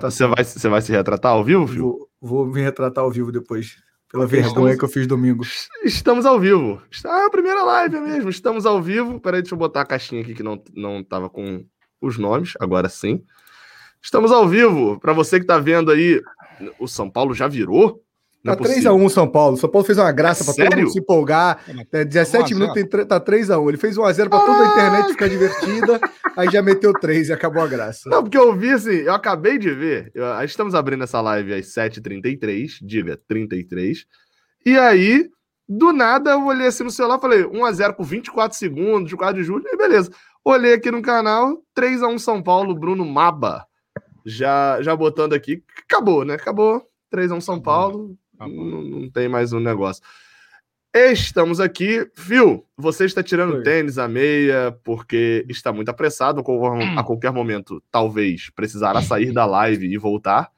você, vai, você vai se retratar ao vivo, filho? Vou, vou me retratar ao vivo depois. Pela vergonha que eu fiz domingo. Estamos ao vivo. Ah, a primeira live mesmo. Estamos ao vivo. Peraí, deixa eu botar a caixinha aqui que não, não tava com os nomes. Agora sim. Estamos ao vivo. Para você que está vendo aí, o São Paulo já virou. Não tá é 3x1 São Paulo. São Paulo fez uma graça para todo mundo se empolgar. É, 17 minutos tem, tá 3x1. Ele fez 1x0 para toda a internet ficar divertida. aí já meteu 3 e acabou a graça. Não, porque eu vi assim, eu acabei de ver. Eu, estamos abrindo essa live às 7h33, diga 33. E aí, do nada, eu olhei assim no celular falei 1x0 com 24 segundos, 4 de julho, e beleza. Olhei aqui no canal, 3x1 São Paulo, Bruno Maba. Já, já botando aqui. Acabou, né? Acabou. 3x1 São Paulo não, não tem mais um negócio. Estamos aqui. Viu? Você está tirando Foi. tênis, a meia, porque está muito apressado. A qualquer momento, talvez, precisará sair da live e voltar.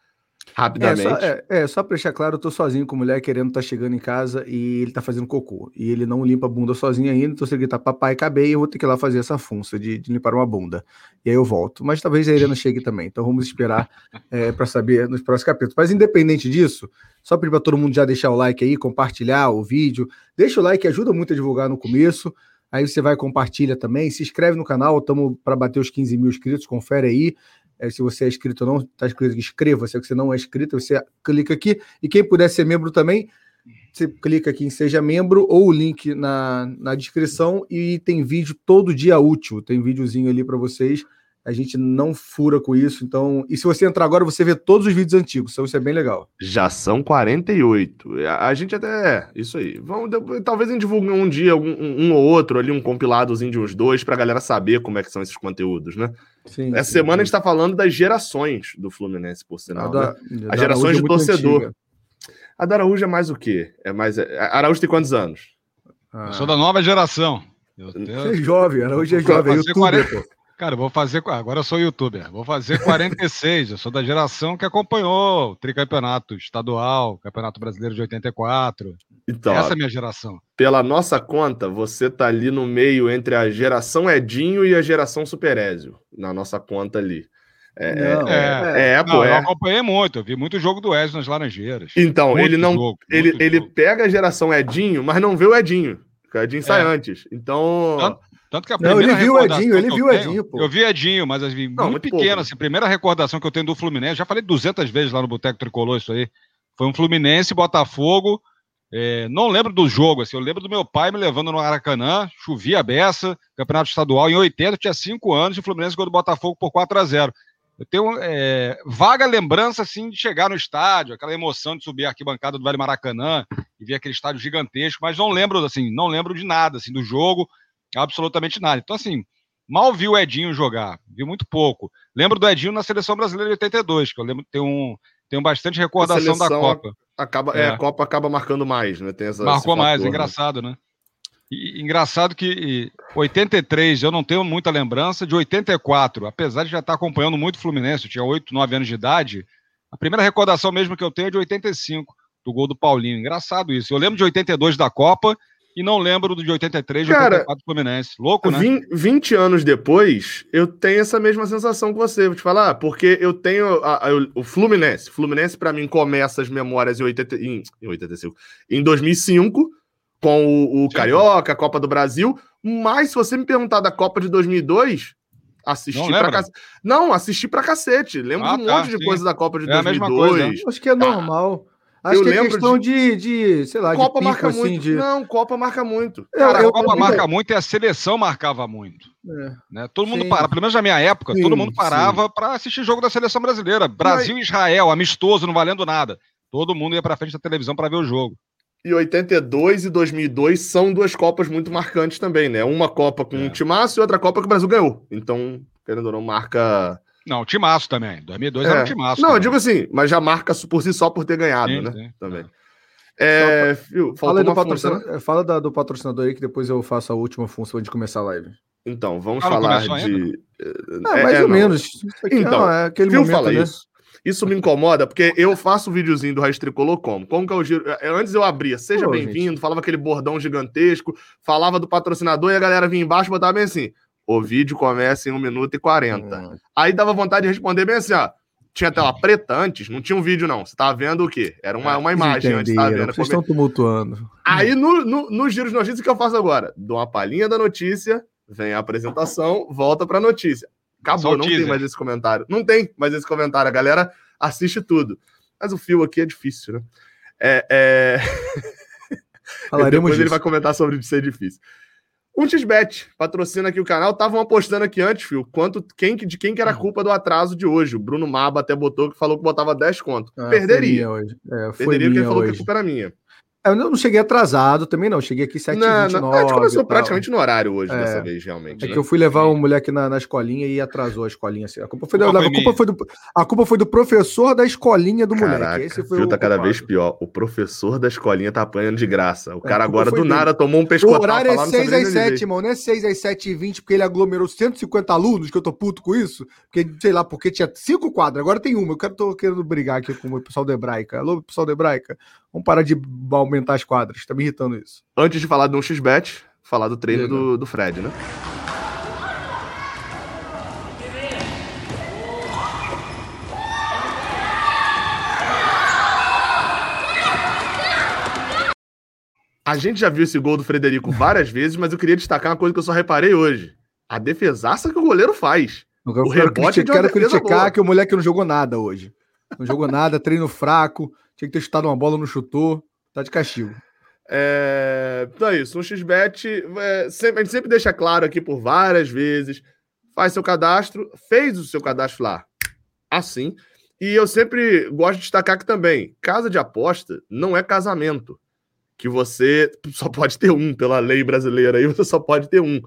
Rapidamente. É, só, é, é, só pra deixar claro, eu tô sozinho com mulher querendo tá chegando em casa e ele tá fazendo cocô. E ele não limpa a bunda sozinho ainda, então se ele gritar papai, acabei, eu vou ter que ir lá fazer essa função de, de, limpar uma bunda. E aí eu volto. Mas talvez a Irena chegue também, então vamos esperar é, para saber nos próximos capítulos. Mas independente disso, só pedir para todo mundo já deixar o like aí, compartilhar o vídeo. Deixa o like, ajuda muito a divulgar no começo. Aí você vai compartilha também, se inscreve no canal, estamos para bater os 15 mil inscritos, confere aí. É, se você é inscrito ou não, está escrito inscreva. Se você não é inscrito, você clica aqui. E quem puder ser membro também, você clica aqui em Seja Membro ou o link na, na descrição e tem vídeo todo dia útil. Tem videozinho ali para vocês. A gente não fura com isso. Então, e se você entrar agora, você vê todos os vídeos antigos. Então, isso é bem legal. Já são 48. A gente até. É, isso aí. Vamos, talvez a gente divulgue um dia um, um, ou outro ali, um compiladozinho de uns dois, pra galera saber como é que são esses conteúdos, né? Sim, Essa sim, semana sim. a gente tá falando das gerações do Fluminense, por sinal. Da, né? As gerações é de torcedor. Antiga. A da Araújo é mais o quê? É mais. É, Araújo tem quantos anos? Ah. Eu sou da nova geração. Eu tenho... Você é jovem, Araújo é jovem, é youtuber, 40... pô. Cara, vou fazer. Agora eu sou youtuber. Vou fazer 46. eu sou da geração que acompanhou o tricampeonato estadual, Campeonato Brasileiro de 84. Então, Essa é a minha geração. Pela nossa conta, você tá ali no meio entre a geração Edinho e a geração Superézio. Na nossa conta ali. É, não, é, é, é, pô, não, é. Eu acompanhei muito, eu vi muito jogo do Edson nas Laranjeiras. Então, muito ele não. Jogo, ele, ele pega a geração Edinho, mas não vê o Edinho. O Edinho sai é. antes. Então. Tanto, tanto que a primeira não, ele viu o Edinho, ele viu o Edinho, pô. Eu vi Edinho, mas assim, não, muito, muito pequeno, assim, primeira recordação que eu tenho do Fluminense, já falei 200 vezes lá no Boteco Tricolor isso aí, foi um Fluminense, Botafogo, é, não lembro do jogo, assim, eu lembro do meu pai me levando no Aracanã, chovia a beça, campeonato estadual, em 80, eu tinha 5 anos, e o Fluminense ganhou do Botafogo por 4 a 0 eu tenho é, vaga lembrança assim de chegar no estádio, aquela emoção de subir a arquibancada do Vale Maracanã e ver aquele estádio gigantesco, mas não lembro assim, não lembro de nada assim do jogo, absolutamente nada. Então, assim, mal vi o Edinho jogar, vi muito pouco. Lembro do Edinho na seleção brasileira de 82, que eu lembro tenho um tenho bastante recordação da Copa. Acaba, é. é. a Copa acaba marcando mais, né? Tem essa, Marcou mais, fator, né? engraçado, né? E, engraçado que 83 eu não tenho muita lembrança, de 84, apesar de já estar acompanhando muito o Fluminense, eu tinha 8, 9 anos de idade, a primeira recordação mesmo que eu tenho é de 85, do gol do Paulinho. Engraçado isso. Eu lembro de 82 da Copa e não lembro do de 83, de Cara, 84 do Fluminense. Louco, né? 20, 20, anos depois, eu tenho essa mesma sensação que você. Vou te falar, porque eu tenho a, a, o Fluminense. Fluminense, para mim, começa as memórias em, 80, em, em 85. Em 2005, com o, o Carioca, a Copa do Brasil. Mas se você me perguntar da Copa de 2002, assisti pra cacete. Não, assisti pra cacete. Lembro ah, de um tá, monte de sim. coisa da Copa de é 2002. Coisa, Acho que é normal. Acho eu que é questão de, de, de, sei lá, Copa de marca assim, muito. De... Não, Copa marca muito. Cara, eu, a Copa eu, marca muito e a seleção marcava muito. É. Né? Todo mundo para, pelo menos na minha época, sim, todo mundo parava para assistir jogo da seleção brasileira. Brasil e Israel, amistoso, não valendo nada. Todo mundo ia para frente da televisão para ver o jogo. E 82 e 2002 são duas Copas muito marcantes também, né? Uma Copa com é. um timaço e outra Copa que o Brasil ganhou. Então, querendo ou não, marca não, timaço também. 2002 é. era um timaço. Não, também. eu digo assim, mas já marca por si só por ter ganhado, sim, né? Sim. Também. É, viu, fala, do patrocinador, fala da, do patrocinador aí que depois eu faço a última função de começar a live. Então, vamos falar de. Ah, é, mais é, ou não. menos. então, é aquele viu, momento, fala né? isso. Isso me incomoda, porque eu faço o um videozinho do Raiz Tricolor como? Como que eu giro? É, antes eu abria, seja bem-vindo, falava aquele bordão gigantesco, falava do patrocinador e a galera vinha embaixo e botava bem assim: o vídeo começa em 1 minuto e 40. Hum. Aí dava vontade de responder bem assim, ó. tinha tela preta antes, não tinha um vídeo, não. Você tava vendo o quê? Era uma, uma imagem antes, tava vendo. Vocês estão tumultuando. Aí, no, no, no giro de notícias, o que eu faço agora? Dou uma palhinha da notícia, vem a apresentação, volta pra notícia. Acabou, não tem mais esse comentário. Não tem mais esse comentário. A galera assiste tudo. Mas o fio aqui é difícil, né? É. é... Falaremos Depois disso. ele vai comentar sobre ser difícil. Um xbet patrocina aqui o canal. Estavam apostando aqui antes, Fio, quanto, quem, de quem que era a hum. culpa do atraso de hoje. O Bruno Maba até botou que falou que botava 10 conto. Ah, Perderia. Hoje. É, Perderia porque ele falou hoje. que a culpa era minha. É, eu não cheguei atrasado também, não. Cheguei aqui 7 h 29 A gente começou praticamente no horário hoje, é, dessa vez, realmente. É né? que eu fui levar um moleque na, na escolinha e atrasou a escolinha. Assim. A, culpa foi, da, a, culpa foi do, a culpa foi do professor da escolinha do Caraca, moleque. Esse foi viu, tá cada vez pior. O professor da escolinha tá apanhando de graça. O é, cara agora, do dele. nada, tomou um pescoço. O horário é 6 às 7, irmão. Não é 6 às 7 e 20, porque ele aglomerou 150 alunos, que eu tô puto com isso. Porque, sei lá, porque tinha cinco quadras, agora tem uma. Eu quero, tô querendo brigar aqui com o pessoal da Hebraica. Alô, pessoal da Hebraica. Vamos parar de aumentar as quadras. Tá me irritando isso. Antes de falar do 1xBet, falar do treino do, do Fred, né? A gente já viu esse gol do Frederico várias vezes, mas eu queria destacar uma coisa que eu só reparei hoje. A defesaça que o goleiro faz. Eu o rebote é de quero criticar boa. que o moleque não jogou nada hoje. Não jogou nada, treino fraco, tinha que ter chutado uma bola, não chutou. Tá de castigo. É... Então é isso. Um XBET, é, sempre, a gente sempre deixa claro aqui por várias vezes. Faz seu cadastro, fez o seu cadastro lá. Assim. E eu sempre gosto de destacar que também, casa de aposta não é casamento. Que você só pode ter um, pela lei brasileira aí, você só pode ter um.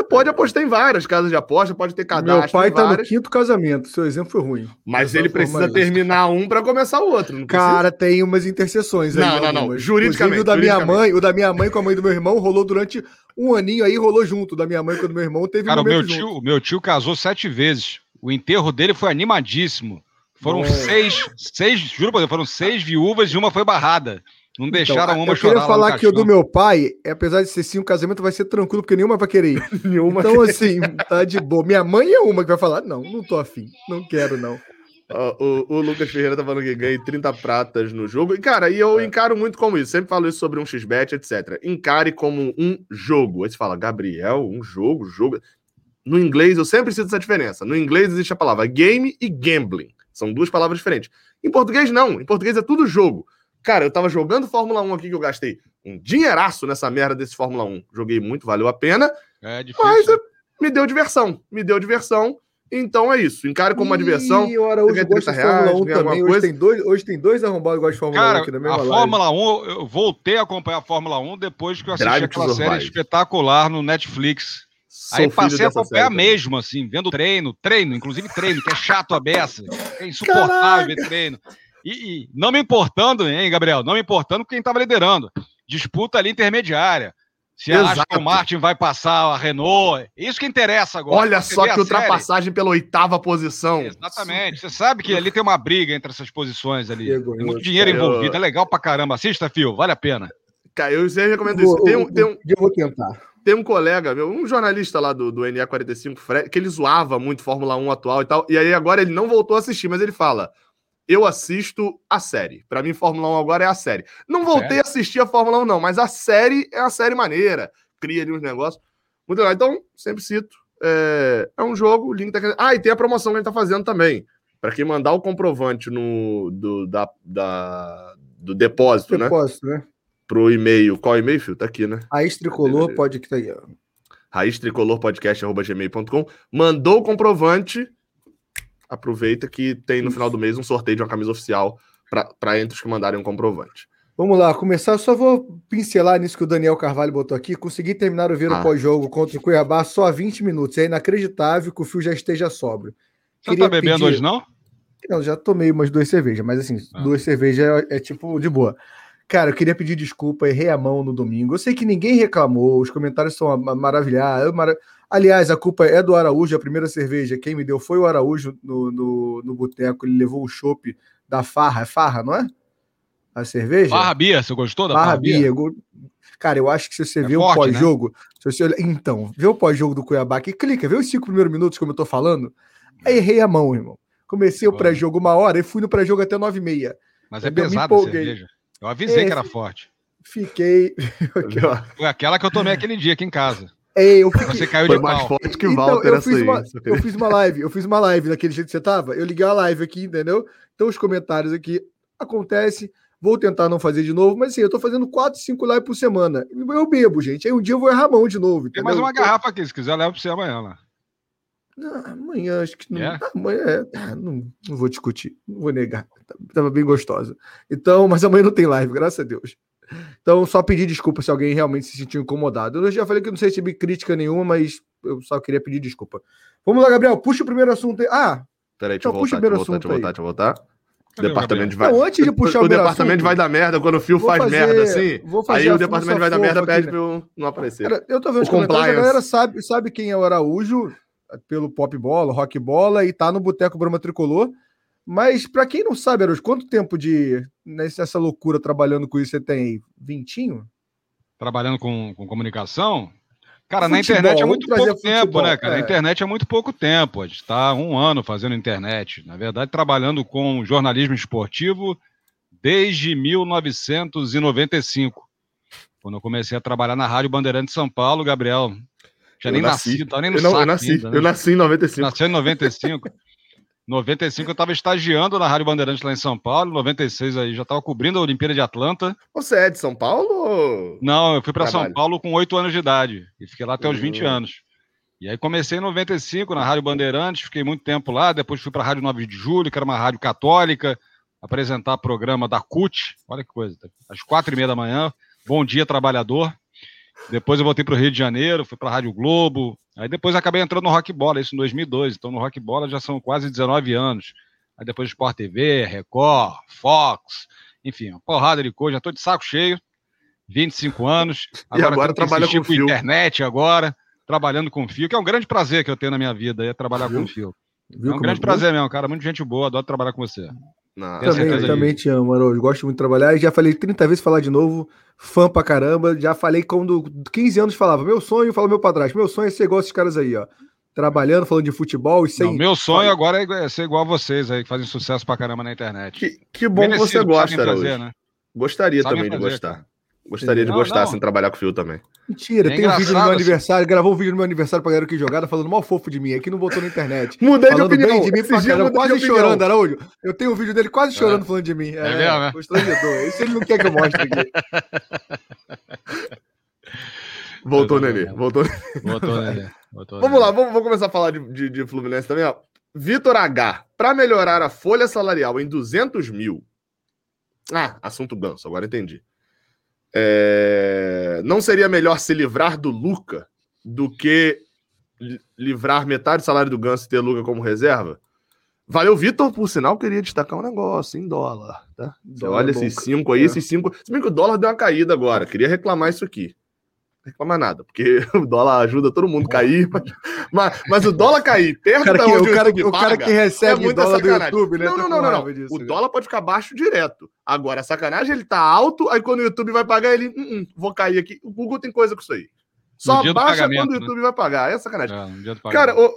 Você pode apostar em várias casas de aposta, pode ter cadastro. Meu pai tá no quinto casamento, seu exemplo foi ruim. Mas ele precisa terminar um para começar o outro. Cara, tem umas interseções aí. Não, não, não. Juridicamente. O da minha mãe, o da minha mãe com a mãe do meu irmão rolou durante um aninho aí, rolou junto. O da minha mãe com o do meu irmão teve Cara, um o meu tio, o meu tio casou sete vezes. O enterro dele foi animadíssimo. Foram seis, seis, juro pra Deus, foram seis viúvas e uma foi barrada. Não então, deixaram então, uma chorar. Eu queria falar que o do meu pai, apesar de ser sim, o casamento vai ser tranquilo, porque nenhuma vai querer ir. nenhuma então, assim, tá de boa. Minha mãe é uma que vai falar: não, não tô afim, não quero, não. Uh, o, o, Lucas Ferreira tá falando que ganhei 30 pratas no jogo. E, cara, e eu é. encaro muito como isso. Sempre falo isso sobre um XBet, etc. Encare como um jogo. Aí você fala, Gabriel, um jogo, jogo. No inglês, eu sempre sinto essa diferença. No inglês existe a palavra game e gambling. São duas palavras diferentes. Em português, não. Em português é tudo jogo. Cara, eu tava jogando Fórmula 1 aqui que eu gastei um dinheiraço nessa merda desse Fórmula 1. Joguei muito, valeu a pena. É difícil. Mas né? me deu diversão. Me deu diversão. Então é isso. Encare como uma diversão. E o Araújo gosta de Fórmula 1 também. Hoje tem, dois, hoje tem dois arrombados que gostam de Fórmula Cara, 1 aqui na mesma a live. Fórmula 1, eu voltei a acompanhar a Fórmula 1 depois que eu assisti Drive aquela série espetacular no Netflix. Sou Aí passei a acompanhar série, mesmo, assim, vendo treino, treino, inclusive treino, que é chato a beça. É insuportável ver treino. E, e, não me importando, hein, Gabriel? Não me importando quem estava liderando. Disputa ali intermediária. Se a Aston Martin vai passar a Renault, é isso que interessa agora. Olha só que ultrapassagem série. pela oitava posição. Exatamente. Você sabe que ali tem uma briga entre essas posições ali. Tem muito dinheiro envolvido. É legal pra caramba. Assista, Fio. Vale a pena. Cara, eu sempre recomendo isso. Tem um, tem um, eu vou tentar. Tem um colega meu, um jornalista lá do, do NE45, que ele zoava muito Fórmula 1 atual e tal. E aí agora ele não voltou a assistir, mas ele fala: eu assisto a série. Para mim, Fórmula 1 agora é a série. Não voltei Sério? a assistir a Fórmula 1, não, mas a série é a série maneira. Cria ali uns negócios. Muito legal. Então, sempre cito. É, é um jogo, o link tá Ah, e tem a promoção que a gente tá fazendo também. Para quem mandar o comprovante no, do, da, da, do depósito, depósito né? né? Pro e-mail. Qual e-mail, filho? Tá aqui, né? Raiz Tricolor pode que tá aí, ó. Raiz Tricolor Podcast.gmail.com. Mandou o aproveita que tem no final do mês um sorteio de uma camisa oficial para entre os que mandarem um comprovante. Vamos lá, começar. Só vou pincelar nisso que o Daniel Carvalho botou aqui. Consegui terminar o ver ah. o pós-jogo contra o Cuiabá só há 20 minutos. É inacreditável que o fio já esteja sóbrio. Você Queria tá bebendo pedir... hoje, não? Não, já tomei umas duas cervejas, mas assim, ah. duas cervejas é, é, tipo de boa. Cara, eu queria pedir desculpa, errei a mão no domingo. Eu sei que ninguém reclamou, os comentários são maravilhados. Marav... Aliás, a culpa é do Araújo, a primeira cerveja. Quem me deu foi o Araújo no, no, no boteco. Ele levou o chopp da Farra. É Farra, não é? A cerveja? Farra Bia, você gostou da Farra, Farra Bia? Bia? Cara, eu acho que se você é vê forte, o né? pós-jogo. Né? Você... Então, vê o pós-jogo do Cuiabá que clica, vê os cinco primeiros minutos, como eu tô falando. Aí errei a mão, irmão. Comecei o pré-jogo uma hora e fui no pré-jogo até nove e meia. Mas é pesado a cerveja. Eu avisei é, que era forte. Fiquei. Foi aquela que eu tomei aquele dia aqui em casa. É, eu fiquei... Você caiu Foi de mais pau. forte que o então, Walter eu fiz, uma, eu fiz uma live, eu fiz uma live daquele jeito que você tava. Eu liguei a live aqui, entendeu? Então os comentários aqui acontece. Vou tentar não fazer de novo, mas assim, eu tô fazendo 4, 5 lives por semana. Eu bebo, gente. Aí um dia eu vou errar a mão de novo. Entendeu? Tem mais uma garrafa aqui, se quiser, eu levo pra você amanhã lá. Não, amanhã, acho que não. É? Amanhã é. Ah, não, não vou discutir, não vou negar. Tava bem gostosa. Então, mas amanhã não tem live, graças a Deus. Então, só pedir desculpa se alguém realmente se sentiu incomodado. Eu já falei que não recebi crítica nenhuma, mas eu só queria pedir desculpa. Vamos lá, Gabriel, puxa o primeiro assunto aí. Ah, peraí, deixa então, eu voltar, puxa o primeiro deixa assunto voltar, deixa eu voltar, deixa eu voltar. O departamento vai. Não, antes de puxar o, o departamento assunto, vai dar merda quando o fio faz fazer, merda assim. aí o departamento vai dar merda, pede pra eu não aparecer. Cara, eu tô vendo os comentários, a galera sabe, sabe quem é o Araújo, pelo pop bola, rock bola, e tá no Boteco Broma Tricolor. Mas para quem não sabe, Eros, quanto tempo de nessa loucura trabalhando com isso você tem aí? Vintinho? Trabalhando com, com comunicação? Cara, futebol, na internet é muito pouco futebol, tempo, né, cara? É. Na internet é muito pouco tempo. A gente está um ano fazendo internet. Na verdade, trabalhando com jornalismo esportivo desde 1995. Quando eu comecei a trabalhar na Rádio Bandeirante de São Paulo, Gabriel. Já eu nem nasci, nasci tá nem no eu, não, eu nasci, ainda, né? eu nasci em 95. Nasceu em 95. 95 eu estava estagiando na Rádio Bandeirantes lá em São Paulo, 96 aí já estava cobrindo a Olimpíada de Atlanta. Você é de São Paulo? Não, eu fui para São Paulo com 8 anos de idade e fiquei lá até os 20 uhum. anos. E aí comecei em 95 na Rádio Bandeirantes, fiquei muito tempo lá, depois fui para a Rádio 9 de Julho, que era uma rádio católica, apresentar programa da CUT, olha que coisa, às quatro e meia da manhã, Bom Dia Trabalhador. Depois eu voltei para o Rio de Janeiro, fui para a Rádio Globo, Aí depois acabei entrando no Rock Bola, isso em 2002. Então no Rock Bola já são quase 19 anos. Aí depois Sport TV, Record, Fox, enfim, uma porrada de coisa. Já tô de saco cheio. 25 anos. Agora, e agora trabalha com, com internet agora, trabalhando com fio, que é um grande prazer que eu tenho na minha vida, é trabalhar Viu? com fio. Viu é um grande é prazer mesmo, cara. Muita gente boa, adoro trabalhar com você. Não, também, também te amo, Marojo. Gosto muito de trabalhar. E já falei 30 vezes falar de novo. Fã pra caramba. Já falei quando 15 anos falava. Meu sonho, falo meu padrasto. Meu sonho é ser igual esses caras aí, ó. Trabalhando, falando de futebol e sem. Não, meu sonho agora é ser igual a vocês aí, que fazem sucesso pra caramba na internet. Que, que bom Merecido que você gosta, fazer, né? Gostaria Sabem também fazer, de gostar. Cara. Gostaria de não, gostar, não. assim, trabalhar com o Fio também. Mentira, é tem um vídeo no meu assim. aniversário, gravou um vídeo no meu aniversário pra galera que jogada, falando mal fofo de mim, aqui não botou na internet. Mudei de opinião. Bem de mim pra caramba, quase chorando, Araújo. Eu tenho um vídeo dele quase chorando é. falando de mim. É, é mesmo, né? Constrangedor. Isso ele não quer que eu mostre aqui. Voltou, Nenê. Voltou, Voltou, Nenê. Voltou, vamos lá, vamos, vamos, começar a falar de, de, de Fluminense também, ó. Vitor H. Para melhorar a folha salarial em 200 mil. Ah, assunto ganso, agora entendi. É... Não seria melhor se livrar do Luca do que livrar metade do salário do Ganso e ter Luca como reserva? Valeu, Vitor, por sinal, queria destacar um negócio em dólar, tá? Você olha é esses cinco aí, é. esses cinco. Se bem que o dólar deu uma caída agora, queria reclamar isso aqui reclamar nada, porque o dólar ajuda todo mundo a cair, mas, mas, o dólar cair perto cara que, o, cara, o, o cara que recebe é dólar sacanagem. do YouTube, né? Não, não, não, não, não. Disso, o né? dólar pode ficar baixo direto. Agora, a sacanagem, ele tá alto, aí quando o YouTube vai pagar, ele, hum, hum, vou cair aqui. O Google tem coisa com isso aí. Só baixa quando o né? YouTube né? vai pagar. É sacanagem. É, cara, o,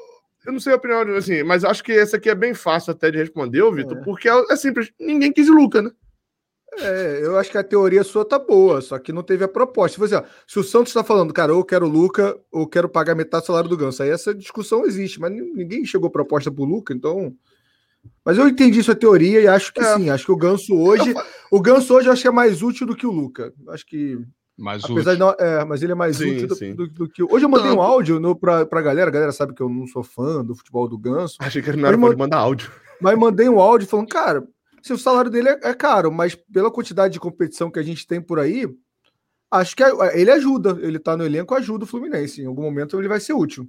eu não sei a opinião, assim, mas acho que esse aqui é bem fácil até de responder, Vitor, é. porque é, é simples. Ninguém quis o Luca, né? É, eu acho que a teoria sua tá boa, só que não teve a proposta. Se, você, se o Santos está falando, cara, ou eu quero o Luca, ou quero pagar metade do salário do Ganso, aí essa discussão existe, mas ninguém chegou proposta pro Luca, então. Mas eu entendi sua teoria e acho que é. sim. Acho que o Ganso hoje. O Ganso hoje eu acho que é mais útil do que o Luca. Acho que. Mais apesar útil. De não, é, mas ele é mais sim, útil do, do, do, que. Hoje eu mandei um áudio no, pra, pra galera. A galera sabe que eu não sou fã do futebol do Ganso. Achei que ele não era mand... mandar áudio. Mas mandei um áudio falando, cara, se o salário dele é, é, caro, mas pela quantidade de competição que a gente tem por aí, acho que ele ajuda. Ele tá no elenco, ajuda o Fluminense. Em algum momento ele vai ser útil.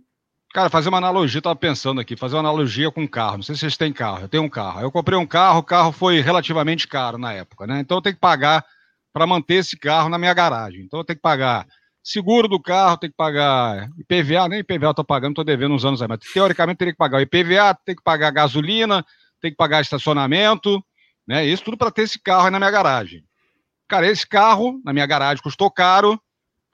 Cara, fazer uma analogia, tava pensando aqui, fazer uma analogia com carro. Não sei se vocês têm carro, eu tenho um carro. Eu comprei um carro, o carro foi relativamente caro na época, né? Então eu tenho que pagar para manter esse carro na minha garagem. Então eu tenho que pagar seguro do carro, tenho que pagar IPVA, nem IPVA eu tô pagando, tô devendo uns anos aí, mas teoricamente teria que pagar o IPVA, tem que pagar gasolina, tem que pagar estacionamento, né? Isso tudo para ter esse carro aí na minha garagem. Cara, esse carro na minha garagem custou caro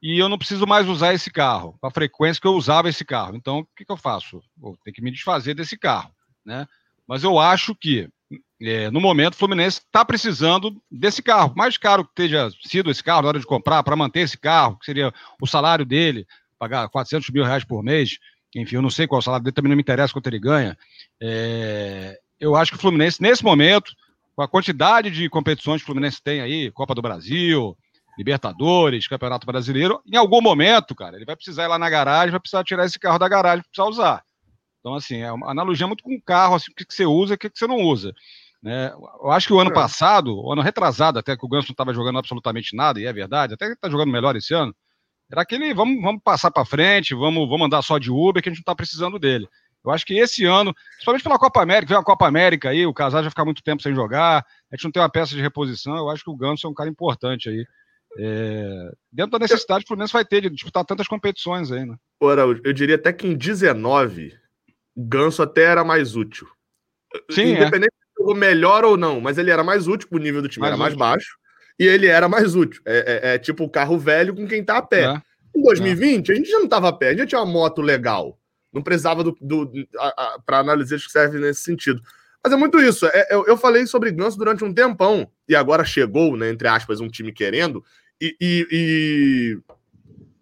e eu não preciso mais usar esse carro, a frequência que eu usava esse carro. Então, o que, que eu faço? Vou ter que me desfazer desse carro, né? Mas eu acho que, é, no momento, o Fluminense está precisando desse carro. Mais caro que tenha sido esse carro na hora de comprar, para manter esse carro, que seria o salário dele, pagar 400 mil reais por mês. Enfim, eu não sei qual é o salário dele, também não me interessa quanto ele ganha. É, eu acho que o Fluminense, nesse momento, com a quantidade de competições que o Fluminense tem aí, Copa do Brasil, Libertadores, Campeonato Brasileiro, em algum momento, cara, ele vai precisar ir lá na garagem, vai precisar tirar esse carro da garagem, precisar usar. Então, assim, é uma analogia muito com o carro, assim, o que, que você usa e o que, que você não usa. Né? Eu acho que o ano é. passado, o ano retrasado, até que o Ganso não estava jogando absolutamente nada, e é verdade, até que está jogando melhor esse ano, era aquele, vamos, vamos passar para frente, vamos, vamos andar só de Uber, que a gente não está precisando dele. Eu acho que esse ano, principalmente pela Copa América, vem a Copa América aí, o Casal já ficar muito tempo sem jogar, a gente não tem uma peça de reposição, eu acho que o Ganso é um cara importante aí. É, dentro da necessidade que o Fluminense vai ter de disputar tantas competições aí, né? Ora, eu diria até que em 19, Ganso até era mais útil. Sim, é. Independente é. se melhor ou não, mas ele era mais útil, o nível do time mais era mais baixo, e ele era mais útil. É, é, é, tipo o carro velho com quem tá a pé. É. Em 2020, a gente já não tava a pé, a gente já tinha uma moto legal. Não precisava do, do para analisar que serve nesse sentido. Mas é muito isso. É, eu, eu, falei sobre Ganso durante um tempão, e agora chegou, né, entre aspas, um time querendo, e, e,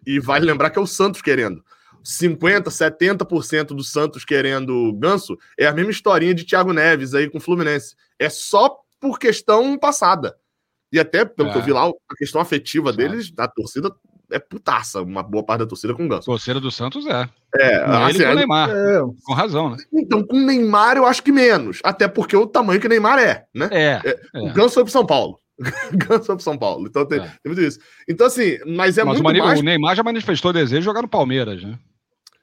e, e vale lembrar que é o Santos querendo. 50%, 70% do Santos querendo Ganso é a mesma historinha de Thiago Neves aí com o Fluminense. É só por questão passada. E até, pelo é. que eu vi lá, a questão afetiva deles, da torcida, é putaça, uma boa parte da torcida com Ganso. Torcida do Santos é. É, com assim, ele com o Neymar. É... Com razão, né? Então, com o Neymar eu acho que menos. Até porque o tamanho que o Neymar é, né? É. é. O Ganso foi pro São Paulo. Ganso foi pro São Paulo. Então tem, é. tem muito isso. Então, assim, mas é mas muito o, mais... o Neymar já manifestou desejo de jogar no Palmeiras, né?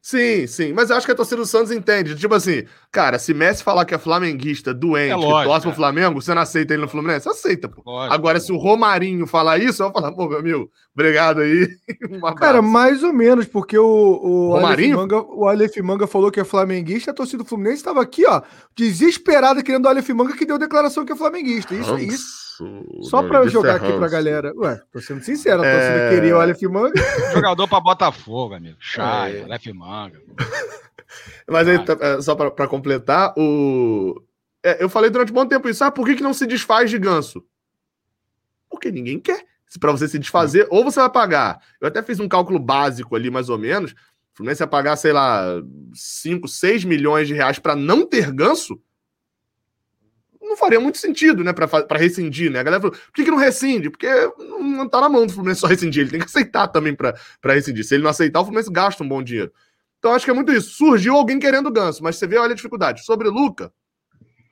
Sim, sim. Mas eu acho que a torcida do Santos entende. Tipo assim, cara, se Messi falar que é flamenguista, doente, é lógico, que torce pro é. Flamengo, você não aceita ele no Fluminense? Você aceita, pô. Lógico, Agora, se o Romarinho falar isso, eu vou falar, pô, meu amigo, obrigado aí. Um cara, mais ou menos, porque o, o, Romarinho? Aleph Manga, o Aleph Manga falou que é flamenguista, a torcida do Fluminense estava aqui, ó, desesperada querendo o Aleph Manga que deu declaração que é flamenguista. Isso, isso. Só pra jogar aqui pra galera. Ué, tô sendo sincero, a torcida é... queria o Aleph Manga. Jogador pra Botafogo, amigo. Chay, é. Aleph Manga. Mas aí, tá, é, só pra, pra completar, o... É, eu falei durante um bom tempo isso. Ah, por que, que não se desfaz de ganso? Porque ninguém quer. Se para você se desfazer, ou você vai pagar. Eu até fiz um cálculo básico ali, mais ou menos. O Fluminense ia pagar, sei lá, 5, 6 milhões de reais para não ter ganso não faria muito sentido, né, para rescindir, né? A galera falou, por que, que não rescinde? Porque não, tá na mão do Fluminense só rescindir, ele tem que aceitar também para rescindir. Se ele não aceitar, o Fluminense gasta um bom dinheiro. Então acho que é muito isso. Surgiu alguém querendo ganso, mas você vê, olha a dificuldade. Sobre Luca,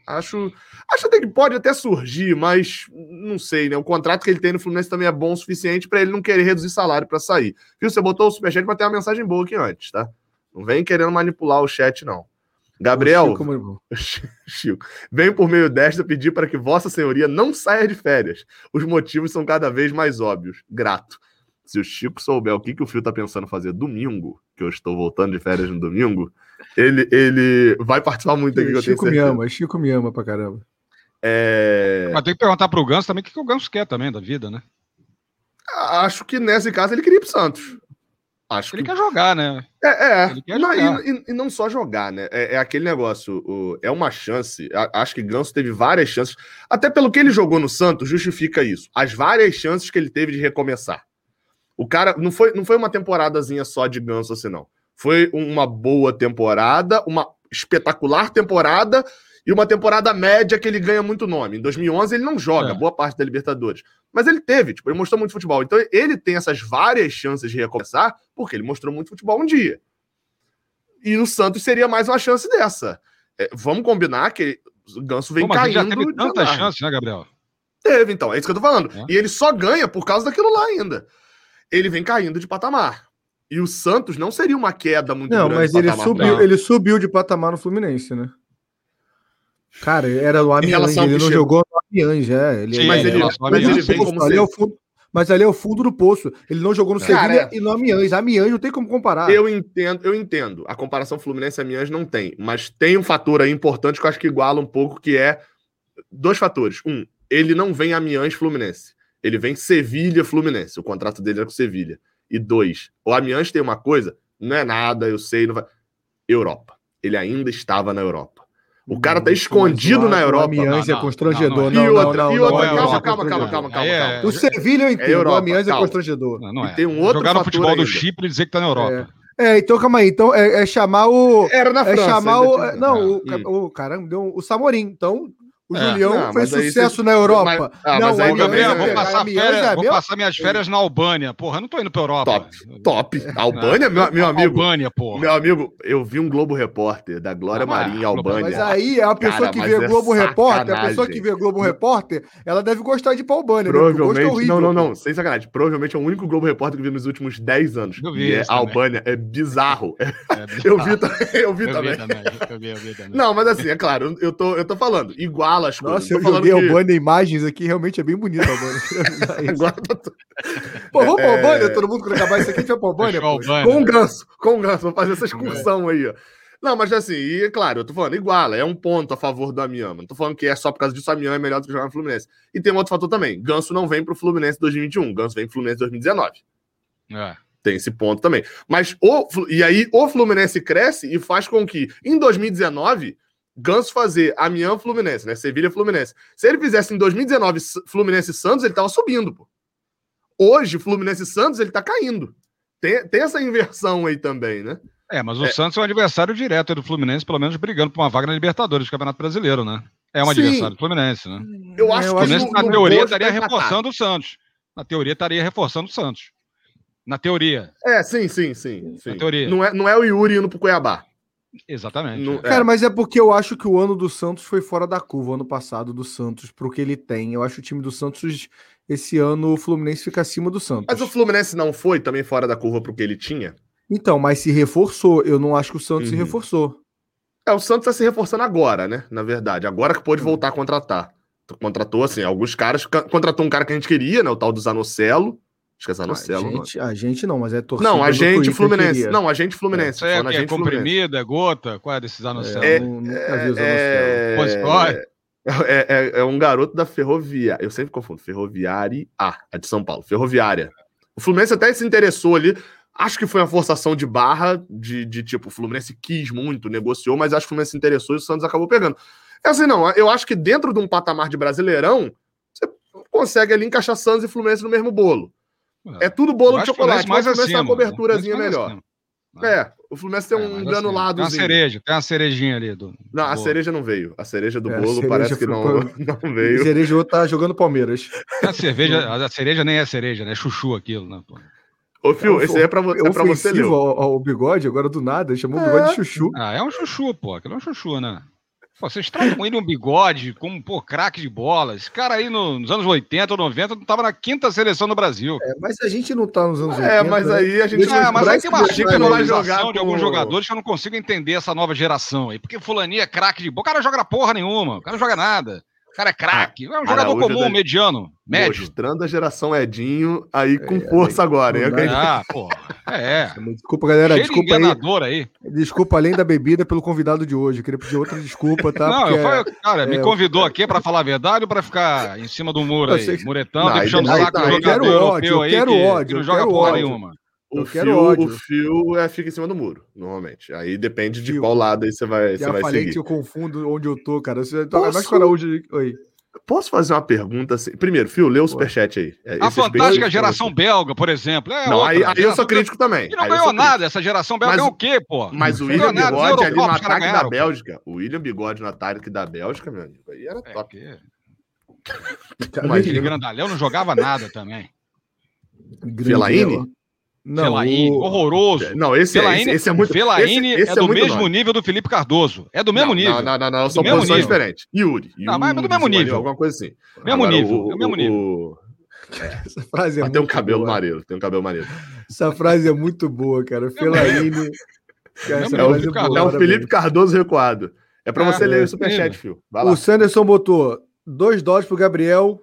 acho, acho até que pode até surgir, mas não sei, né? O contrato que ele tem no Fluminense também é bom o suficiente para ele não querer reduzir salário para sair. Viu? Você botou o superchat para ter uma mensagem boa aqui antes, tá? Não vem querendo manipular o chat, não. Gabriel, Chico, Chico, venho por meio desta pedir para que Vossa Senhoria não saia de férias. Os motivos são cada vez mais óbvios. Grato. Se o Chico souber o que, que o Fio tá pensando fazer domingo, que eu estou voltando de férias no domingo, ele, ele vai participar muito aqui. Chico me ama, Chico me ama pra caramba. É... Mas tem que perguntar pro Ganso também o que, que o Ganso quer também da vida, né? Acho que nesse caso ele queria ir pro Santos. Acho ele que... quer jogar, né? É, é. Não. E, e, não só jogar, né? É, é aquele negócio, o, é uma chance. A, acho que Ganso teve várias chances. Até pelo que ele jogou no Santos, justifica isso. As várias chances que ele teve de recomeçar. O cara não foi, não foi uma temporadazinha só de Ganso assim, não. Foi uma boa temporada, uma espetacular temporada e uma temporada média que ele ganha muito nome. Em 2011 ele não joga é. boa parte da Libertadores, mas ele teve, tipo, ele mostrou muito futebol. Então ele tem essas várias chances de recomeçar porque ele mostrou muito futebol um dia. E no Santos seria mais uma chance dessa. É, vamos combinar que o Ganso vem Pô, caindo. Já teve tanta chance, né, Gabriel? Teve, então, é isso que eu tô falando. É. E ele só ganha por causa daquilo lá ainda. Ele vem caindo de patamar. E o Santos não seria uma queda muito não, grande. Não, mas ele subiu, ele subiu de patamar no Fluminense, né? Cara, era o Amiens, ele não jogou no Amiens, é. Ele, Sim, mas, ele, mas, mas ele vem como ali é o fundo, mas ali é o fundo do poço. Ele não jogou no Sevilha e no Amiens. Amiens não tem como comparar. Eu entendo, eu entendo. A comparação Fluminense Amiens não tem, mas tem um fator aí importante que eu acho que iguala um pouco, que é dois fatores. Um, ele não vem Amiens Fluminense. Ele vem Sevilha Fluminense. O contrato dele é com Sevilha. E dois, o Amiens tem uma coisa, não é nada, eu sei, não vai... Europa. Ele ainda estava na Europa. O cara tá escondido na Europa. O Amiens é constrangedor. E outra, e outra, calma, calma, calma, calma, calma. O Sevilha eu entendo, o Amiens é constrangedor. Não, é. tem um outro Jogar no futebol do Chipre e dizer que tá na Europa. É, então calma aí. Então é, é chamar o. Era na França. É chamar o. Não, o, o caramba, deu o Samorim. Então, o é. Julião não, fez sucesso você... na Europa. Mas, ah, não, mas aí, Gabriel, vou, passar, férias, é vou passar minhas férias na Albânia. Porra, eu não tô indo pra Europa. Top, top. Albânia, meu, meu amigo. Albânia, porra. Meu amigo, eu vi um Globo Repórter da Glória ah, Marinha em Albânia. Mas aí, a pessoa Cara, que vê é Globo Repórter, a pessoa que vê Globo Repórter, ela deve gostar de ir pra Albânia. Né? Provavelmente, né? não, não, não, sem sacanagem. Provavelmente é o único Globo Repórter que vi nos últimos 10 anos. Eu vi. E é Albânia, é bizarro. É eu vi também. Eu vi também. Não, mas assim, é claro, eu tô falando, iguala as coisas joguei que... Albânia imagens aqui, realmente é bem bonito a Albânia. Agora tô... Pô, vamos é... pra Albânia, todo mundo quando acabar isso aqui, a gente vai pra Albânia. Com um ganso, com um ganso, vou fazer essa excursão aí, ó. Não, mas assim, e claro, eu tô falando, igual, é um ponto a favor do Amiama. Não tô falando que é só por causa disso o Amiama é melhor do que jogar no Fluminense. E tem um outro fator também. Ganso não vem pro Fluminense 2021, Ganso vem pro Fluminense 2019. É. Tem esse ponto também. Mas o, e aí o Fluminense cresce e faz com que em 2019 Ganso fazer Amiens Fluminense, né? Sevilha Fluminense. Se ele fizesse em 2019 Fluminense Santos, ele tava subindo, pô. Hoje, Fluminense Santos, ele tá caindo. Tem, tem essa inversão aí também, né? É, mas o é. Santos é um adversário direto do Fluminense, pelo menos brigando por uma vaga na Libertadores do Campeonato Brasileiro, né? É um Sim. adversário do Fluminense, né? Eu acho que o Fluminense, na teoria, estaria reforçando o Santos. Na teoria, estaria reforçando o Santos. Na teoria. É, sim, sim, sim. sim. Na teoria. Não é, não é o Yuri indo pro Cuiabá. Exatamente. No, é. Cara, mas é porque eu acho que o ano do Santos foi fora da curva, o ano passado do Santos, pro que ele tem. Eu acho que o time do Santos, esse ano, o Fluminense fica acima do Santos. Mas o Fluminense não foi também fora da curva pro que ele tinha? Então, mas se reforçou. Eu não acho que o Santos uhum. se reforçou. É, o Santos tá se reforçando agora, né? Na verdade. Agora que pôde uhum. voltar a contratar. Contratou, assim, alguns caras. Contratou um cara que a gente queria, né? O tal do Zanocelo. Acho que é Zanocelo. A gente, a gente não, mas é torcida. Não, a gente Fluminense. Queria. Não, a gente Fluminense. É, é, é comprimido, é gota? Qual é desse Zanocelo? É, nunca vi o Zanocelo. É, é, é, é, um garoto da Ferroviária. Eu sempre confundo. Ferroviária A, a de São Paulo. Ferroviária. O Fluminense até se interessou ali. Acho que foi uma forçação de barra, de, de tipo, o Fluminense quis muito, negociou, mas acho que o Fluminense se interessou e o Santos acabou pegando. É assim, não. Eu acho que dentro de um patamar de brasileirão, você consegue ali encaixar Santos e Fluminense no mesmo bolo. É tudo bolo de chocolate, mas o Fluminense tem uma coberturazinha melhor. É, o Fluminense tem é, um granulado. Tem uma cereja, tem uma cerejinha ali. Do, não, a cereja não veio. A cereja do é, bolo cereja parece que não, não veio. A cereja tá jogando Palmeiras. A, cerveja, a cereja nem é cereja, né? É chuchu aquilo, né? Pô. Ô, Fio, esse aí é pra, é pra você, ler. O bigode, agora do nada, chamou o bigode de chuchu. Ah, é um chuchu, pô. Aquilo é um chuchu, né? Pô, vocês tratam ele um bigode como, pô, craque de bola. Esse cara aí no, nos anos 80 ou 90 não tava na quinta seleção do Brasil. É, mas a gente não tá nos anos 80. É, mas né? aí a gente... É, mas aí tem uma supervalorização de alguns jogadores que eu não consigo entender essa nova geração aí. Porque fulaninha é craque de bola. O cara joga porra nenhuma. O cara não joga nada. O cara é craque. É um jogador Araújo comum, da... mediano, médio. Mostrando a geração Edinho aí com é, força é, agora. Hein? Ah, pô. É. Desculpa, galera. Cheio desculpa aí. aí. Desculpa, além da bebida, pelo convidado de hoje. Eu queria pedir outra desculpa, tá? Não, Porque, eu cara, é, me convidou aqui para falar a verdade ou para ficar em cima do muro aí? Muretão, não, puxando o saco do jogador europeu aí quero que, ódio, que não joga porra ódio. nenhuma. O fio, ódio. o fio é, fica em cima do muro, normalmente. Aí depende de fio. qual lado aí você vai, você vai falei seguir. que eu confundo onde eu tô, cara. Você tá mais para hoje. Oi. Posso fazer uma pergunta assim? Primeiro, Fio, lê o superchat aí. É, a fantástica geração belga, por exemplo. É não, outra, aí, aí eu sou crítico também. E não ganhou nada, essa geração belga mas, é o quê, pô? Mas o William Bigode ali no ataque ganharam, da Bélgica. O William Bigode no ataque da Bélgica, meu amigo, aí era é top. É Imagina. Grandalhão não jogava nada também. Felaine? Não, Fellaini, o... horroroso. Não, esse, Fellaini, é, esse, esse é muito. Fellaini esse, esse é do é mesmo nível do Felipe Cardoso. É do mesmo não, nível. Não, não, não, são posições diferentes. Yuri. Yuri. Não, mas é do mesmo nível. Alguma coisa assim. Mesmo Agora, nível. O, é o mesmo nível. O... Essa frase é tem um cabelo boa. maneiro, tem um cabelo maneiro. Essa frase é muito boa, cara. Fellaini. Cara, é, o, é, é o Felipe Cardoso recuado. É para é, você ler o superchat, Fio. O Sanderson botou dois dólares pro Gabriel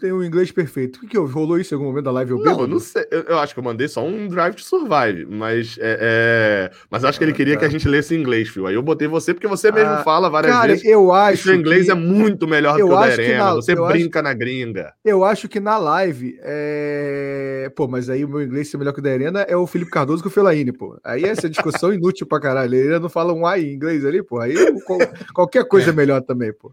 tem um inglês perfeito. O que, que rolou isso em algum momento da live? Eu não, eu não sei. Eu, eu, acho que eu mandei só um Drive to Survive, mas é, é... mas acho que ele queria que a gente lesse em inglês, filho. Aí eu botei você porque você mesmo ah, fala várias cara, vezes. eu acho. Que o inglês que... é muito melhor do que o da Arena. Na... Você eu brinca acho... na gringa. Eu acho que na live é... Pô, mas aí o meu inglês ser melhor que o da Arena é o Felipe Cardoso com o Felaine, pô. Aí essa discussão inútil pra caralho. Ele não fala um A em inglês ali, pô. Aí qualquer coisa é melhor também, pô.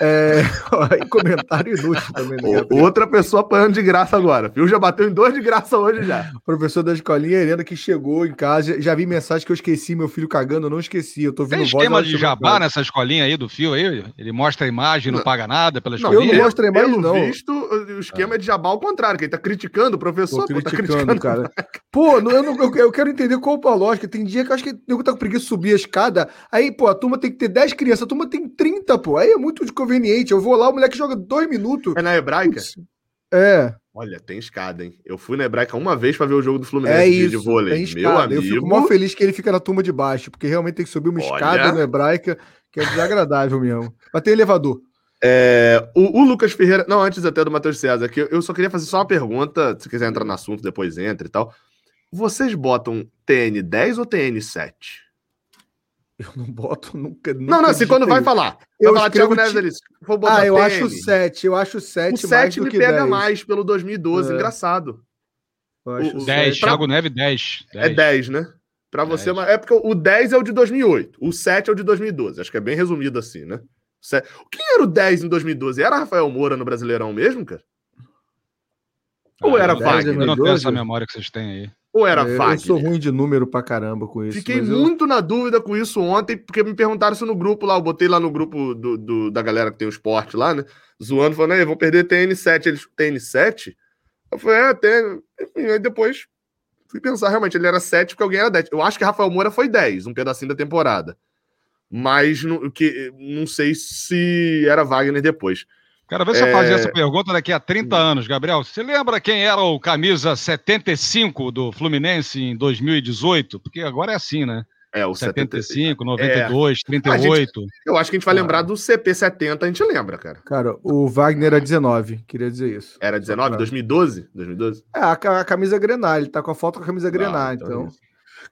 É, comentário inútil também. Né, Outra pessoa apanhando de graça agora. Viu? Já bateu em dois de graça hoje já. Professor da escolinha, Helena, que chegou em casa. Já vi mensagem que eu esqueci, meu filho cagando, eu não esqueci. Eu tô vendo Tem esquema de jabá nessa escolinha aí do fio aí? Ele mostra a imagem não, não paga nada pela escolinha? Eu não mostro a imagem, Pelo não. visto, o esquema é de jabá ao contrário, que ele tá criticando o professor. Pô, tá criticando, cara. Pô, eu, não, eu, eu, quero entender qual é a lógica. Tem dia que eu acho que eu tá com preguiça de subir a escada. Aí, pô, a turma tem que ter 10 crianças, a turma tem 30, pô. Aí é muito conveniente. Eu vou lá, o moleque joga dois minutos. É na hebraica? É. Olha, tem escada, hein? Eu fui na Hebraica uma vez para ver o jogo do Fluminense é isso, de vôlei. Meu amigo. Eu fico mó feliz que ele fica na turma de baixo, porque realmente tem que subir uma Olha... escada na Hebraica, que é desagradável mesmo. Mas tem elevador. É, o, o, Lucas Ferreira, não, antes até do Matheus César, que eu só queria fazer só uma pergunta, se quiser entrar no assunto, depois entra e tal. Vocês botam TN10 ou TN7? Eu não boto nunca. nunca não, não, assim, quando vai falar. Eu vai falar Thiago Neves ali. Vou botar ah, eu TN. acho 7. Eu acho 7 o 7 me pega 10. mais pelo 2012. É. Engraçado. Eu acho o, 10. Pra... Thiago Neves, 10. 10. É 10, né? Pra 10. você, é porque o 10 é o de 2008. O 7 é o de 2012. Acho que é bem resumido assim, né? Quem era o 10 em 2012? Era Rafael Moura no Brasileirão mesmo, cara? Ou ah, era Wagner? Eu não tenho essa memória que vocês têm aí. Ou era é, Fagner? Eu sou ruim de número pra caramba com isso. Fiquei muito eu... na dúvida com isso ontem, porque me perguntaram isso no grupo lá. Eu botei lá no grupo do, do da galera que tem o esporte lá, né? Zoando, falando, aí, vou perder TN7. Eles, TN7? Eu falei, é. Enfim, aí depois fui pensar, realmente, ele era 7 porque alguém era 10. Eu acho que Rafael Moura foi 10, um pedacinho da temporada. Mas não, que, não sei se era Wagner depois. Quero ver se é... eu fazia essa pergunta daqui a 30 anos, Gabriel. Você lembra quem era o camisa 75 do Fluminense em 2018? Porque agora é assim, né? É, o 75, 92, é. 38. Gente, eu acho que a gente vai lembrar do CP70, a gente lembra, cara. Cara, o Wagner era 19, queria dizer isso. Era 19, 2012? 2012? É, a, a camisa Grenal, ele tá com a foto com a camisa Grenal, ah, então. então...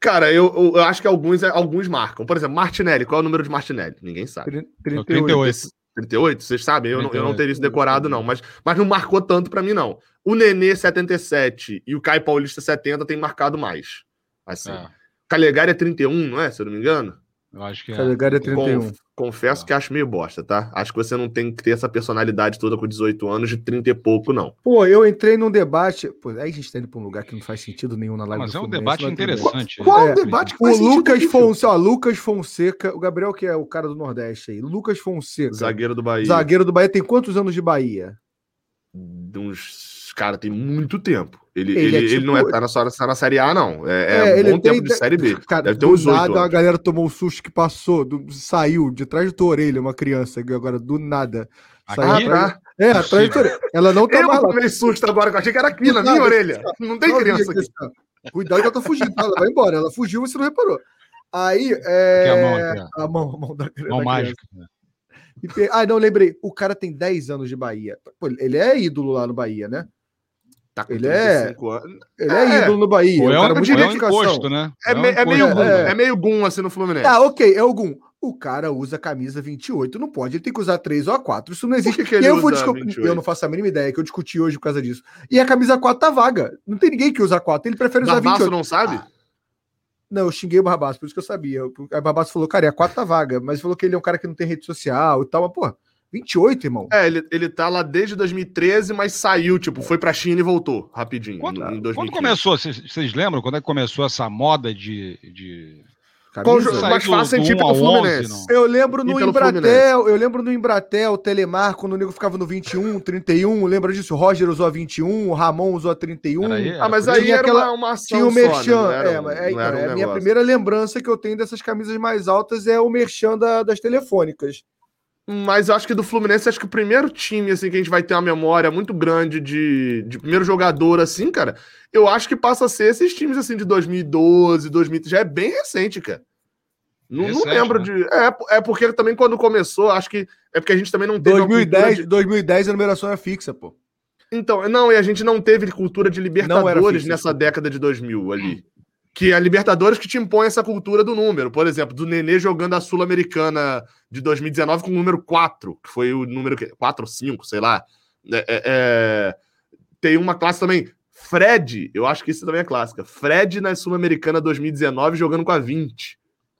Cara, eu, eu, eu, acho que alguns, alguns marcam. Por exemplo, Martinelli, qual é o número de Martinelli? Ninguém sabe. 38. 38. 38, vocês sabem, eu, não, eu não teria isso decorado, não, mas, mas não marcou tanto para mim, não. O Nenê 77 e o Caio Paulista 70 tem marcado mais. Assim. É. Calegari é 31, não é? Se eu não me engano. Eu acho que é. Calegari é 31. Conf, confesso é. que acho meio bosta, tá? Acho que você não tem que ter essa personalidade toda com 18 anos de 30 e pouco, não. Pô, eu entrei num debate. Pô, aí a gente tá indo pra um lugar que não faz sentido nenhum na live. Mas é um debate interessante. Qual, qual é, o debate que faz O Lucas Fonseca, ó, Lucas Fonseca, o Gabriel, que é o cara do Nordeste aí. Lucas Fonseca. Zagueiro do Bahia. Zagueiro do Bahia tem quantos anos de Bahia? Uns cara, tem muito tempo. Ele, ele, ele, é tipo... ele não é, tá, na, tá na Série A, não. É, é, é um bom tem, tempo de Série B. Cara, Deve ter uns nada, a galera tomou um susto que passou, do, saiu de trás da tua orelha, uma criança, agora do nada. Saiu ah, atrás, é, atrás da orelha. Ela não tá eu mais lá. Eu susto agora, eu achei que era aqui, na minha orelha. Não tem criança aqui. Cuidado que ela tá fugindo, tá? ela vai embora. Ela fugiu, você não reparou. Aí, é... Aqui a mão, aqui, a mão, a mão da, mão da mágica. Ah, não, lembrei. O cara tem 10 anos de Bahia. Pô, ele é ídolo lá no Bahia, né? Tá ele é, anos. Ele é, é ídolo no Bahia. É, um, diria é um encosto, né? É, me, é, meio gum, é. é meio gum assim no Fluminense. Ah, ok, é o gum. O cara usa camisa 28, não pode, ele tem que usar 3 ou 4. Isso não existe. Que, que eu, vou eu não faço a mínima ideia, que eu discuti hoje por causa disso. E a camisa 4 tá vaga. Não tem ninguém que usa 4, ele prefere usar Barbaço 28. não sabe? Ah. Não, eu xinguei o Barbaço, por isso que eu sabia. O Barbaço falou, cara, a 4 tá vaga, mas falou que ele é um cara que não tem rede social e tal, mas, porra. 28, irmão. É, ele, ele tá lá desde 2013, mas saiu, tipo, foi pra China e voltou rapidinho. Quando, quando começou, vocês lembram quando é que começou essa moda de. de... mais fácil do, do Fluminense. 11, eu lembro no Embratel, eu lembro no Embratel, Telemar, quando o nego ficava no 21, 31, lembra disso? O Roger usou a 21, o Ramon usou a 31. Aí, ah, mas aí era aquela, uma, uma ação Tinha o Merchan. Né? é, um, é, é, um a minha primeira lembrança que eu tenho dessas camisas mais altas é o Merchan da, das telefônicas. Mas eu acho que do Fluminense, acho que o primeiro time, assim, que a gente vai ter uma memória muito grande de, de primeiro jogador, assim, cara, eu acho que passa a ser esses times, assim, de 2012, 2013, já é bem recente, cara. Não, recente, não lembro né? de. É, é porque também quando começou, acho que. É porque a gente também não teve. 2010, 2010 a numeração é fixa, pô. Então, não, e a gente não teve cultura de Libertadores nessa década de 2000 ali. Que é a Libertadores que te impõe essa cultura do número. Por exemplo, do Nenê jogando a Sul-Americana de 2019 com o número 4, que foi o número 4 ou 5, sei lá. É, é, é... Tem uma classe também. Fred, eu acho que isso também é clássica. Fred na Sul-Americana 2019 jogando com a 20.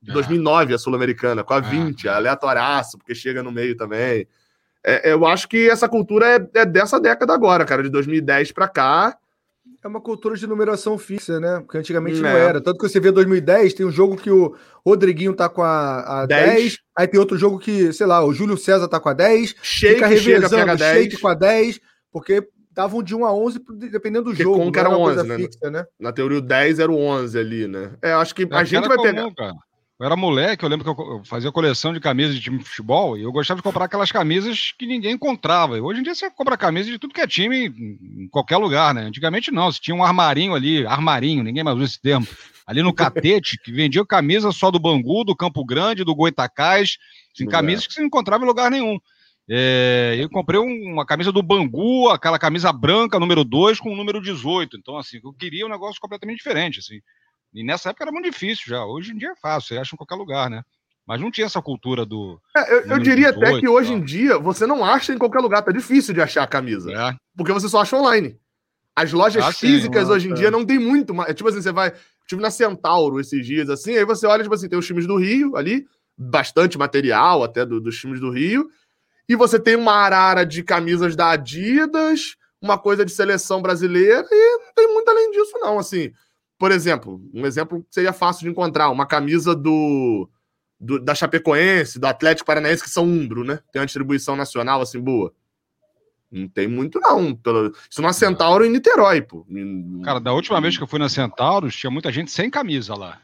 Ah. 2009 a Sul-Americana, com a 20, ah. aleatoriaço, porque chega no meio também. É, eu acho que essa cultura é, é, dessa década agora, cara, de 2010 para cá. É uma cultura de numeração fixa, né? Porque antigamente é. não era. Tanto que você vê 2010, tem um jogo que o Rodriguinho tá com a, a 10. 10. aí tem outro jogo que, sei lá, o Júlio César tá com a 10, Shake fica revezando, chega, Shake com a 10, porque davam de 1 a 11 dependendo do porque jogo. Como que era 11, né? Fixa, né? Na teoria o 10 era o 11 ali, né? É, acho que é, a gente vai comum, pegar... Cara. Eu era moleque, eu lembro que eu fazia coleção de camisas de time de futebol e eu gostava de comprar aquelas camisas que ninguém encontrava. Hoje em dia você compra camisa de tudo que é time em qualquer lugar, né? Antigamente não, você tinha um armarinho ali, armarinho, ninguém mais usa esse termo, ali no catete, que vendia camisa só do Bangu, do Campo Grande, do Goitacás, assim, camisas que você não encontrava em lugar nenhum. É, eu comprei uma camisa do Bangu, aquela camisa branca, número 2, com o número 18. Então, assim, eu queria um negócio completamente diferente, assim. E nessa época era muito difícil já. Hoje em dia é fácil, você acha em qualquer lugar, né? Mas não tinha essa cultura do. É, eu, eu, diria 18, até que hoje em dia você não acha em qualquer lugar, tá difícil de achar a camisa. É. Porque você só acha online. As lojas ah, físicas sim, hoje em dia não tem muito mais. Tipo assim, você vai. Tive na Centauro esses dias, assim, aí você olha, tipo assim, tem os times do Rio ali, bastante material até do, dos times do Rio, e você tem uma arara de camisas da Adidas, uma coisa de seleção brasileira, e não tem muito além disso, não, assim. Por exemplo, um exemplo seria fácil de encontrar, uma camisa do, do da Chapecoense, do Atlético Paranaense, que são umbro, né? Tem uma distribuição nacional assim boa. Não tem muito, não. Isso na Centauro em Niterói, pô. Cara, da última vez que eu fui na Centauro, tinha muita gente sem camisa lá.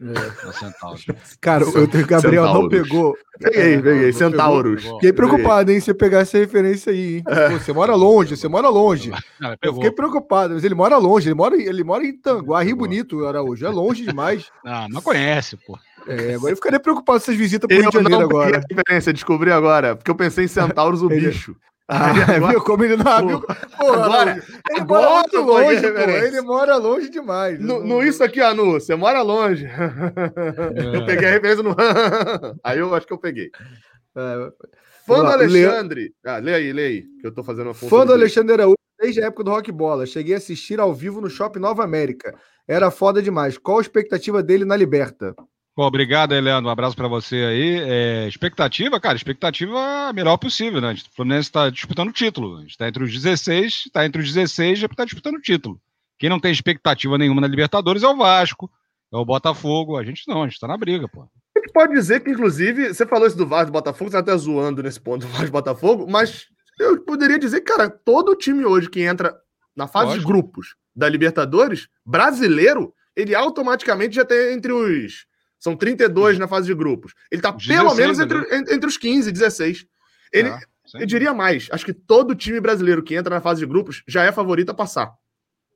É. Cara, o Gabriel Centauros. não pegou. Peguei, peguei. Centauros. Fiquei preocupado, hein? Se pegar essa referência aí, hein? É. Pô, você mora longe, você mora longe. Não, eu fiquei preocupado, mas ele mora longe, ele mora, ele mora em Tanguá, Rio Bonito, Araújo. É longe demais. Não, não conhece, pô. É, agora eu ficaria preocupado com essas visitas pro Rio de Janeiro agora. A referência, descobri agora, porque eu pensei em Centauros, o bicho. Ah, agora, viu como ele não abriu? Agora, ele agora mora muito longe, pô, ele mora longe demais. No, no isso aqui, Anu, você mora longe. É. Eu peguei a referência no. aí eu acho que eu peguei. É. Fã do Alexandre. Le... Ah, lê aí, lê aí, que eu tô fazendo a Fã do Alexandre Araújo desde a época do Rock Bola. Cheguei a assistir ao vivo no Shopping Nova América. Era foda demais. Qual a expectativa dele na Liberta? Bom, obrigado, Heleno. Um abraço para você aí. É, expectativa, cara, expectativa a melhor possível, né? O Fluminense está disputando o título. A gente está entre os 16, está entre os 16 e está disputando o título. Quem não tem expectativa nenhuma na Libertadores é o Vasco, é o Botafogo. A gente não, a gente está na briga, pô. A gente pode dizer que, inclusive, você falou isso do Vasco do Botafogo, você tá até zoando nesse ponto do Vasco do Botafogo, mas eu poderia dizer, cara, todo time hoje que entra na fase Lógico. de grupos da Libertadores, brasileiro, ele automaticamente já tem entre os são 32 na fase de grupos. Ele está pelo menos entre, entre os 15 e 16. Ele, ah, eu diria mais. Acho que todo time brasileiro que entra na fase de grupos já é favorito a passar.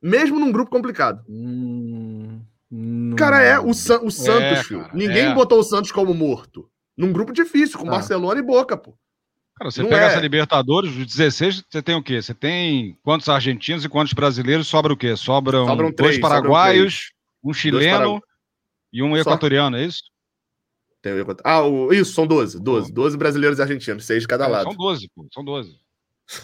Mesmo num grupo complicado. Hum, cara, é o, San, o Santos, é, Ninguém é. botou o Santos como morto. Num grupo difícil, com ah. Barcelona e Boca, pô. Cara, você Não pega é. essa Libertadores, os 16, você tem o quê? Você tem quantos argentinos e quantos brasileiros? Sobra o quê? Sobram, Sobram três, dois paraguaios, um chileno e um equatoriano, é isso? Tem o Ah, o... isso, são 12. 12. 12 brasileiros e argentinos, seis de cada é, lado. São 12, pô, são 12.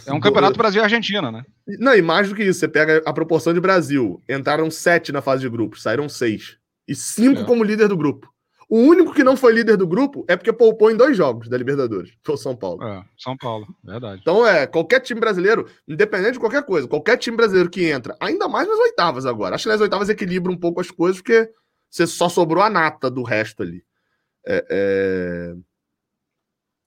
É um campeonato Brasil e Argentina, né? Não, e mais do que isso, você pega a proporção de Brasil. Entraram sete na fase de grupos, saíram seis. E cinco é. como líder do grupo. O único que não foi líder do grupo é porque poupou em dois jogos da Libertadores. Foi o São Paulo. É, São Paulo, verdade. Então é, qualquer time brasileiro, independente de qualquer coisa, qualquer time brasileiro que entra, ainda mais nas oitavas agora. Acho que nas oitavas equilibra um pouco as coisas, porque você só sobrou a nata do resto ali. É, é...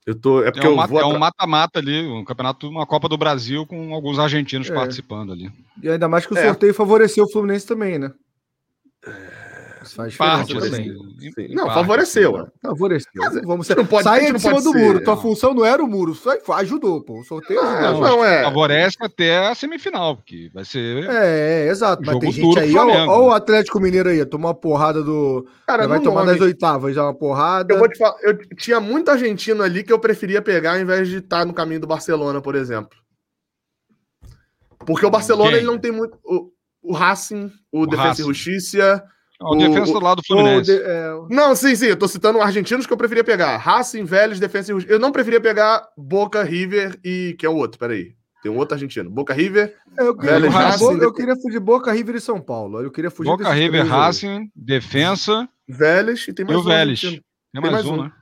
Eu tô, é porque é um, eu vou é um mata-mata ali, um campeonato, uma Copa do Brasil com alguns argentinos é. participando ali. E ainda mais que o é. sorteio favoreceu o Fluminense também, né? É. Faz parte, assim. Não, parte, favoreceu. Né? Favoreceu. Mas, Vamos ser... não pode, Sai de cima do ser, muro. Não. Tua função não era o muro, só ajudou, pô. O sorteio não, não, é. Favorece até a semifinal, porque vai ser. É, é exato. Mas tem gente aí, olha o Atlético Mineiro aí, tomou uma porrada do. Cara, vai tomar nome. nas oitavas já uma porrada. Eu vou te falar, eu tinha muito argentino ali que eu preferia pegar ao invés de estar no caminho do Barcelona, por exemplo. Porque o Barcelona ele não tem muito. O, o Racing, o, o Defesa e Justiça. O, o Defesa do lado do Fluminense. De, é... Não, sim, sim. Eu tô citando argentinos que eu preferia pegar. Racing, Vélez, Defesa e. Eu não preferia pegar Boca, River e. Que é o outro, peraí. Tem um outro argentino. Boca River. Eu queria, Vélez, Racing, eu queria fugir Boca, River e São Paulo. Eu queria fugir Boca, River, Racing, Defensa. Vélez e tem mais e o um. Vélez. Tem mais, tem mais um, um, né?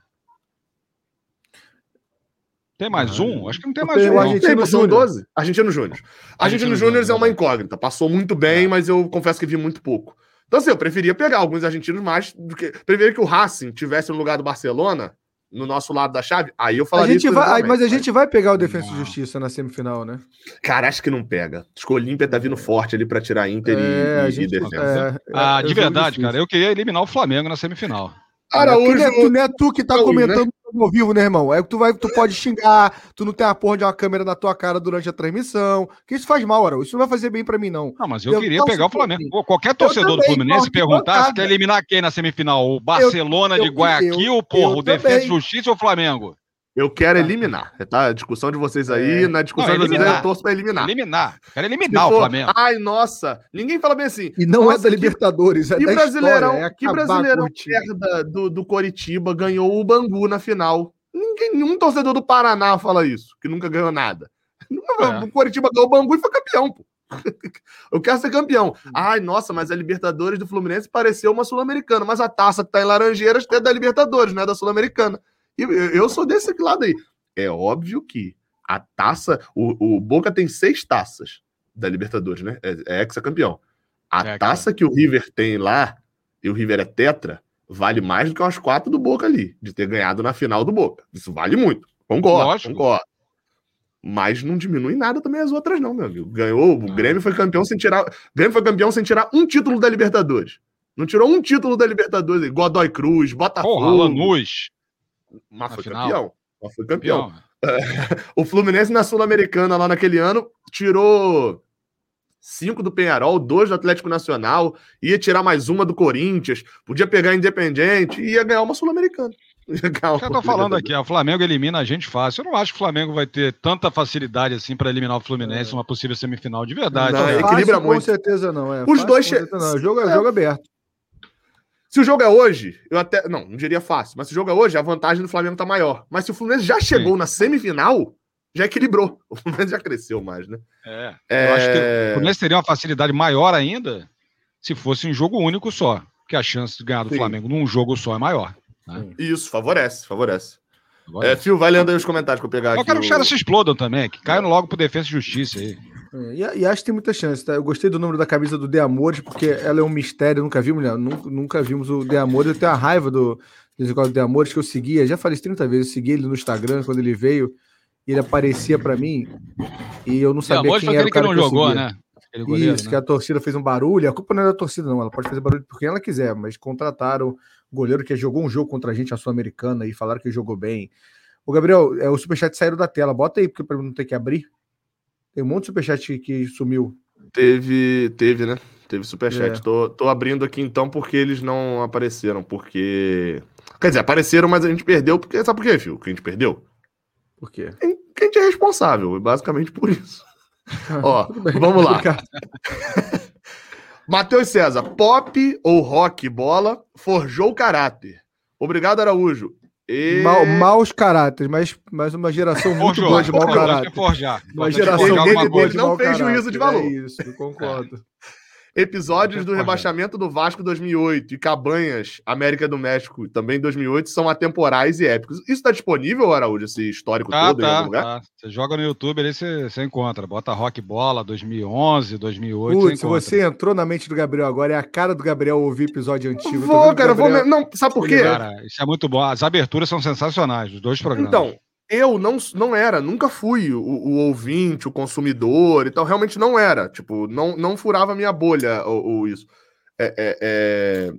Tem mais um? Acho que não tem mais um. Argentino são 12. Argentino Júnior. Argentino Júnior é uma incógnita. Passou muito bem, é. mas eu confesso que vi muito pouco. Então, assim, eu preferia pegar alguns argentinos mais do que. Preferia que o Racing tivesse no lugar do Barcelona, no nosso lado da chave. Aí eu falaria. A gente vai, mas a gente vai pegar o Defensa e Justiça na semifinal, né? Cara, acho que não pega. Acho que o Olímpia tá vindo forte ali para tirar Inter é, e, gente, e Defensa. É, ah, de verdade, cara. Eu queria eliminar o Flamengo na semifinal. Araújo. É, tu, não é tu que tá, tá comentando né? Ao vivo, né, irmão? É que tu vai, tu pode xingar, tu não tem a porra de uma câmera na tua cara durante a transmissão. Que isso faz mal, Araújo. Isso não vai fazer bem pra mim, não. Não, mas eu, eu queria pegar o Flamengo. Pô, qualquer torcedor do Fluminense perguntar se quer eliminar quem na semifinal? O Barcelona eu, de Guayaquil, porra, o Defesa Justiça ou o Flamengo? Eu quero eliminar. Tá? A discussão de vocês aí, é. na discussão não, de vocês eu torço pra eliminar. Eliminar. Quero eliminar for, o Flamengo. Ai, nossa. Ninguém fala bem assim. E não é da Libertadores, é que da brasileirão, história, é Que brasileirão merda do, do Coritiba ganhou o Bangu na final. Ninguém, nenhum torcedor do Paraná fala isso, que nunca ganhou nada. É. O Coritiba ganhou o Bangu e foi campeão, pô. Eu quero ser campeão. Ai, nossa, mas a Libertadores do Fluminense pareceu uma Sul-Americana. Mas a taça que tá em Laranjeiras é da Libertadores, não é da Sul-Americana. E eu sou desse lado aí. É óbvio que a taça. O, o Boca tem seis taças da Libertadores, né? É, é ex-campeão. A é, taça que o River tem lá, e o River é tetra, vale mais do que umas quatro do Boca ali, de ter ganhado na final do Boca. Isso vale muito. Concordo, Lógico. concordo. Mas não diminui nada também as outras, não, meu amigo. Ganhou, o Grêmio foi campeão sem tirar. Grêmio foi campeão sem tirar um título da Libertadores. Não tirou um título da Libertadores. Godoy Cruz, Botafogo. Porra, Lanús. Mas foi final. campeão. Mas foi campeão. campeão. o Fluminense na Sul-Americana lá naquele ano tirou cinco do Penharol, dois do Atlético Nacional, ia tirar mais uma do Corinthians, podia pegar Independente e ia ganhar uma Sul-Americana. Eu tô falando aqui, o Flamengo elimina a gente fácil. Eu não acho que o Flamengo vai ter tanta facilidade assim para eliminar o Fluminense é. uma possível semifinal de verdade. Não, é equilibra muito. Com certeza não. É. Os fácil, dois. Não. Jogo, é. jogo aberto. Se o jogo é hoje, eu até. Não, não diria fácil, mas se o jogo é hoje, a vantagem do Flamengo tá maior. Mas se o Fluminense já chegou Sim. na semifinal, já equilibrou. O Fluminense já cresceu mais, né? É. é... Eu acho que o Fluminense teria uma facilidade maior ainda se fosse um jogo único só. Porque a chance de ganhar do Sim. Flamengo num jogo só é maior. Né? Isso, favorece, favorece. É, Fio, vai lendo aí os comentários que eu pegar eu aqui. Eu quero que os caras se explodam também, que caiam logo pro Defesa e Justiça aí. E, e, acho que tem muita chance, tá? Eu gostei do número da camisa do De Amores, porque ela é um mistério, nunca vimos, né? Nunca, nunca vimos o De Amores. Eu tenho a raiva do, do De Amores que eu seguia, já falei isso 30 vezes, eu segui ele no Instagram quando ele veio, e ele aparecia para mim, e eu não sabia quem era o cara que, não que jogou, né? Goleiro, isso, né? que a torcida fez um barulho. A culpa não é da torcida, não. Ela pode fazer barulho por quem ela quiser, mas contrataram o goleiro que jogou um jogo contra a gente, a Sul-Americana, e falaram que jogou bem. O Gabriel, é, o superchat saiu da tela. Bota aí, porque para não ter que abrir. Tem um monte de superchat que, sumiu. Teve, teve, né? Teve superchat. É. Tô, tô abrindo aqui então porque eles não apareceram. Porque. Quer dizer, apareceram, mas a gente perdeu. Porque... Sabe por quê, Fio? Que a gente perdeu? Por quê? Que a gente é responsável, basicamente por isso. Ó, vamos lá. Matheus César, pop ou rock bola forjou o caráter. Obrigado, Araújo. E... Mal, maus caráteres, mas, mas uma geração muito boa de mau caráter. Forjar. Uma geração muito boa de não fez juízo de valor. É isso, concordo. Episódios do rebaixamento do Vasco 2008 e Cabanhas, América do México, também 2008, são atemporais e épicos. Isso está disponível, Araújo, esse histórico ah, todo tá, em algum lugar? Tá. Você joga no YouTube ali, você, você encontra. Bota Rock Bola 2011, 2008. Putz, se você entrou na mente do Gabriel agora, é a cara do Gabriel ouvir episódio antigo. Vou, cara, Gabriel... vou. Não, sabe por quê? Cara, isso é muito bom. As aberturas são sensacionais, os dois programas. Então, eu não, não era, nunca fui o, o, ouvinte, o consumidor e tal, realmente não era. Tipo, não, não furava minha bolha ou, isso. É, é, é...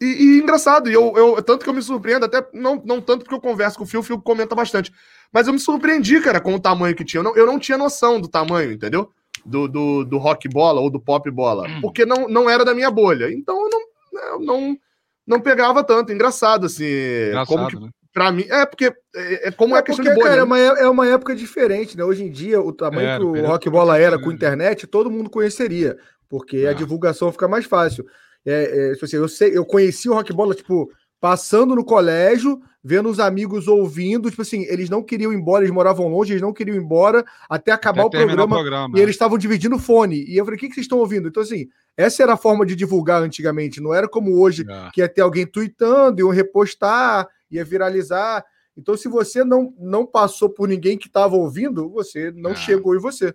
E, e, engraçado, e eu, eu, tanto que eu me surpreendo, até não, não tanto porque eu converso com o Fio, o Fio comenta bastante, mas eu me surpreendi, cara, com o tamanho que tinha. Eu não, eu não tinha noção do tamanho, entendeu? Do, do, do rock bola ou do pop bola, hum. porque não, não era da minha bolha. Então eu não, eu não, não pegava tanto. Engraçado, assim. Engraçado, como que, né? Pra mim, é porque é, é como é, é questão porque, de bolha. Cara, né? é, uma, época diferente, né? Hoje em dia, o tamanho é, que o rock bola era com internet, todo mundo conheceria, porque a é. divulgação fica mais fácil. É, é, tipo assim, eu sei, eu conheci o rock bola, tipo, passando no colégio, vendo os amigos ouvindo, tipo assim, eles não queriam ir embora, eles moravam longe, eles não queriam ir embora até acabar até o, programa, o, programa, e eles estavam dividindo fone. E eu falei, o que, que vocês estão ouvindo? Então, assim, essa era a forma de divulgar antigamente, não era como hoje, é. que ia ter alguém tweetando, iam repostar, ia viralizar. Então, se você não, não passou por ninguém que estava ouvindo, você não é. chegou em você.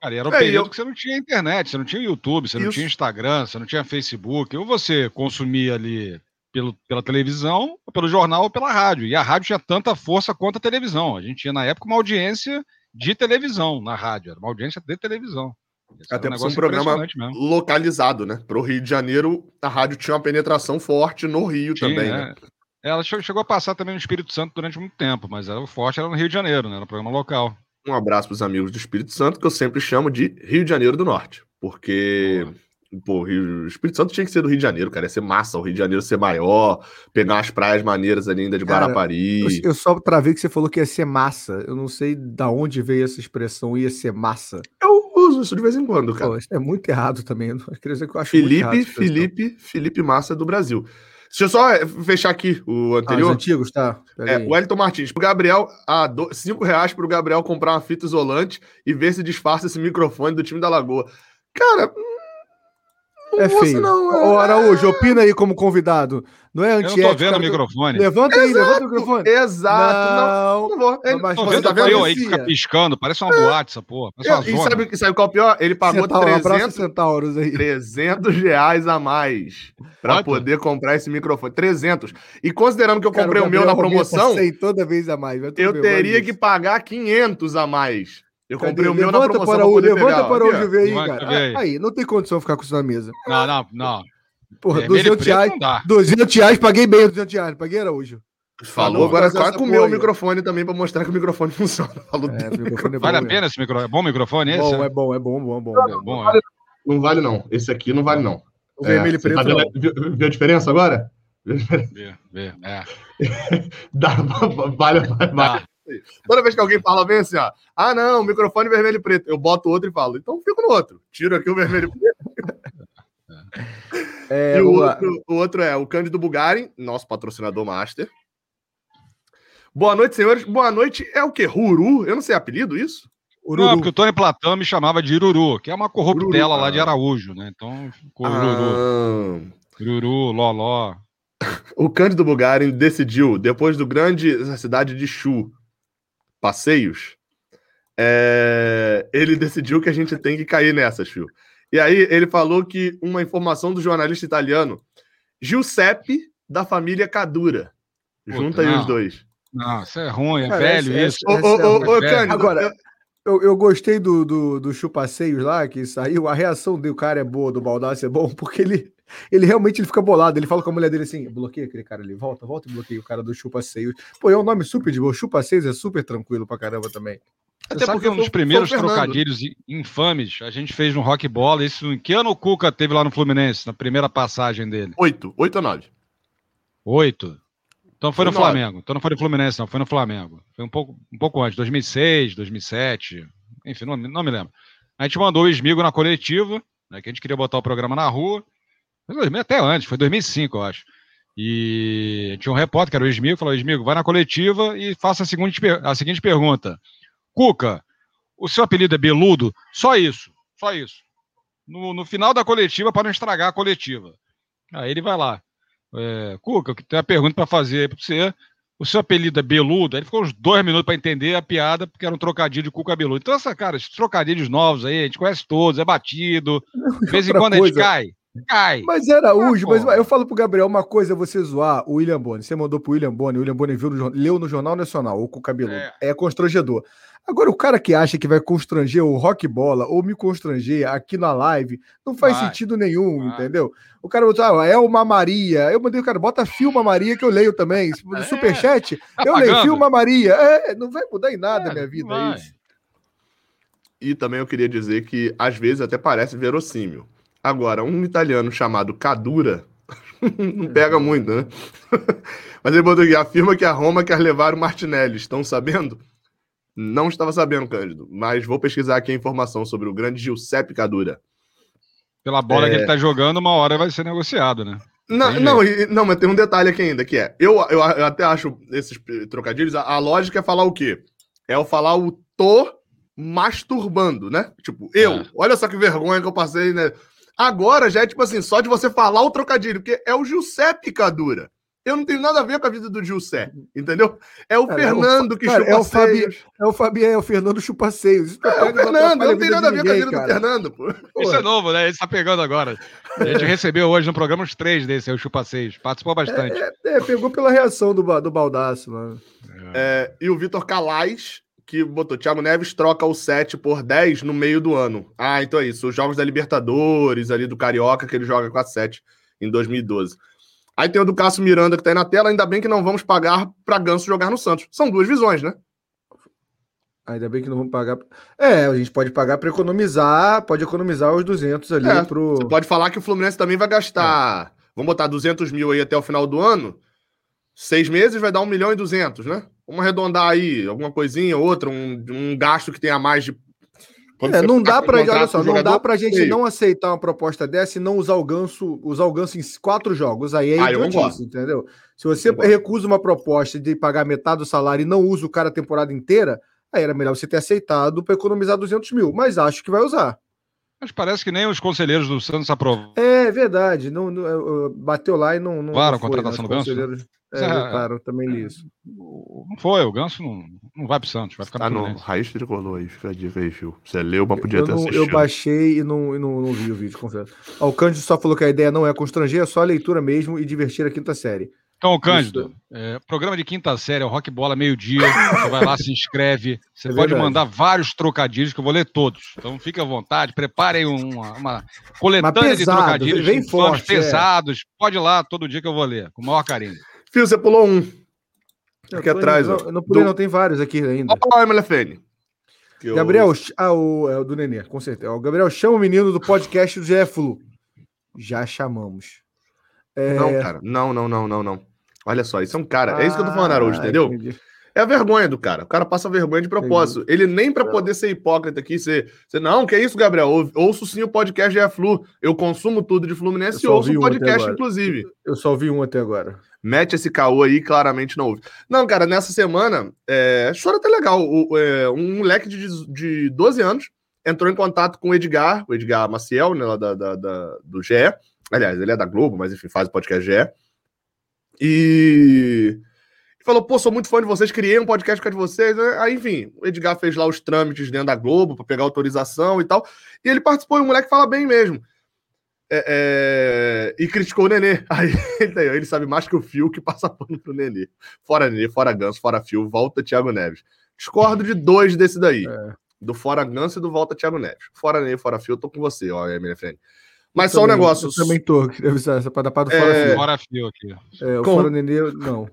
Cara, era um é, período eu... que você não tinha internet, você não tinha YouTube, você Isso. não tinha Instagram, você não tinha Facebook. Ou você consumia ali pelo, pela televisão, pelo jornal ou pela rádio. E a rádio tinha tanta força quanto a televisão. A gente tinha, na época, uma audiência de televisão na rádio, era uma audiência de televisão. Esse Até um por um programa mesmo. localizado, né? Para o Rio de Janeiro, a rádio tinha uma penetração forte no Rio tinha, também, né? É. Ela chegou a passar também no Espírito Santo durante muito tempo, mas o forte era no Rio de Janeiro, né? Era um programa local. Um abraço para os amigos do Espírito Santo, que eu sempre chamo de Rio de Janeiro do Norte, porque Pô, o, Rio, o Espírito Santo tinha que ser do Rio de Janeiro, cara. Ia ser massa o Rio de Janeiro ser maior, pegar umas praias maneiras ali ainda de cara, Guarapari. Eu, eu só ver que você falou que ia ser massa. Eu não sei da onde veio essa expressão, ia ser massa. Eu uso isso de vez em quando, cara. Pô, isso é muito errado também. Eu queria dizer que eu acho Felipe, Felipe, Felipe Massa do Brasil. Deixa eu só eh, fechar aqui o anterior. Ah, os antigos, tá? é, o Wellington Martins. Pro Gabriel, a do... cinco reais pro Gabriel comprar uma fita isolante e ver se disfarça esse microfone do time da Lagoa. Cara, é feio. Não, é... Ô, Araújo, opina aí como convidado. Não é antiético. Eu não tô vendo o microfone. Levanta aí, Exato. levanta o microfone. Exato. Não, não, vou. Ele, mas tá vendo eu aí que fica piscando, parece uma é. boate essa porra. Parece uma e sabe, sabe qual é o pior? Ele pagou Centauro, 300, centauros aí. 300 reais a mais para poder comprar esse microfone. 300. E considerando que eu comprei Cara, o, o meu na promoção, toda vez a mais. Eu teria que pagar 500 a mais. Eu comprei o meu levanta na promoção. Para o, levanta pegar. para o ver aí, cara. Aí. aí, não tem condição de ficar com isso na mesa. Não, não, não. Porra, é, 200 reais. 200 reais, paguei bem 200 reais. Paguei, Araújo. Falou, agora só com o meu microfone também para mostrar que o microfone funciona. Falou é, microfone é vale a pena esse microfone? É bom microfone esse? Bom, é bom, é bom, bom, bom. Não, bom, não, vale, não vale não. Esse aqui não vale não. O vermelho é, preto. Tá vendo, viu, viu, a diferença agora? Vê, vê, é. Dá, vale, vale, vale. Toda vez que alguém fala bem assim, ó, ah, não, microfone vermelho e preto, eu boto outro e falo, então fico no outro. Tiro aqui o vermelho e preto. É, e o, outro, o outro é o Cândido Bugarin, nosso patrocinador master. Boa noite, senhores. Boa noite é o quê? Ruru? Eu não sei apelido isso? Ururu. Não, porque o Tony Platão me chamava de Iruru, que é uma corruptela lá de. Araújo, né? Então, ficou Ururu. Ah. Ururu, Loló. O Cândido Bugarin decidiu, depois do grande cidade de Chu, passeios, é, ele decidiu que a gente tem que cair nessas, Fio. E aí ele falou que uma informação do jornalista italiano, Giuseppe, da família Cadura. Puta, Junta aí os dois. Não, isso é ruim, é Cara, velho esse, isso. Ô, ô, ô, Cândido, Agora, eu, eu gostei do, do, do Chupaceios lá, que saiu. A reação do cara é boa, do Baldassi é bom, porque ele, ele realmente ele fica bolado. Ele fala com a mulher dele assim: bloqueia aquele cara ali, volta, volta e bloqueia o cara do Chupaceios. Pô, é um nome super de boa. Chupaceios é super tranquilo pra caramba também. Até porque um dos primeiros trocadilhos infames a gente fez no Rock Bola. Isso em que ano o Cuca teve lá no Fluminense, na primeira passagem dele? Oito. Oito ou nove? Oito. Então foi, foi no nove. Flamengo. Então não foi no Fluminense, não. Foi no Flamengo. Foi um pouco, um pouco antes, 2006, 2007. Enfim, não, não me lembro. A gente mandou o Esmigo na coletiva, né, que a gente queria botar o programa na rua. Até antes, foi 2005, eu acho. E tinha um repórter, que era o Esmigo, falou: Esmigo, vai na coletiva e faça a seguinte, a seguinte pergunta: Cuca, o seu apelido é Beludo? Só isso, só isso. No, no final da coletiva, para não estragar a coletiva. Aí ele vai lá: é, Cuca, tem uma pergunta para fazer aí para você. O seu apelido é Beludo? Aí ele ficou uns dois minutos para entender a piada, porque era um trocadilho de Cuca Beludo. Então, essa, cara, esses trocadilhos novos aí, a gente conhece todos, é batido. De vez em quando coisa. a gente cai. Cai. Mas era Araújo, ah, mas eu falo pro Gabriel, uma coisa é você zoar o William Boni. Você mandou pro William Boni, o William Boni viu no, leu no Jornal Nacional, o Cuca Beludo. É. é constrangedor. Agora, o cara que acha que vai constranger o rock bola ou me constranger aqui na live, não faz vai. sentido nenhum, vai. entendeu? O cara botou, ah, é uma Maria. Eu mandei o cara, bota Filma Maria que eu leio também. No é. superchat, tá eu leio Filma Maria. É, não vai mudar em nada é, a minha vida vai. isso. E também eu queria dizer que às vezes até parece verossímil. Agora, um italiano chamado Cadura não pega muito, né? Mas ele botou aqui, afirma que a Roma quer levar o Martinelli. Estão sabendo? Não estava sabendo, Cândido, mas vou pesquisar aqui a informação sobre o grande Giuseppe Cadura. Pela bola é... que ele está jogando, uma hora vai ser negociado, né? Não, não, não, mas tem um detalhe aqui ainda, que é, eu, eu, eu até acho esses trocadilhos, a, a, lógica é falar o quê? É o falar o tô masturbando, né? Tipo, eu, é. olha só que vergonha que eu passei, né? Agora já é tipo assim, só de você falar o trocadilho, porque é o Giuseppe Cadura. Eu não tenho nada a ver com a vida do Gilcé, entendeu? É o cara, Fernando é o, que cara, chupa é o Fabi, É o Fabiano, é o Fernando Chupaceios. É, é o Fernando, não tem nada a ver com a vida do Fernando, pô. Isso é novo, né? Ele tá pegando agora. A gente recebeu hoje no programa uns três desses, o Chupaceios. Participou bastante. É, é, é, pegou pela reação do, do Baldaço, mano. É, e o Vitor Calais, que botou Thiago Neves troca o 7 por 10 no meio do ano. Ah, então é isso. Os jogos da Libertadores, ali do Carioca, que ele joga com a 7 em 2012. Aí tem o do Cássio Miranda que tá aí na tela, ainda bem que não vamos pagar para Ganso jogar no Santos. São duas visões, né? Ainda bem que não vamos pagar. É, a gente pode pagar para economizar, pode economizar os 200 ali é, pro. Você pode falar que o Fluminense também vai gastar. É. Vamos botar 200 mil aí até o final do ano. Seis meses vai dar 1 milhão e 200, né? Vamos arredondar aí alguma coisinha, outra, um, um gasto que tenha mais de é, não dá para olha só, não dá pra gente não aceitar uma proposta dessa e não usar o ganso, usar o ganso em quatro jogos. Aí é ah, idiotice, entendeu? Se você recusa uma proposta de pagar metade do salário e não usa o cara a temporada inteira, aí era melhor você ter aceitado para economizar 200 mil. Mas acho que vai usar. Mas parece que nem os conselheiros do Santos aprovam. É verdade. Não, não, bateu lá e não. não claro, a contratação né? do Ganso. É, é, claro, também nisso. Não foi, o Ganso não, não vai pro Santos, vai ficar Ah, não, Raiz tricolor aí, fica a dica aí. Você leu, mas podia eu ter não, assistido. Eu baixei e não, e não, não vi o vídeo, confesso. o Cândido só falou que a ideia não é constranger, é só a leitura mesmo e divertir a quinta série. Então, Cândido, é, programa de quinta série, é o Rock Bola, meio-dia. Você vai lá, se inscreve. Você é pode verdade. mandar vários trocadilhos que eu vou ler todos. Então, fique à vontade. Preparem uma, uma coletânea pesado, de trocadilhos bem forte, é. pesados. É. Pode ir lá todo dia que eu vou ler, com o maior carinho. Fio, você pulou um. Aqui atrás. Não, não pulei, do... não, tem vários aqui ainda. Olha o MLFN. Gabriel, ah, o, é o do Nenê, com certeza. O Gabriel chama o menino do podcast do Flu. Já chamamos. É... Não, cara. Não, não, não, não, não. Olha só, isso é um cara. Ah, é isso que eu tô falando, Araújo, ah, entendeu? Entendi. É a vergonha do cara. O cara passa vergonha de propósito. Entendi. Ele nem para poder ser hipócrita aqui, ser, ser. Não, que é isso, Gabriel? Ou, ouço sim o podcast GF Flu. Eu consumo tudo de Fluminense e ouço o podcast, inclusive. Eu só ouvi um até agora mete esse caô aí, claramente não ouve. Não, cara, nessa semana, é, chora até legal. O, é, um moleque de, de 12 anos entrou em contato com o Edgar, o Edgar Maciel, né, lá da, da, da, do GE. Aliás, ele é da Globo, mas enfim, faz o podcast GE. E falou: pô, sou muito fã de vocês, criei um podcast com de vocês. Aí, enfim, o Edgar fez lá os trâmites dentro da Globo para pegar autorização e tal. E ele participou, e o moleque fala bem mesmo. É, é, e criticou o Nenê. Aí ele sabe mais que o Fio que passa pano pro Nenê. Fora Nenê, fora Ganso, fora Fio, volta Thiago Neves. Discordo de dois desse daí. É. Do fora Ganso e do volta Thiago Neves. Fora Nenê, fora Fio, tô com você, ó, minha frente. Mas eu só também, um negócio. Eu também tô, queria avisar, essa para dar do fora é... Fio. Fora Fio aqui. É, o com... fora Nenê, não.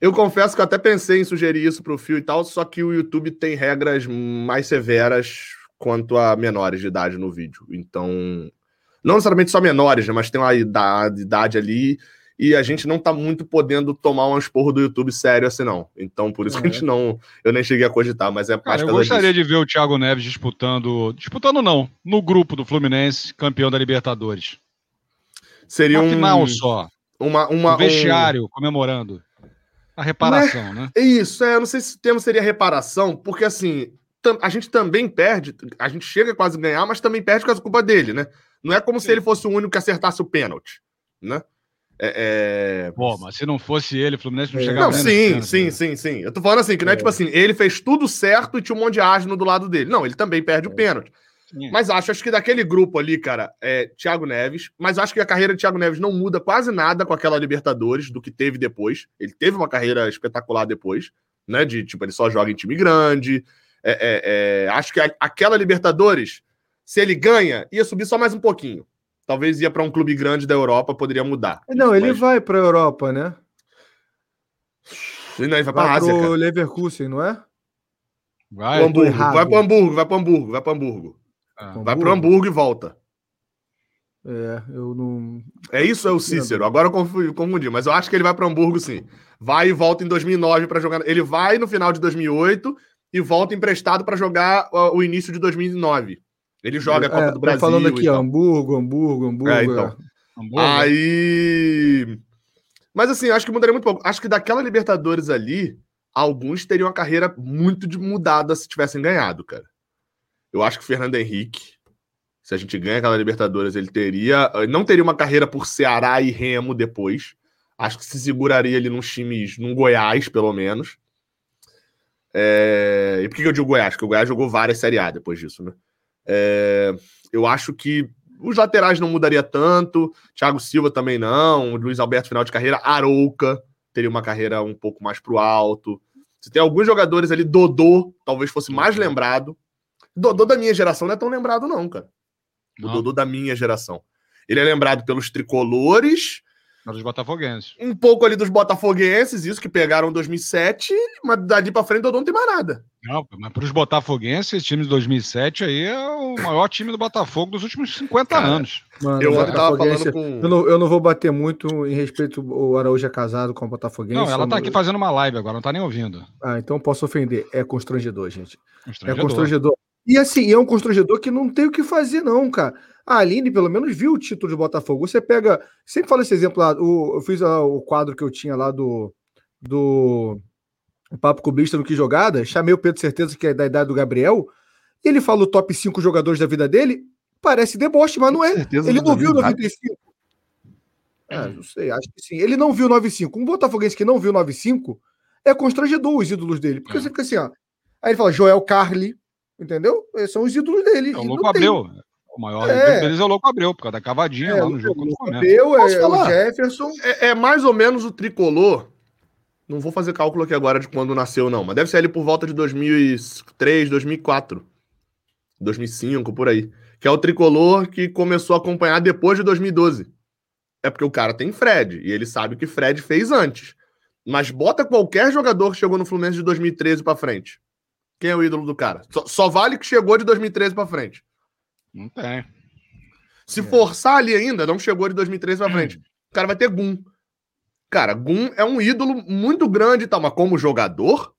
Eu confesso que eu até pensei em sugerir isso pro Fio e tal, só que o YouTube tem regras mais severas quanto a menores de idade no vídeo. Então, não necessariamente só menores, né, mas tem uma idade, idade ali e a gente não tá muito podendo tomar um esporro do YouTube sério assim, não. Então, por isso é. que a gente não. Eu nem cheguei a cogitar, mas é Cara, Eu gostaria disso. de ver o Thiago Neves disputando. Disputando, não. No grupo do Fluminense, campeão da Libertadores. Seria um. final só. Uma, uma, um vestiário um... comemorando. A reparação, é, né? É isso, é. Eu não sei se o termo seria reparação, porque assim. A gente também perde, a gente chega quase a ganhar, mas também perde com a culpa dele, né? Não é como Sim. se ele fosse o único que acertasse o pênalti, né? É, é... Pô, mas se não fosse ele, o Fluminense não é. chegava Não, sim, sim, né? sim, sim. Eu tô falando assim, que não é, é, tipo assim, ele fez tudo certo e tinha um monte de asno do lado dele. Não, ele também perde o é. pênalti. Sim. Mas acho, acho que daquele grupo ali, cara, é Thiago Neves. Mas acho que a carreira de Thiago Neves não muda quase nada com aquela Libertadores do que teve depois. Ele teve uma carreira espetacular depois, né? De tipo, ele só joga em time grande. É, é, acho que a, aquela Libertadores se ele ganha, ia subir só mais um pouquinho. Talvez ia para um clube grande da Europa, poderia mudar. Não, ele vai para a Europa, né? Não, ele vai para a Ásia. Pro Leverkusen, não é? Vai, Hamburgo, vai para Hamburgo, vai para Hamburgo, vai para Hamburgo. Ah. Vai para Hamburgo e volta. É, eu não. É isso, é o Cícero. Agora eu confundi, mas eu acho que ele vai para Hamburgo sim. Vai e volta em 2009 para jogar. Ele vai no final de 2008 e volta emprestado para jogar o início de 2009. Ele joga a Copa é, do Brasil. falando aqui, Hamburgo, Hamburgo, Hamburgo. É, então. Hamburgo. Aí. Mas assim, acho que mudaria muito pouco. Acho que daquela Libertadores ali, alguns teriam uma carreira muito mudada se tivessem ganhado, cara. Eu acho que o Fernando Henrique, se a gente ganha aquela Libertadores, ele teria. Não teria uma carreira por Ceará e Remo depois. Acho que se seguraria ali nos times, num Goiás, pelo menos. É... E por que eu digo Goiás? Porque o Goiás jogou várias Série A depois disso, né? É... Eu acho que os laterais não mudaria tanto. Thiago Silva também não. Luiz Alberto, final de carreira. Arouca teria uma carreira um pouco mais pro alto. Você tem alguns jogadores ali. Dodô talvez fosse mais uhum. lembrado. Dodô da minha geração não é tão lembrado, não, cara. O Dodô da minha geração. Ele é lembrado pelos tricolores dos botafoguenses. Um pouco ali dos botafoguenses, isso que pegaram em 2007, mas dali pra frente Dodô não tem mais nada. Não, mas pros botafoguenses, esse time de 2007 aí é o maior time do Botafogo dos últimos 50 Cara, anos. Mano, eu tava falando com... Eu não, eu não vou bater muito em respeito o Araújo é casado com o Botafoguense. Não, ela tá aqui fazendo uma live agora, não tá nem ouvindo. Ah, então posso ofender. É constrangedor, gente. Constrangedor. É constrangedor. E assim, é um constrangedor que não tem o que fazer, não, cara. A Aline, pelo menos, viu o título de Botafogo. Você pega. Sempre falo esse exemplo lá. O, eu fiz a, o quadro que eu tinha lá do. do Papo Cubista no Que Jogada. Chamei o Pedro Certeza, que é da idade do Gabriel. E ele fala o top 5 jogadores da vida dele. Parece deboche, mas não é. Ele não viu 95. É, não sei, acho que sim. Ele não viu 95. Um botafoguense que não viu 95 é constrangedor os ídolos dele. Porque é. você fica assim, ó. Aí ele fala Joel Carli, entendeu? Esses são os ídolos dele. É o Louco Abreu. Tem. O maior é. deles é o Louco Abreu, por causa da cavadinha é, lá no jogo. O Abreu é o Jefferson. É, é, mais ou menos o tricolor. Não vou fazer cálculo aqui agora de quando nasceu, não, mas deve ser ali por volta de 2003, 2004, 2005, por aí. Que é o tricolor que começou a acompanhar depois de 2012. É porque o cara tem Fred, e ele sabe o que Fred fez antes. Mas bota qualquer jogador que chegou no Fluminense de 2013 para frente. Quem é o ídolo do cara? Só, só vale que chegou de 2013 para frente. Não tem. Se é. forçar ali ainda, não chegou de 2013 pra frente. O cara vai ter Gum. Cara, Gum é um ídolo muito grande e tal, mas como jogador,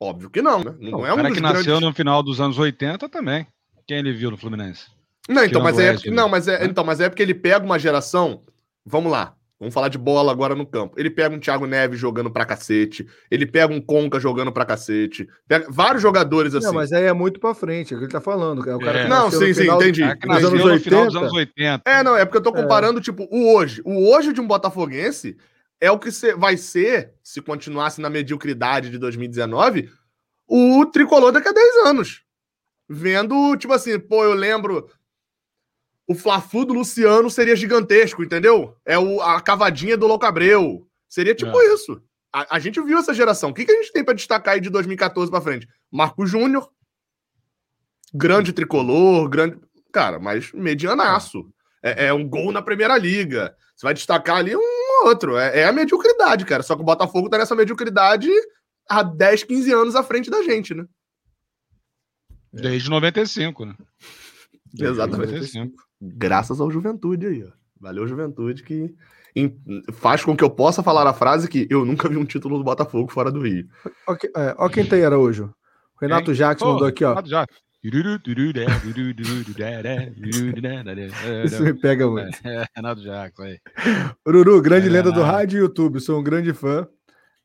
óbvio que não, né? Não, não é um cara que nasceu grandes... no final dos anos 80 também. Quem ele viu no Fluminense? Não, então, mas é, não, mas é, então, mas é porque ele pega uma geração. Vamos lá. Vamos falar de bola agora no campo. Ele pega um Thiago Neves jogando pra cacete. Ele pega um Conca jogando pra cacete. Pega vários jogadores assim. Não, mas aí é muito pra frente, é o que ele tá falando. É o cara é. Não, sim, sim, entendi. É nos anos 80. Dos anos 80. É, não, é porque eu tô é. comparando, é. tipo, o hoje. O hoje de um Botafoguense é o que vai ser, se continuasse na mediocridade de 2019, o tricolor daqui a 10 anos. Vendo, tipo assim, pô, eu lembro o Fla-Flu do Luciano seria gigantesco, entendeu? É o, a cavadinha do Louco Abreu. Seria tipo é. isso. A, a, gente viu essa geração. O que, que a gente tem para destacar aí de 2014 para frente? Marco Júnior, grande tricolor, grande. Cara, mas medianaço. É, é, um gol na Primeira Liga. Você vai destacar ali um outro. É, é, a mediocridade, cara. Só que o Botafogo tá nessa mediocridade há 10, 15 anos à frente da gente, né? Desde 95, né? Desde Exatamente. 95 graças ao Juventude aí, ó. Valeu, Juventude, que faz com que eu possa falar a frase que eu nunca vi um título do Botafogo fora do Rio. Ok, é, ó quem tem era hoje. Renato Jacques oh, mandou aqui, ó. Renato Jacques. Isso me pega muito. É, Renato Jacques, aí. Ururu, grande é, lenda Renato. do rádio e YouTube. Sou um grande fã.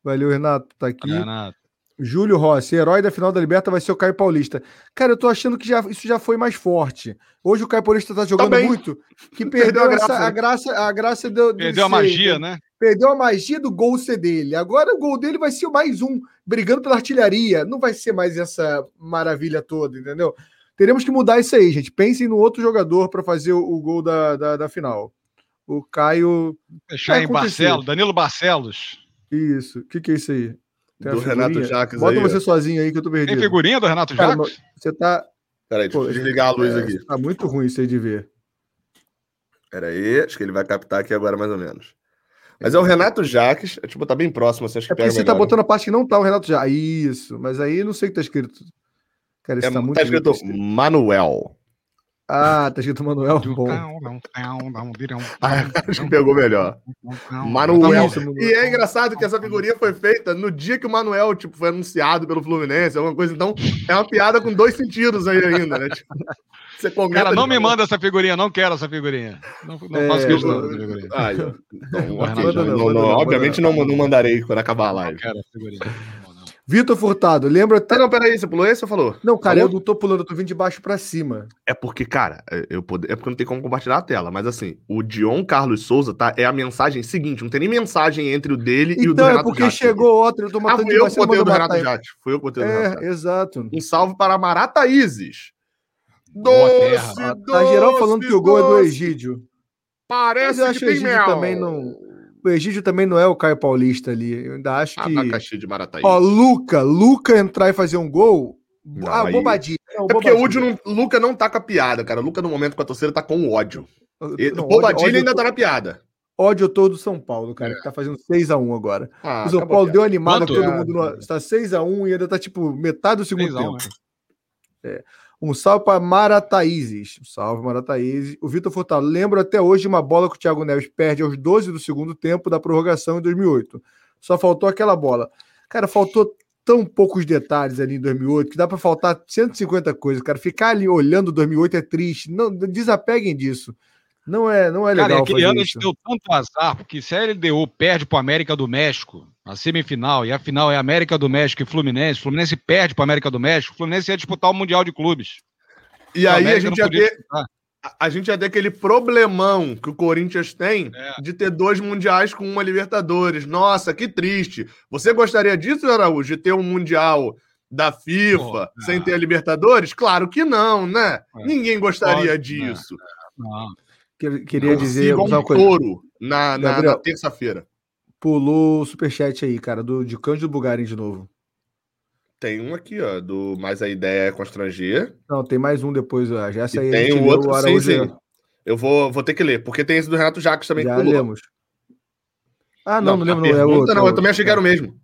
Valeu, Renato. Tá aqui. Renato. Júlio Rossi, herói da final da Liberta vai ser o Caio Paulista. Cara, eu tô achando que já, isso já foi mais forte. Hoje o Caio Paulista tá jogando Também. muito, que perdeu, perdeu a, graça, a graça, a graça do, Perdeu a magia, né? Perdeu a magia do gol ser dele. Agora o gol dele vai ser mais um, brigando pela artilharia. Não vai ser mais essa maravilha toda, entendeu? Teremos que mudar isso aí, gente. Pensem no outro jogador para fazer o, gol da, da, da, final. O Caio. Fechar em Barcelos, Danilo Barcelos. Isso. O que, que é isso aí? Tem do Renato Jacques Bota aí, você ó. sozinho aí que eu tô perdido. Tem figurinha do Renato Cara, Jacques? Você tá. Peraí, deixa eu desligar a luz é, aqui. Tá muito ruim isso aí de ver. Peraí, acho que ele vai captar aqui agora mais ou menos. Mas é o Renato Jacques, é, tipo, tá bem próximo, você acha que é porque você tá botando a parte que não tá o Renato Jacques. Isso, mas aí não sei o que tá escrito. Cara, isso é, tá muito Tá escrito Manuel. Ah, tá escrito Manuel. Bom. Ah, acho que pegou melhor. Manuel. E é engraçado que essa figurinha foi feita no dia que o Manuel tipo, foi anunciado pelo Fluminense, alguma coisa. Então, é uma piada com dois sentidos aí ainda, né? Tipo, você comenta Cara, não me manda essa figurinha, não quero essa figurinha. Não, não é, faço questão dessa figurinha. Ah, eu, não, obviamente não, não mandarei quando acabar a live. Não quero essa figurinha. Vitor Furtado, lembra até. Não, peraí, você pulou esse ou falou? Não, cara, falou? eu não tô pulando, eu tô vindo de baixo pra cima. É porque, cara, é, eu pod... é porque não tem como compartilhar a tela, mas assim, o Dion Carlos Souza, tá? É a mensagem seguinte, não tem nem mensagem entre o dele então, e o do então, Renato é porque Jatti. chegou outro, eu tô matando ah, fui eu que botei o do Renato Jatti. Fui eu que botei o do é, Renato exato. Um salve para Marata Isis. Doce, doce, Tá geral falando que o gol é do Egídio. Parece que tem mel. também não o Egídio também não é o Caio Paulista ali. Eu ainda acho que. Abacaxi de Marataí. Ó, Luca, Luca entrar e fazer um gol. Não, ah, aí... bobadinha. Não, é porque o não, Luca não tá com a piada, cara. O Luca, no momento com a torcida, tá com ódio. Não, bobadilha ódio, ainda tá na piada. Ódio todo do São Paulo, cara, é. que tá fazendo 6x1 agora. Ah, o São Paulo deu animada, todo é? mundo. No... Está 6x1 e ainda tá, tipo, metade do segundo tempo. É. Um salve para Marataízes. Um salve, Marataízes. O Vitor Furtado. Lembro até hoje de uma bola que o Thiago Neves perde aos 12 do segundo tempo da prorrogação em 2008. Só faltou aquela bola. Cara, faltou tão poucos detalhes ali em 2008 que dá para faltar 150 coisas, cara. Ficar ali olhando 2008 é triste. Não desapeguem disso. Não é, não é legal. Cara, aquele ano a gente deu tanto azar, porque se a LDU perde para o América do México, a semifinal, e a final é América do México e Fluminense, o Fluminense perde para América do México, o Fluminense ia disputar o Mundial de Clubes. E aí a gente ia ter. A gente ia ter aquele problemão que o Corinthians tem é. de ter dois mundiais com uma Libertadores. Nossa, que triste. Você gostaria disso, Araújo, de ter um mundial da FIFA Pô, sem ter a Libertadores? Claro que não, né? É. Ninguém gostaria Pode, disso. Não. não. Queria dizer. Um touro na, na, na terça-feira. Pulou o superchat aí, cara, do, de Cândido Bugarin de novo. Tem um aqui, ó, do Mas a Ideia é Constranger. Não, tem mais um depois, ó. Já saiu. Tem um outro, sim, sim. Eu vou, vou ter que ler, porque tem esse do Renato Jacques também Já que pulou. lemos. Ah, não, não, não lembro. Não, é outro, não, eu também achei que era o mesmo.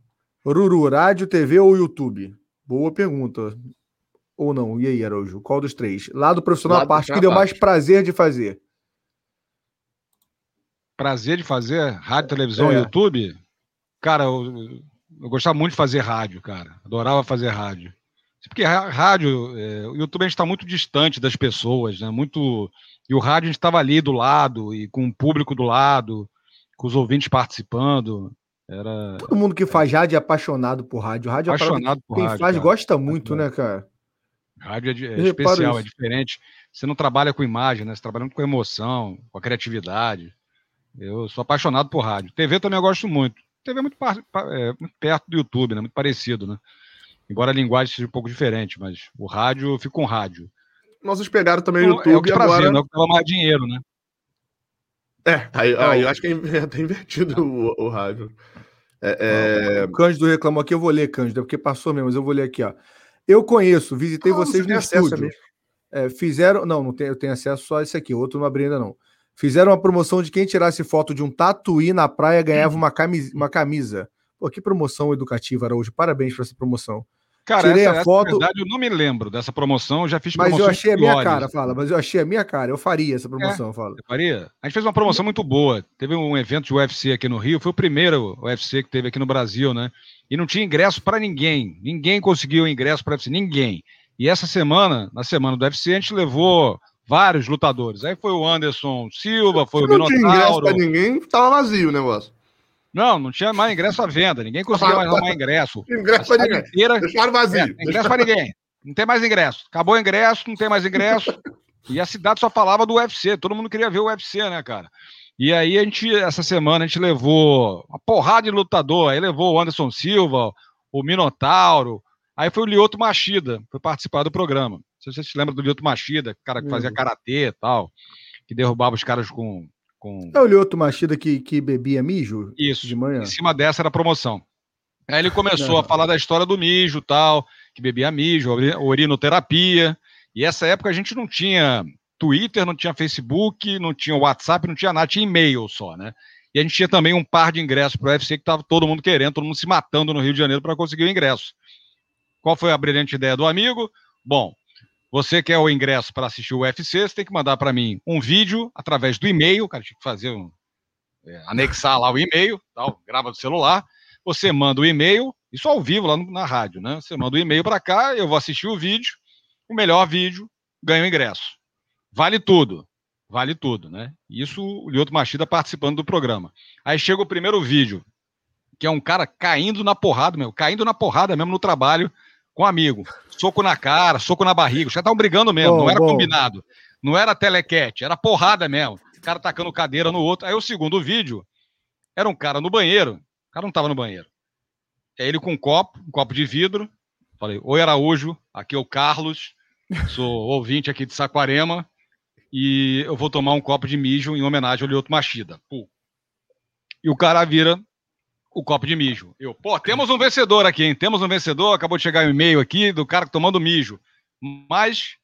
Ruru, rádio, TV ou YouTube? Boa pergunta. Ou não? E aí, Araújo? Qual dos três? Lado profissional, Lado parte que deu mais prazer de fazer prazer de fazer rádio, televisão, é. YouTube, cara, eu, eu, gostava muito de fazer rádio, cara. Adorava fazer rádio. Porque rádio, é, o YouTube a gente está muito distante das pessoas, né? Muito. E o rádio a gente estava ali do lado, e com o público do lado, com os ouvintes participando. Era... Todo mundo que faz rádio é apaixonado por rádio. Rádio é apaixonado é por quem rádio. Quem faz cara. gosta muito, né, cara? Rádio é, é especial, é diferente. Você não trabalha com imagem, né? Você trabalha com emoção, com a criatividade. Eu sou apaixonado por rádio. TV também eu gosto muito. TV é muito, é, muito perto do YouTube, né? Muito parecido, né? Embora a linguagem seja um pouco diferente, mas o rádio, eu fico com rádio. Nós pegaram também o YouTube é o que agora... Prazer, né? É o que dava mais dinheiro, né? É, aí, então, aí eu acho que é até invertido o, o rádio. É, é... O Cândido reclamou aqui, eu vou ler, Cândido, é porque passou mesmo, mas eu vou ler aqui, ó. Eu conheço, visitei ah, vocês no estúdio. É, fizeram. Não, não tenho, eu tenho acesso só a esse aqui, outro não abri ainda não. Fizeram uma promoção de quem tirasse foto de um tatuí na praia ganhava uma camisa. Uma camisa. Pô, que promoção educativa, Araújo. Parabéns por essa promoção. Cara, Tirei essa, a foto. Essa, verdade, eu não me lembro dessa promoção, eu já fiz Mas eu achei a minha cara, fala. Mas eu achei a minha cara, eu faria essa promoção, é, fala. Eu faria? A gente fez uma promoção muito boa. Teve um evento de UFC aqui no Rio, foi o primeiro UFC que teve aqui no Brasil, né? E não tinha ingresso para ninguém. Ninguém conseguiu ingresso para UFC, ninguém. E essa semana, na semana do UFC, a gente levou vários lutadores. Aí foi o Anderson Silva, foi o Minotauro. Não tinha ingresso pra ninguém, tava vazio o negócio. Não, não tinha mais ingresso à venda, ninguém conseguia mais arrumar ingresso. ingresso para ninguém. Inteira, Deixaram vazio. É, ingresso para ninguém. Não tem mais ingresso. Acabou o ingresso, não tem mais ingresso. e a cidade só falava do UFC. Todo mundo queria ver o UFC, né, cara? E aí a gente, essa semana, a gente levou uma porrada de lutador. Aí levou o Anderson Silva, o Minotauro. Aí foi o Lioto Machida, foi participar do programa. Se você se lembra do Lyoto Machida, cara que fazia karatê e tal, que derrubava os caras com. com... É o Lyoto Machida que, que bebia mijo? Isso. De manhã. Em cima dessa era a promoção. Aí ele começou a falar da história do mijo tal, que bebia mijo, urinoterapia. E essa época a gente não tinha Twitter, não tinha Facebook, não tinha WhatsApp, não tinha nada, tinha e-mail só, né? E a gente tinha também um par de ingressos para o UFC que estava todo mundo querendo, todo mundo se matando no Rio de Janeiro para conseguir o ingresso. Qual foi a brilhante ideia do amigo? Bom, Você quer o ingresso para assistir o UFC, você tem que mandar para mim um vídeo através do e-mail, cara tinha que fazer um, é, anexar lá o e-mail, tal, grava do celular. Você manda o e-mail, isso ao vivo lá no, na rádio, né? Você manda o e-mail para cá, eu vou assistir o vídeo, o melhor vídeo ganha o ingresso. Vale tudo, vale tudo, né? Isso o Lioto Machida participando do programa. Aí chega o primeiro vídeo, que é um cara caindo na porrada, meu, caindo na porrada mesmo no trabalho com um amigo. Soco na cara, soco na barriga. Os caras estavam brigando mesmo, bom, não era bom. combinado. Não era telequete, era porrada mesmo. O cara tacando cadeira no outro. Aí o segundo vídeo era um cara no banheiro. O cara não estava no banheiro. É ele com um copo, um copo de vidro. Falei, oi Araújo, aqui é o Carlos, sou ouvinte aqui de Saquarema e eu vou tomar um copo de mijo em homenagem ao Lioto Machida. Pô. E o cara vira o copo de mijo. Eu, pô, temos um vencedor aqui, hein? Temos um vencedor. Acabou de chegar um e-mail aqui do cara tomando mijo. Mas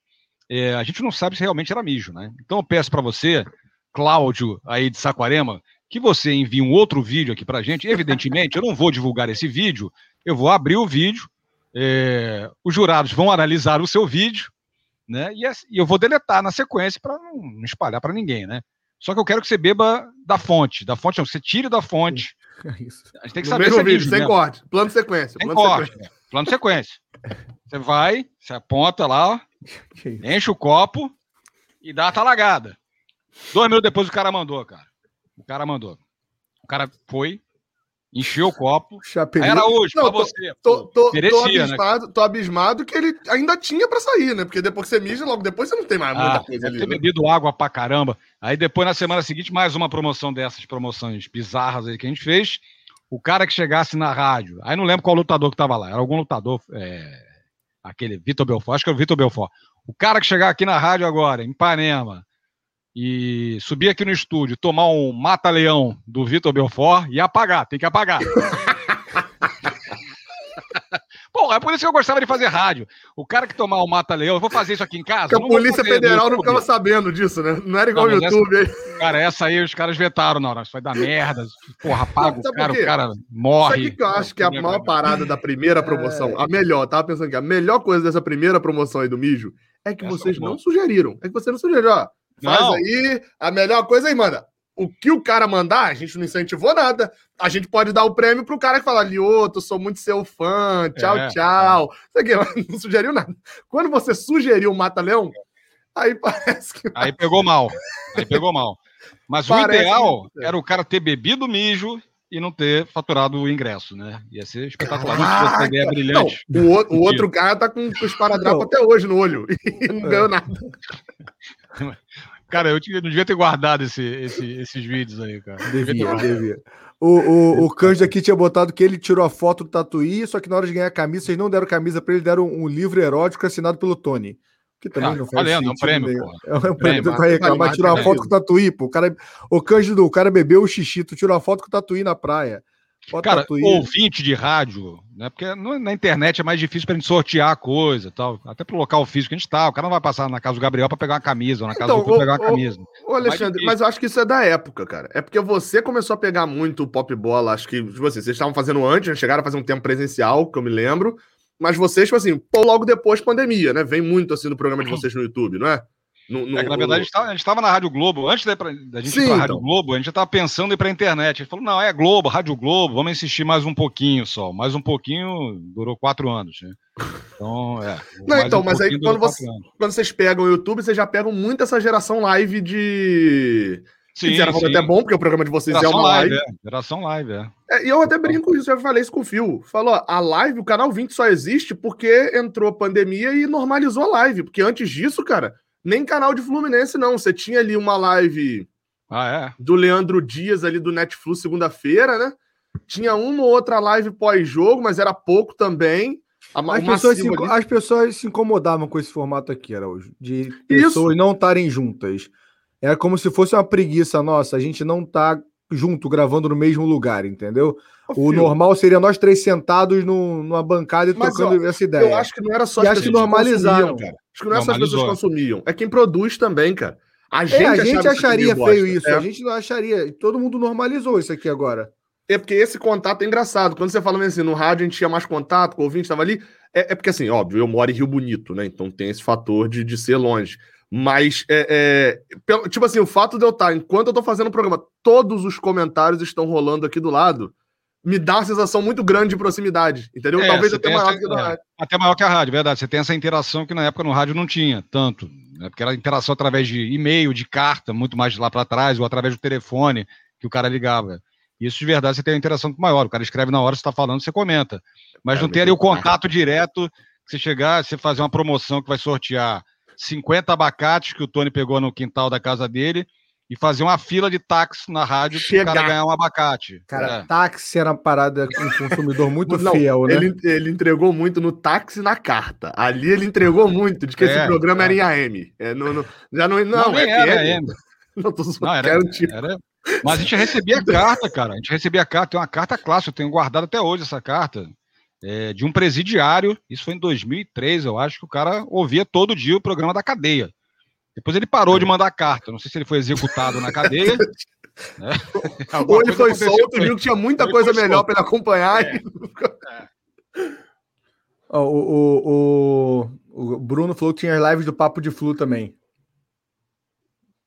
é, a gente não sabe se realmente era mijo, né? Então eu peço para você, Cláudio, aí de Saquarema, que você envie um outro vídeo aqui pra gente. Evidentemente, eu não vou divulgar esse vídeo, eu vou abrir o vídeo, é, os jurados vão analisar o seu vídeo, né? E, eu vou deletar na sequência para não espalhar para ninguém, né? Só que eu quero que você beba da fonte. Da fonte, não, você tire da fonte. É isso. A gente tem que no saber mesmo se é vídeo, sem mesmo. corte. Plano de sequência. Sem plano corte. Sequência. Plano de sequência. Você vai, você aponta lá, enche o copo e dá a talagada. Dois minutos depois o cara mandou, cara. O cara mandou. O cara foi, encheu o copo. Chapelier. Era hoje, não, pra tô, você. Tô, tô, tô, né? abismado, né? tô abismado que ele ainda tinha pra sair, né? Porque depois que você mija, logo depois você não tem mais muita ah, coisa ali. ter né? bebido água pra caramba. Aí depois, na semana seguinte, mais uma promoção dessas promoções bizarras aí que a gente fez. O cara que chegasse na rádio, aí não lembro qual lutador que tava lá, era algum lutador, é, aquele Vitor Belfort, acho que era o Vitor Belfort. O cara que chegar aqui na rádio agora, em Ipanema, e subir aqui no estúdio, tomar um mata-leão do Vitor Belfort e apagar, tem que apagar. Porra, é por isso que eu gostava de fazer rádio. O cara que tomar o mata-leão, eu vou fazer isso aqui em casa. Porque a Polícia Federal não ficava sabendo disso, né? Não era igual o YouTube. Essa, cara, essa aí os caras vetaram na hora. Isso vai dar merda. Porra, paga o cara, o cara morre. Sabe o que eu acho que é a maior parada da primeira promoção? É... A melhor, tava pensando que a melhor coisa dessa primeira promoção aí do Mijo é que essa vocês é não sugeriram. É que você não sugeriu, ó. Faz não. aí a melhor coisa aí, manda. O que o cara mandar, a gente não incentivou nada. A gente pode dar o prêmio pro cara que fala, Lioto, sou muito seu fã, tchau, é, tchau. É. não sugeriu nada. Quando você sugeriu o Mata-Leão, aí parece que. Aí pegou mal. Aí pegou mal. Mas parece o ideal que... era o cara ter bebido mijo e não ter faturado o ingresso, né? Ia ser espetacular. Caraca. Ideia brilhante. Não, o, o outro cara tá com, com os paradrapos até hoje no olho e não é. ganhou nada. Cara, eu não devia ter guardado esse, esse, esses vídeos aí, cara. Devia, devia. O, o, o Cândido aqui tinha botado que ele tirou a foto do Tatuí, só que na hora de ganhar a camisa, vocês não deram camisa para ele, deram um livro erótico assinado pelo Tony. Que também ah, não faz valendo, é um prêmio, pô. É um prêmio, vai reclamar, tirou uma foto com o Tatuí, pô. O, cara, o Cândido, o cara bebeu o xixi, tu tirou a foto com o Tatuí na praia. Bota Cara, ouvinte de rádio, né? Porque na internet é mais difícil pra gente sortear a coisa tal. Até pro local físico que a gente tá. O cara não vai passar na casa do Gabriel pra pegar uma camisa, ou na casa então, do Arthur pegar uma camisa. Ô, Alexandre, mas eu acho que isso é da época, cara. É porque você começou a pegar muito o pop bola. Acho que tipo assim, vocês estavam fazendo antes, né? chegaram a fazer um tempo presencial, que eu me lembro. Mas vocês, tipo assim, pô, logo depois pandemia, né? Vem muito assim no programa de vocês no YouTube, não é? No, no, é que, na verdade, a gente estava na Rádio Globo. Antes da, da gente Sim, ir para a Rádio então. Globo, a gente já estava pensando em ir para a internet. A gente falou, não, é Globo, Rádio Globo, vamos insistir mais um pouquinho só. Mais um pouquinho durou quatro anos, né? Então, é. Não, então, um mas aí quando, você, quando vocês pegam o YouTube, vocês já pegam muito essa geração live de. Sim, era sim. até bom, porque o programa de vocês geração é uma live. live. É. Geração live, é. é. E eu até brinco isso, já falei isso com o Fio. Falou, a live, o canal 20 só existe porque entrou a pandemia e normalizou a live. Porque antes disso, cara, nem canal de Fluminense, não. Você tinha ali uma live ah, é? do Leandro Dias ali do Netflix segunda-feira, né? Tinha uma ou outra live pós-jogo, mas era pouco também. As pessoas, se, as pessoas, se, incomodavam com esse formato aqui, Araújo, de pessoas Isso. não estarem juntas. Era como se fosse uma preguiça nossa, a gente não tá junto, gravando no mesmo lugar, entendeu? O, o normal seria nós três sentados no, numa bancada e Mas, trocando ó, essa ideia. Eu acho que não era só e as pessoas que normalizaram. cara. Acho que não é só as pessoas que consumiam, é quem produz também, cara. A gente, é, a gente acharia feio isso, é. a gente não acharia. Todo mundo normalizou isso aqui agora. É porque esse contato é engraçado. Quando você fala assim, no rádio a gente tinha mais contato, com o ouvinte estava ali. É, é, porque, assim, óbvio, eu moro em Rio Bonito, né? Então tem esse fator de, de ser longe. Mas, é, é, tipo assim, o fato de eu estar, enquanto eu tô fazendo o programa, todos os comentários estão rolando aqui do lado, me dá uma sensação muito grande de proximidade, entendeu? É, Talvez até maior essa, que a é, rádio. Até maior que a rádio, verdade. Você tem essa interação que na época no rádio não tinha tanto, né? porque era interação através de e-mail, de carta, muito mais lá para trás, ou através do telefone que o cara ligava. Isso de verdade você tem uma interação muito maior. O cara escreve na hora, você está falando, você comenta. Mas é, não tem ali o contato direto, você chegar, você fazer uma promoção que vai sortear 50 abacates que o Tony pegou no quintal da casa dele e fazer uma fila de táxi na rádio para o cara ganhar um abacate. Cara, é. táxi era uma parada com um consumidor muito Não, fiel, né? Ele, ele, entregou muito no táxi na carta. Ali ele entregou muito de que é, esse programa é. era em AM. É, no, no, já não, não, não é era AM. Não, tô não, era, era, Mas a gente recebia carta, cara. A gente recebia carta. Tem uma carta clássica, eu tenho guardado até hoje essa carta é, de um presidiário, isso foi em 2003, eu acho que o cara ouvia todo dia o programa da cadeia. Depois ele parou de mandar carta, não sei se ele foi executado na cadeia. né? Ou ele foi solto, viu que tinha muita coisa melhor para ele acompanhar. É. Oh, o, o, o, Bruno falou que tinha lives do Papo de Flu também.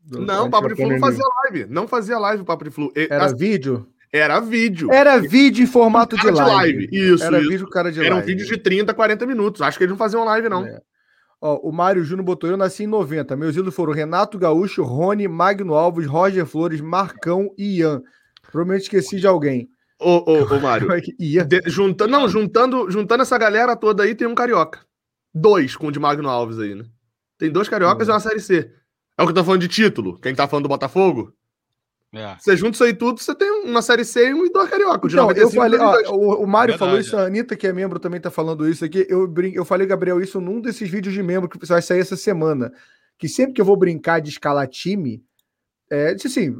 não, o Papo de Flu não fazia live. Não fazia live o Papo de Flu. Era vídeo? Era vídeo. Era vídeo em formato de live. live. Isso. Era isso. vídeo cara de live. Era um vídeo de 30, 40 minutos. Acho que eles não faziam live, não. É. Ó, o Mário Júnior botou: Eu nasci em 90. Meus ídolos foram Renato Gaúcho, Rony, Magno Alves, Roger Flores, Marcão e Ian. Provavelmente esqueci de alguém. Ô, ô, ô Mário. de, juntando, não, juntando, juntando essa galera toda aí, tem um carioca. Dois com o de Magno Alves aí, né? Tem dois cariocas hum. e uma série C. É o que tô falando de título. Quem tá falando do Botafogo? É. Você junta isso aí tudo, você tem uma série C e um e dois carioca. Então, eu falei, ó, o, o Mário falou isso, a Anitta, que é membro, também tá falando isso aqui. Eu, eu falei, Gabriel, isso num desses vídeos de membro que vai sair essa semana. Que sempre que eu vou brincar de escalar time, é, assim,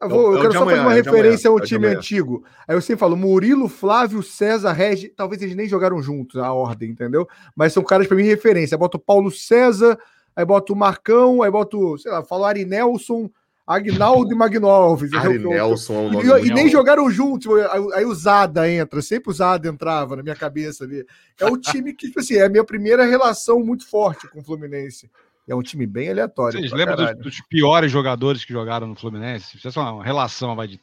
eu, vou, eu quero só amanhã, fazer uma referência amanhã, ao time antigo. Aí eu sempre falo Murilo, Flávio, César, Regi. Talvez eles nem jogaram juntos a ordem, entendeu? Mas são caras para mim referência. Aí boto o Paulo César, aí boto o Marcão, aí boto, sei lá, falo Ari Nelson, Agnaldo e Magno Alves. Ari Nelson é um e, e, nem jogaram juntos. Aí o Zada entra, sempre o Zada entrava na minha cabeça ali. É o time que, tipo assim, é a minha primeira relação muito forte com o Fluminense. É um time bem aleatório. Vocês lembram dos, dos, piores jogadores que jogaram no Fluminense? Isso é uma relação vai de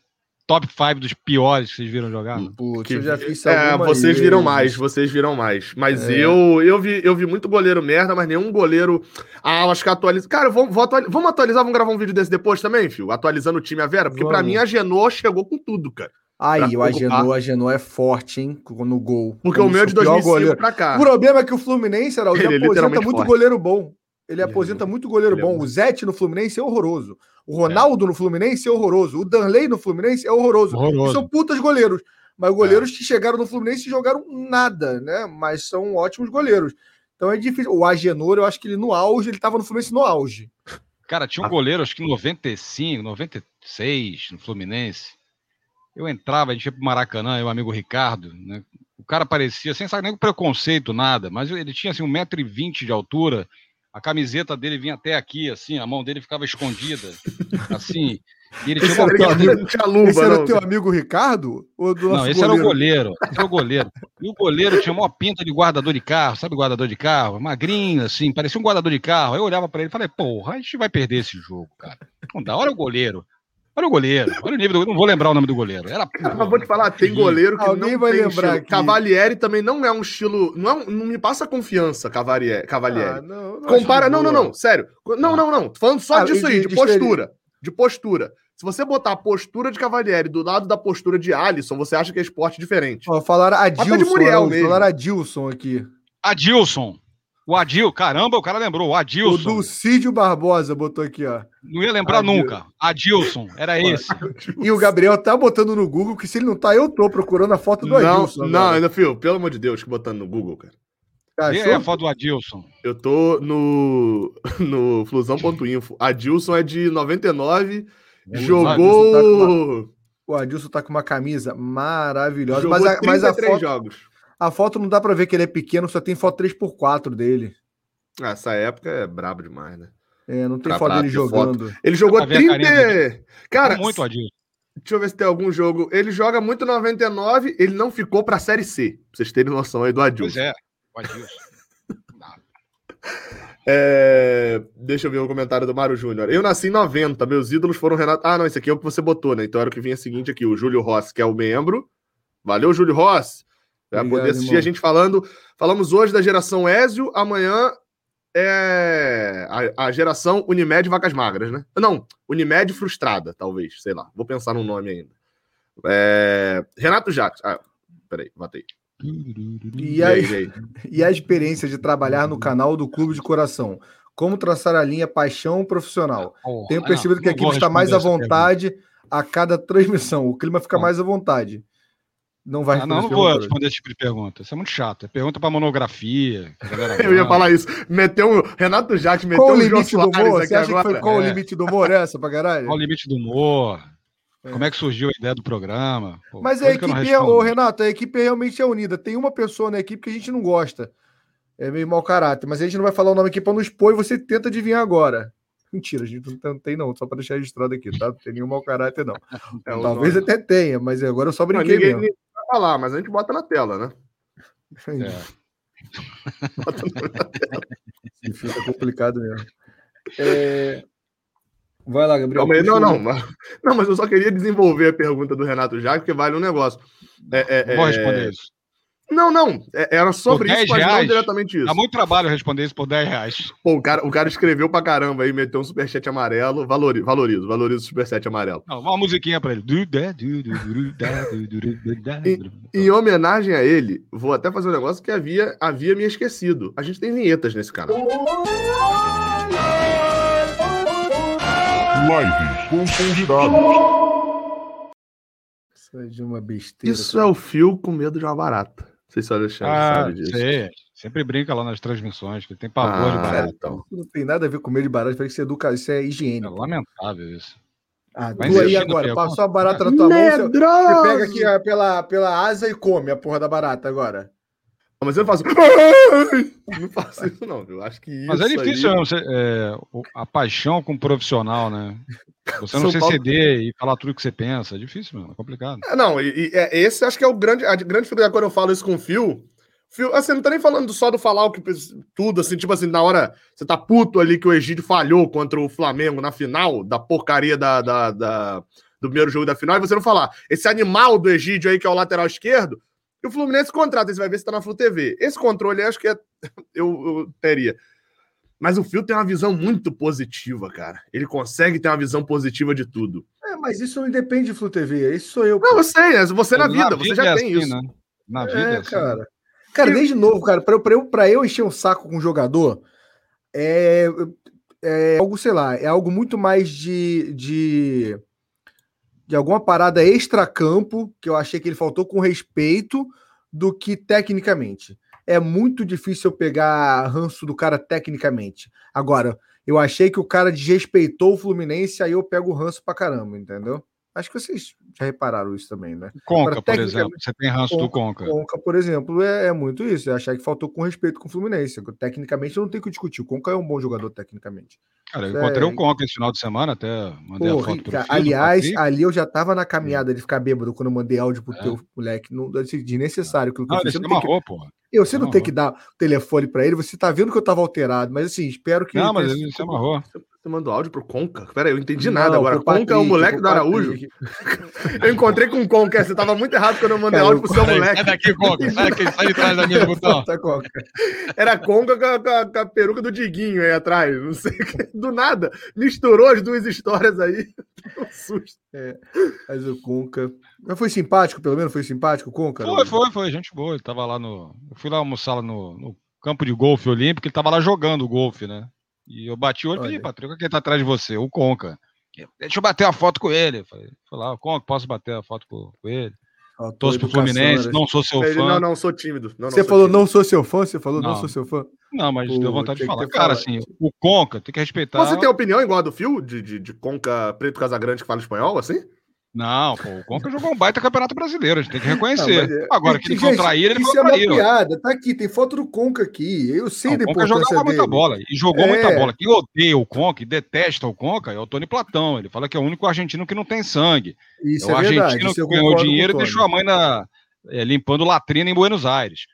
top 5 dos piores que vocês viram jogar? Putz, que, eu já fiz É, vocês aí, viram mais, vocês viram mais. Mas é. eu, eu, vi, eu vi muito goleiro merda, mas nenhum goleiro. Ah, acho que atualiza. Cara, vamos, atualizar, vamos atualizar, vamos gravar um vídeo desse depois também, filho? Atualizando o time a Vera, porque para mim a Genoa chegou com tudo, cara. Aí, o Agenor, Agenor é forte, hein? No gol. Porque Como o meu é de 2005 goleiro. pra cá. O problema é que o Fluminense, era, ele aposenta muito forte. goleiro bom. Ele aposenta muito goleiro bom. O Zete no Fluminense é horroroso. O Ronaldo é. no Fluminense é horroroso. O Danley no Fluminense é horroroso. horroroso. São putas goleiros. Mas goleiros é. que chegaram no Fluminense jogaram nada, né? Mas são ótimos goleiros. Então é difícil. O Agenor, eu acho que ele no auge, ele estava no Fluminense no auge. Cara, tinha um ah. goleiro, acho que em 95, 96, no Fluminense. Eu entrava, a gente ia pro Maracanã, eu amigo Ricardo, né? O cara parecia, sem saber nem preconceito, nada, mas ele tinha assim 1,20m de altura, a camiseta dele vinha até aqui, assim, a mão dele ficava escondida, assim. E ele esse tinha uma amigo, tinha luva, esse era o teu amigo Ricardo? Ou do não, esse goleiro? era o goleiro. Esse era o goleiro. E o goleiro tinha uma pinta de guardador de carro, sabe guardador de carro? Magrinho, assim, parecia um guardador de carro. Aí eu olhava para ele e falei, porra, a gente vai perder esse jogo, cara. Não dá, olha o goleiro. Olha o goleiro, olha o nível do... Não vou lembrar o nome do goleiro. Era, Mas vou te falar, tem goleiro que Alguém não vai tem lembrar estilo. Cavalieri também não é um estilo. Não, é, não me passa confiança, Cavalieri. Cavalieri. Ah, não, não Compara. Não, não, não, sério. Não, não, não. Tô falando só ah, disso aí, de, de postura. De postura. Se você botar a postura de Cavalieri do lado da postura de Alisson, você acha que é esporte diferente. Ó, falaram Adilson. de Muriel mesmo. Falaram Adilson aqui. Adilson. O Adil, caramba, o cara lembrou, o Adilson. O Dulcídio Barbosa botou aqui, ó. Não ia lembrar Adil... nunca. Adilson, era esse. E o Gabriel tá botando no Google que se ele não tá, eu tô procurando a foto do não, Adilson. Não, ainda, filho, pelo amor de Deus, que botando no Google, cara. Ah, é a foto do Adilson? Eu tô no, no flusão.info. Adilson é de 99, jogou... Tá uma... O Adilson tá com uma camisa maravilhosa. Jogou mas a, mas a foto... jogos. A foto não dá para ver que ele é pequeno, só tem foto 3x4 dele. Essa época é brabo demais, né? É, não tem pra, foto dele jogando. Foto. Ele jogou 30. Cara, muito Adilson. Deixa eu ver se tem algum jogo. Ele joga muito 99, ele não ficou pra Série C. Pra vocês terem noção aí do Adilson. Pois é. Pode isso. É, deixa eu ver o comentário do Mário Júnior. Eu nasci em 90, meus ídolos foram Renato. Ah, não, esse aqui é o que você botou, né? Então era o que vinha seguinte aqui: o Júlio Ross, que é o membro. Valeu, Júlio Ross. Vai Obrigado, poder assistir irmão. a gente falando. Falamos hoje da geração Ézio, amanhã é a, a, geração Unimed Vacas Magras, né? Não, Unimed Frustrada, talvez, sei lá. Vou pensar no nome ainda. É... Renato Jacques. Ah, peraí, matei. E a, e a experiência de trabalhar no canal do Clube de Coração? Como traçar a linha paixão profissional? Oh, Tenho percebido que a equipe está mais à vontade pergunta. a cada transmissão. O clima fica mais à vontade. Não vai ah, Não, não vou responder esse tipo de pergunta. Isso é muito chato. É pergunta para monografia. Eu ia falar isso. Meteu um. Renato Jacques meteu qual o limite do humor? Você acha agora? que foi qual é. o limite do humor essa pra caralho? Qual o limite do humor? É. Como é que surgiu a ideia do programa? Pô, Mas a equipe, é, ô, Renato, a equipe realmente é unida. Tem uma pessoa na equipe que a gente não gosta. É meio mau caráter, mas a gente não vai falar o nome aqui para não expor e você tenta adivinhar agora. Mentira, a gente não tem, não, só para deixar registrado aqui, tá? Não tem nenhum mau caráter, não. É, Talvez nome. até tenha, mas agora eu só brinquei não, ninguém, mesmo. Falar, mas a gente bota na tela, né? É. bota na tela. Fica complicado mesmo. É... Vai lá, Gabriel. Calma aí. Não, não, mas, não, mas eu só queria desenvolver a pergunta do Renato já, porque vale um negócio. É, é, Vou é, responder isso. Não, não. É, era sobre isso, mas reais, não diretamente isso. Dá muito trabalho responder isso por 10 reais. Pô, o cara, o cara escreveu pra caramba aí, meteu um superchat amarelo. Valorizo, valorizo, valorizo o superchat amarelo. Não, uma musiquinha pra ele. em, em homenagem a ele, vou até fazer um negócio que havia, havia me esquecido. A gente tem vinhetas nesse canal. Lives com convidados. Isso é de uma besteira. Isso cara. é o fio com medo de uma barata. Não sei se o Alexandre ah, sabe disso. Sei. Sempre brinca lá nas transmissões, que tem pavor ah, de barata. Então. Não tem nada a ver com medo de que isso é, isso é higiene. É lamentável isso. Ah, Mas tu aí agora, passou a barata na tua mão, você pega aqui pela, pela asa e come a porra da barata agora. Mas eu não faço. Não faço isso, não. Eu acho que isso. Mas é difícil aí... você, é, a paixão com um profissional, né? Você não se ceder e falar tudo o que você pensa. É difícil, mano. É complicado. É, não, e, e é, esse acho que é o grande, a grande dificuldade quando eu falo isso com o Phil. Phil, assim, não tá nem falando só do falar o que tudo, assim, tipo assim, na hora você tá puto ali que o Egídio falhou contra o Flamengo na final da porcaria da, da, da do primeiro jogo da final, e você não falar, esse animal do Egídio aí, que é o lateral esquerdo, e o Fluminense contrata, você vai ver se tá na Flu TV. Esse controle acho que é, eu, eu, teria. Mas o Fio tem uma visão muito positiva, cara. Ele consegue ter uma visão positiva de tudo. É, mas isso não depende de Flu TV. Isso sou eu. Não, eu sei, é você na, na vida, vida, você já é tem assim, isso. Né? Na vida, é, é assim. cara. Cara, desde novo, cara, para eu, pra eu, pra eu encher um saco com um jogador, é, é algo, sei lá, é algo muito mais de, de de alguma parada extra-campo, que eu achei que ele faltou com respeito, do que tecnicamente. É muito difícil eu pegar ranço do cara tecnicamente. Agora, eu achei que o cara desrespeitou o Fluminense, aí eu pego o ranço pra caramba, entendeu? Acho que vocês já repararam isso também, né? Conca, Agora, por exemplo. Você tem ranço Conca, do Conca. Conca, por exemplo, é, é, muito isso. É achar que faltou com respeito com o Fluminense. Tecnicamente, eu não tenho que discutir. O Conca é um bom jogador tecnicamente. Cara, eu encontrei o Conca esse final de semana, até mandei Porra, a foto pro filho, Aliás, ali eu já tava na caminhada de ficar bêbado quando eu mandei áudio pro é. teu moleque. Não, assim, desnecessário. Que não, você não tem que... porra. Eu, você não tem que dar o telefone para ele, você tá vendo que eu tava alterado, mas assim, espero que. Não, mas ele se amarrou. Você mandou áudio pro Conca? Pera aí, eu entendi nada agora. Conca Patrick, é o moleque do Araújo? eu encontrei com o Conca, você tava muito errado quando eu mandei áudio pro seu moleque. Sai daqui, Conca, sai daqui, sai de trás da minha botão. Era Conca com a, com, a, com a, peruca do Diguinho aí atrás, não sei, do nada. Misturou as duas histórias aí. Um susto. É, mas o Conca... Mas foi simpático, pelo menos foi simpático o Conca? Foi, foi, foi, gente boa. Ele tava lá no... Eu fui lá almoçar lá no, no campo de golfe olímpico, ele tava lá jogando golfe, né? E eu bati o olho e falei, Patrick, quem tá atrás de você? O Conca. Deixa eu bater a foto com ele. Falei, lá, Conca, posso bater a foto com, com ele? Torço pro Fluminense, né? não sou seu fã. Não, não, sou tímido. Não, não você sou falou, tímido. não sou seu fã? Você falou, não, não sou seu fã? Não, mas Pô, deu vontade de falar. Cara, assim, o Conca, tem que respeitar. Você tem opinião igual a do Fio, de, de, de Conca Preto Casagrande que fala espanhol, assim? Não, pô, o Conca jogou um baita campeonato brasileiro, a gente tem que reconhecer. Não, é... Agora, que ele foi trair, ele foi Isso é uma piada, tá aqui, tem foto do Conca aqui. Eu sei não, O Conca jogava muita bola, e jogou é... muita bola. Quem odeia o Conca e detesta o Conca é o Tony Platão. Ele fala que é o único argentino que não tem sangue. Isso é o é argentino que ganhou dinheiro e deixou a mãe na, é, limpando latrina em Buenos Aires.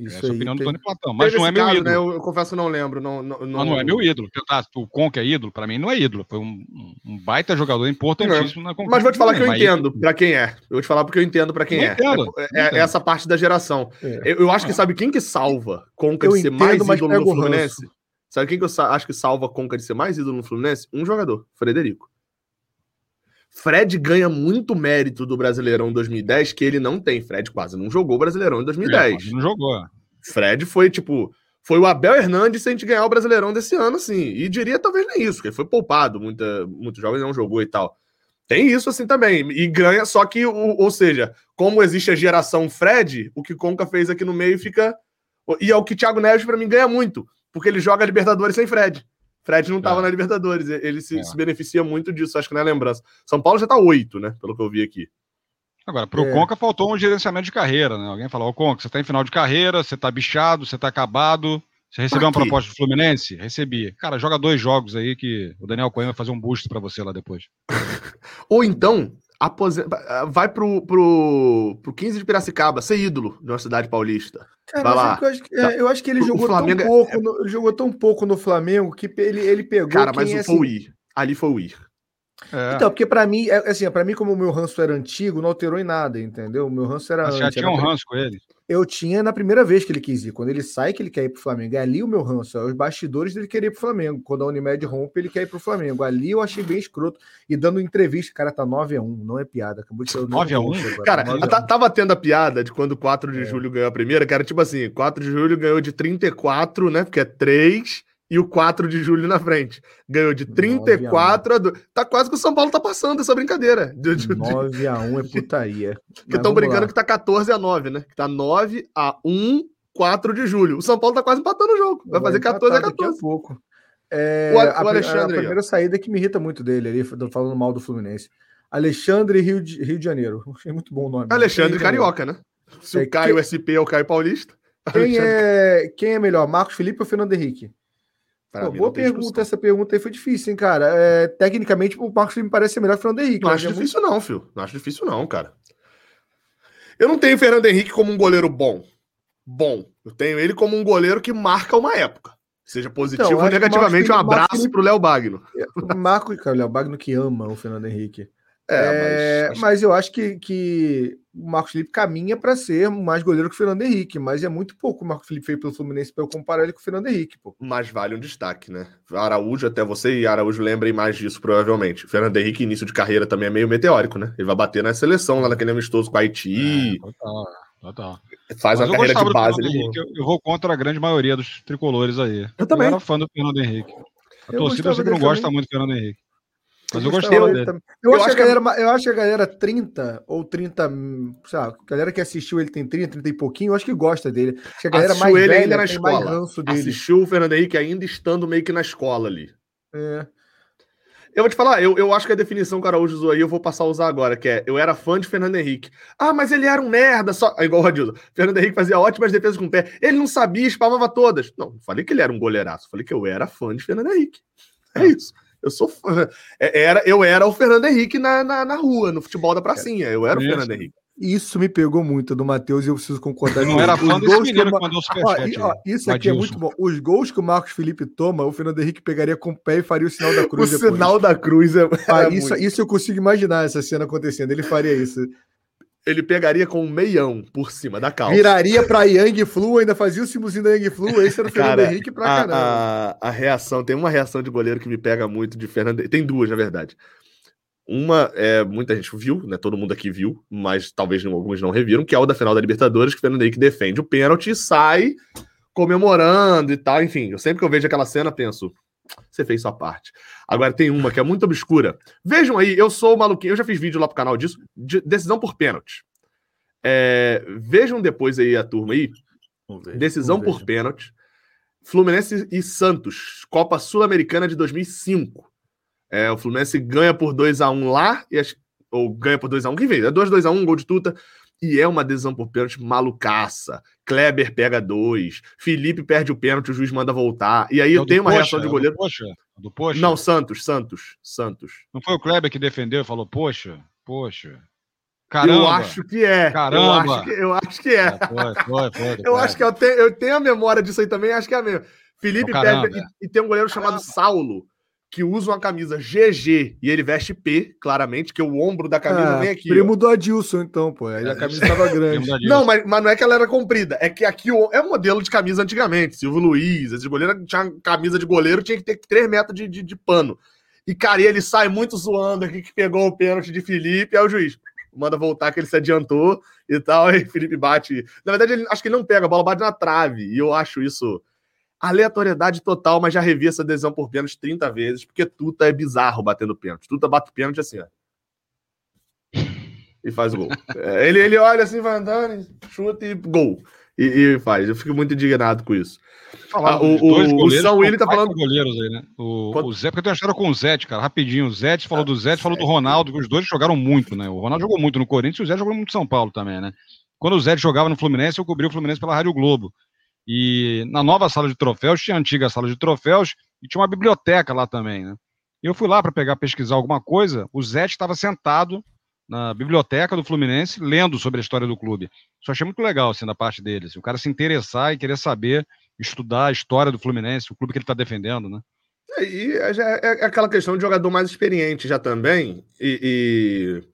Isso Essa é a opinião tem... do Tony Platão. Mas não é meu caso, ídolo. Né? Eu, eu, confesso que não lembro. Não, não, não... não é meu ídolo. O Conca é ídolo, para mim não é ídolo. Foi um, um baita jogador importantíssimo na Conquista. Mas vou te falar que eu entendo para quem é. Eu vou te falar porque eu entendo para quem é. Entendo, é, é, é essa parte da geração. É. Eu, eu, acho que sabe quem que salva Conca eu de ser entendo, mais ídolo no Fluminense? Sabe quem que eu acho que salva Conca de ser mais ídolo no Fluminense? Um jogador, Frederico. Fred ganha muito mérito do Brasileirão 2010 que ele não tem. Fred quase não jogou o Brasileirão em 2010. É, não jogou. Fred foi tipo. Foi o Abel Hernandes se a gente ganhar o Brasileirão desse ano, assim. E diria talvez nem isso, porque ele foi poupado, muita, muitos jogos não jogou e tal. Tem isso assim também. E ganha, só que, o, ou seja, como existe a geração Fred, o que Conca fez aqui no meio fica. E é o que Thiago Neves, para mim, ganha muito, porque ele joga Libertadores sem Fred. Fred não estava é. na Libertadores, ele se, é. se, beneficia muito disso, acho que não é lembrança. São Paulo já está oito, né? Pelo que eu vi aqui. Agora, para o é. Conca faltou um gerenciamento de carreira, né? Alguém falou, ô Conca, você está em final de carreira, você está bichado, você está acabado. Você recebeu uma proposta do Fluminense? Recebi. Cara, joga dois jogos aí que o Daniel Coelho vai fazer um boost para você lá depois. Ou então, aposenta, vai pro, pro, pro 15 de Piracicaba, ser ídolo de uma cidade paulista. Cara, vai lá. Eu acho, que, é, eu acho que ele jogou tão pouco, é... no, jogou tão pouco no Flamengo que ele, ele pegou. Cara, mas é, foi assim... o ir. Ali foi o ir. É. Então, porque para mim, é, assim, para mim, como o meu ranço era antigo, não alterou em nada, entendeu? O meu ranço era. Você já tinha um ranço com ele? Eu tinha na primeira vez que ele quis ir. Quando ele sai, que ele quer ir pro Flamengo. É ali o meu ranço. É os bastidores dele querer ir pro Flamengo. Quando a Unimed rompe, ele quer ir pro Flamengo. Ali eu achei bem escroto. E dando entrevista, cara, tá 9x1. Não é piada. Acabou de ser 9x1. Cara, 9 tá, tava tendo a piada de quando 4 de é. julho ganhou a primeira, que era tipo assim: 4 de julho ganhou de 34, né? Porque é 3 e o 4 de julho na frente. Ganhou de 34 a 2. Tá quase que o São Paulo tá passando essa brincadeira. 9 a 1 é putaria. que estão brincando lá. que tá 14 a 9, né? Que tá 9 a 1, 4 de julho. O São Paulo tá quase empatando o jogo. Vai fazer 14 a 14. Daqui a pouco. É, o, o Alexandre. A, a primeira saída que me irrita muito dele ali, falando mal do Fluminense. Alexandre Rio de, Rio de Janeiro. Achei muito bom o nome. Alexandre Carioca, né? Se é, o Caio que... SP é o Caio Paulista. Quem é, quem é melhor, Marcos Felipe ou Fernando Henrique? Pô, boa pergunta, discussão. essa pergunta aí foi difícil, hein, cara. É, tecnicamente, o Marcos me parece ser melhor que o Fernando Henrique. Não acho é difícil, muito... não, filho. Não acho difícil, não, cara. Eu não tenho o Fernando Henrique como um goleiro bom. Bom. Eu tenho ele como um goleiro que marca uma época. Seja positivo então, ou negativamente. Um abraço para o Léo Bagno. O Marco, cara, o Léo Bagno que ama o Fernando Henrique. É, é, mas, mas, eu acho que, que o Marcos Felipe caminha para ser mais goleiro que o Fernando Henrique, mas é muito pouco o Marcos Felipe fez pelo Fluminense para eu comparar ele com o Fernando Henrique. Pô. Mas vale um destaque, né? Araújo, até você e Araújo lembrem mais disso, provavelmente. O Fernando Henrique, início de carreira, também é meio meteórico, né? Ele vai bater na seleção lá naquele amistoso com a Haiti. É, total, total. Faz mas uma carreira de base. Henrique, eu, eu, vou contra a grande maioria dos tricolores aí. Eu também. Eu era fã do Fernando Henrique. A eu torcida sempre não gosta muito do Fernando Henrique. Mas eu gostei dele. Eu, eu, acho que a galera, eu acho que a galera 30 ou 30, sei lá, a galera que assistiu ele tem 30, 30 e pouquinho, eu acho que gosta dele. Acho que a galera assistiu mais ele velha ainda na escola. Assistiu o Fernando Henrique ainda estando meio que na escola ali. É. Eu vou te falar, eu, eu acho que a definição que o Araújo usou aí eu vou passar a usar agora, que é eu era fã de Fernando Henrique. Ah, mas ele era um merda, só. É igual o Radilson. Fernando Henrique fazia ótimas defesas com o pé. Ele não sabia, spamava todas. Não, falei que ele era um goleiraço. Falei que eu era fã de Fernando Henrique. É isso. Eu sou fã. É, era, eu era o Fernando Henrique na, na, na rua, no futebol da pracinha. Eu era o Fernando Henrique. Isso me pegou muito do Matheus e eu preciso concordar. não era fã desse menino que mandou superchat. Ó, isso aqui é muito bom. Os gols que o Marcos Felipe toma, o Fernando Henrique pegaria com o pé e faria o sinal da cruz. o depois. sinal da cruz é. Ah, isso, isso eu consigo imaginar essa cena acontecendo. Ele faria isso ele pegaria com um meião por cima da calça. Viraria pra Yang Flu, ainda fazia o símbolozinho da Yang Flu, esse era o Fernando Cara, Henrique pra a, caramba. A, a, reação, tem uma reação de goleiro que me pega muito de Fernando Tem duas, na verdade. Uma, é, muita gente viu, né? Todo mundo aqui viu, mas talvez alguns não reviram, que é o da final da Libertadores, que o Fernando Henrique defende o pênalti e sai comemorando e tal. Enfim, eu sempre que eu vejo aquela cena, penso, você fez sua parte. Agora tem uma que é muito obscura. Vejam aí, eu sou o maluquinho, eu já fiz vídeo lá pro canal disso, de decisão por pênalti. É, vejam depois aí a turma aí. Ver, decisão por pênalti. Fluminense e Santos, Copa Sul-Americana de 2005. É, o Fluminense ganha por 2 a 1 lá, e ou ganha por 2 a 1 quem vem? É 2 2 a 1 gol de tuta. E é uma decisão por pênalti malucaça. Kleber pega dois. Felipe perde o pênalti, o juiz manda voltar. E aí eu tenho uma Poxa, reação de goleiro. Do Poxa? Do Poxa? Não, Santos, Santos, Santos. Não foi o Kleber que defendeu e falou, poxa, poxa. Caramba. Eu acho que é. Caramba. Eu acho que, eu acho que é. é foi, foi, foi, eu acho que eu tenho, eu tenho a memória disso aí também, acho que é a mesma. Felipe oh, perde e, e, tem um goleiro chamado caramba. Saulo, que usa uma camisa GG e ele veste P, claramente, que o ombro da camisa ah, vem aqui. Primo ó. do Adilson, então, pô. Aí a camisa tava grande. não, mas, mas não é que ela era comprida, é que aqui é um modelo de camisa antigamente. Silvio Luiz, esse goleiro tinha camisa de goleiro, tinha que ter 3 metros de, de, de pano. E, cara, ele sai muito zoando aqui que pegou o pênalti de Felipe, aí o juiz manda voltar que ele se adiantou e tal, aí Felipe bate. Na verdade, ele, acho que ele não pega, a bola bate na trave, e eu acho isso aleatoriedade total, mas já revi essa decisão por pênalti 30 vezes, porque Tuta é bizarro batendo pênalti. Tuta bate pênalti assim, ó. E faz o gol. É, ele, ele olha assim, vai andando, chuta e gol. E, e, faz. Eu fico muito indignado com isso. Ah, o, o, o São Willi tá falando. Goleiros aí, né? O, o Zé, porque eu tenho história com o Zé, cara, rapidinho. O Zé falou do Zé, falou do Ronaldo, que os dois jogaram muito, né? O Ronaldo jogou muito no Corinthians e o Zé jogou muito no São Paulo também, né? Quando o Zé jogava no Fluminense, eu cobri o Fluminense pela Rádio Globo. E na nova sala de troféus, tinha a antiga sala de troféus e tinha uma biblioteca lá também, né? Eu fui lá para pegar, pesquisar alguma coisa, o Zé estava sentado na biblioteca do Fluminense, lendo sobre a história do clube. Isso achei muito legal, assim, da parte dele. Assim, o cara se interessar e querer saber, estudar a história do Fluminense, o clube que ele está defendendo, né? E é, é aquela questão de jogador mais experiente já também. E, e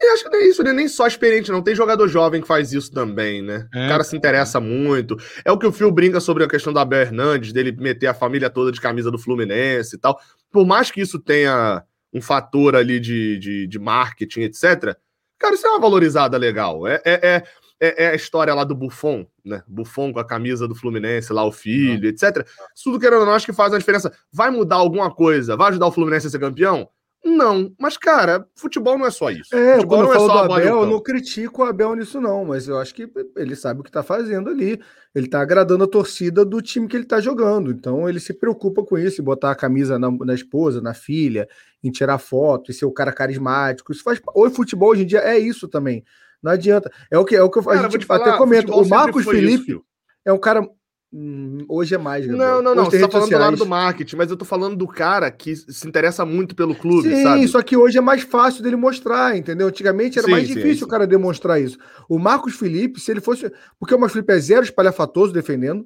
e acho que não é isso, né? Nem só experiente, não. Tem jogador jovem que faz isso também, né? É. O cara se interessa muito. É o que o Phil brinca sobre a questão da Abel Hernandes, dele meter a família toda de camisa do Fluminense e tal. Por mais que isso tenha um fator ali de, de, de marketing, etc., cara, isso é uma valorizada legal. É, é, é, é, é a história lá do Buffon, né? Buffon com a camisa do Fluminense, lá o filho, etc. Isso tudo querendo ou não, acho que faz uma diferença. Vai mudar alguma coisa? Vai ajudar o Fluminense a ser campeão? Não, mas cara, futebol não é só isso. É, futebol quando eu é falo do Abel, eu não critico o Abel nisso não, mas eu acho que ele sabe o que está fazendo ali. Ele está agradando a torcida do time que ele está jogando. Então ele se preocupa com isso, em botar a camisa na, na, esposa, na filha, em tirar foto, em ser o cara carismático. Isso faz. Hoje futebol hoje em dia é isso também. Não adianta. É o que é o que a cara, gente falar, até comenta. O Marcos Felipe isso, é um cara Hum, hoje é mais, Gabriel. Não, não, não. Você tá falando sociais. do lado do marketing, mas eu tô falando do cara que se interessa muito pelo clube, sim, sabe? só que hoje é mais fácil dele mostrar, entendeu? Antigamente era sim, mais difícil sim, o cara demonstrar isso. O Marcos Felipe, se ele fosse. Porque o Marcos Felipe é zero espalhafatoso defendendo.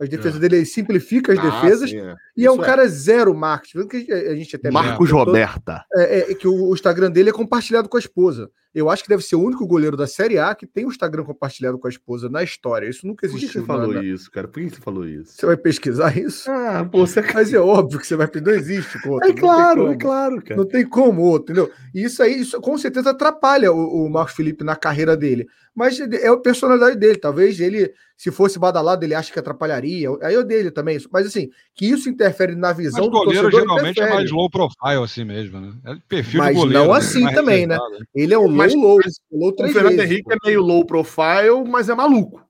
As defesas é. dele ele simplifica as ah, defesas. Sim, é. E é um é. cara zero marketing. Que a gente até Marcos Roberta. É, é, que o, Instagram dele é compartilhado com a esposa. Eu acho que deve ser o único goleiro da Série A que tem o Instagram compartilhado com a esposa na história. Isso nunca existiu. Por que você falou na... isso, cara? Por que você falou isso? Você vai pesquisar isso? Ah, pô, você... Mas é óbvio que você vai. Não existe. Pô, é claro, é claro, cara. Não tem como outro, entendeu? E isso aí, isso com certeza atrapalha o, o Marcos Felipe na carreira dele. Mas é a personalidade dele. Talvez ele, se fosse badalado, ele acha que atrapalharia. Aí é o dele também. Mas assim, que isso interfere na visão Mas do goleiro geralmente é mais low profile assim mesmo, né? É perfil Mas goleiro, não né? assim né? também, né? Ele é um low, low, O Fernando Henrique é meio low profile, mas é maluco.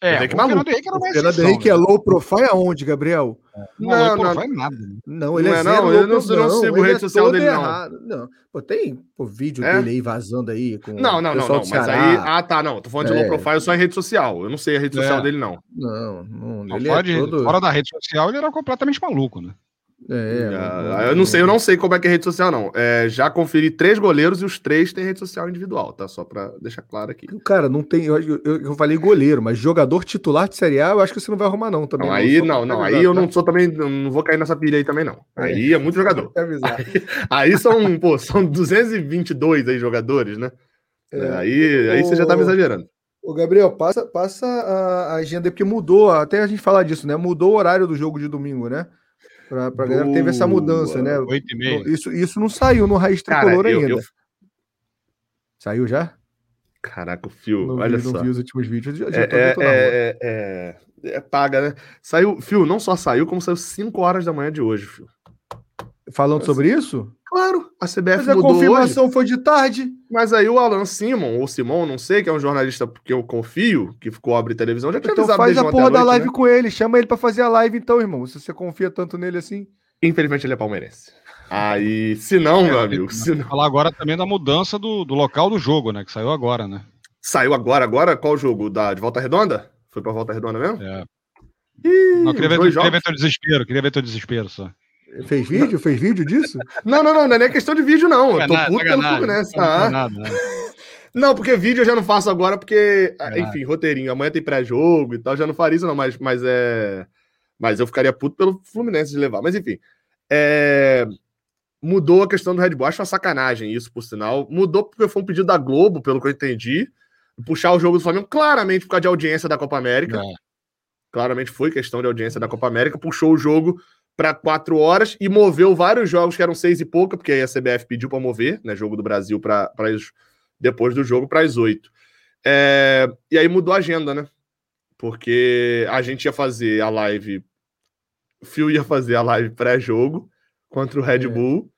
É, o Fernando Henrique era mais Fernando Henrique é né? low profile aonde, Gabriel? Não, não, não, não, nada. Não, ele não é, é não, eu não, eu não sigo rede é social dele, errado. não. Não, pô, tem pô, vídeo é? dele aí vazando aí com Não, não, não, não mas aí, ah, tá, não, tô falando de low é. profile só em rede social, eu não sei a rede social dele, não. Não, não, ele é todo... fora da rede social ele era completamente maluco, né? É, já, eu não sei, eu não sei como é que é rede social, não. É, já conferi três goleiros e os três têm rede social individual, tá? Só pra deixar claro aqui. Cara, não tem. Eu, eu, eu falei goleiro, mas jogador titular de Série A, eu acho que você não vai arrumar, não. Também não, aí não, não. Aí eu não sou também. Não vou cair nessa pilha aí também, não. É. Aí é muito jogador. Aí, aí, são, pô, são 222 aí jogadores, né? É, aí, aí você já tá me exagerando. O Gabriel, passa, passa a agenda, porque mudou, até a gente falar disso, né? Mudou o horário do jogo de domingo, né? Pra, pra galera teve essa mudança, né? 8 e meia. Isso, isso não saiu no Raiz Tricolor ainda. Eu... Saiu já? Caraca, o Fio, não olha vi, só. Não vi os últimos vídeos, já, já é, é, é, é, é, paga, né? Saiu, Fio, não só saiu, como saiu 5 horas da manhã de hoje, Fio. Falando sobre isso? Claro, a CBF Mas a confirmação hoje, foi de tarde. Mas aí o Alan Simon, ou Simon, não sei, que é um jornalista que eu confio, que cobre televisão, já tinha então faz a porra da noite, live né? com ele, chama ele para fazer a live então, irmão, se você confia tanto nele assim. Infelizmente ele é palmeirense. Aí, se não, é, meu amigo, se não... Falar agora também da mudança do, do local do jogo, né, que saiu agora, né? Saiu agora, agora? Qual jogo? Da, de Volta Redonda? Foi pra Volta Redonda mesmo? É. Ih, não, queria ver, queria ver teu desespero, queria ver teu desespero só. Fez vídeo? Fez vídeo disso? Não, não, não, não é nem questão de vídeo, não. Eu tô puto pelo Fluminense. Tá? Não, porque vídeo eu já não faço agora, porque, é. enfim, roteirinho. Amanhã tem pré-jogo e tal, já não faria isso, não, mas, mas é. Mas eu ficaria puto pelo Fluminense de levar. Mas enfim. É... Mudou a questão do Red Bull. Acho uma sacanagem isso, por sinal. Mudou porque foi um pedido da Globo, pelo que eu entendi. Puxar o jogo do Flamengo, claramente por causa de audiência da Copa América. É. Claramente foi questão de audiência da Copa América. Puxou o jogo para quatro horas e moveu vários jogos que eram seis e pouca, porque aí a CBF pediu para mover, né? Jogo do Brasil para depois do jogo para as oito. É, e aí mudou a agenda, né? Porque a gente ia fazer a live. O Phil ia fazer a live pré-jogo contra o Red é. Bull.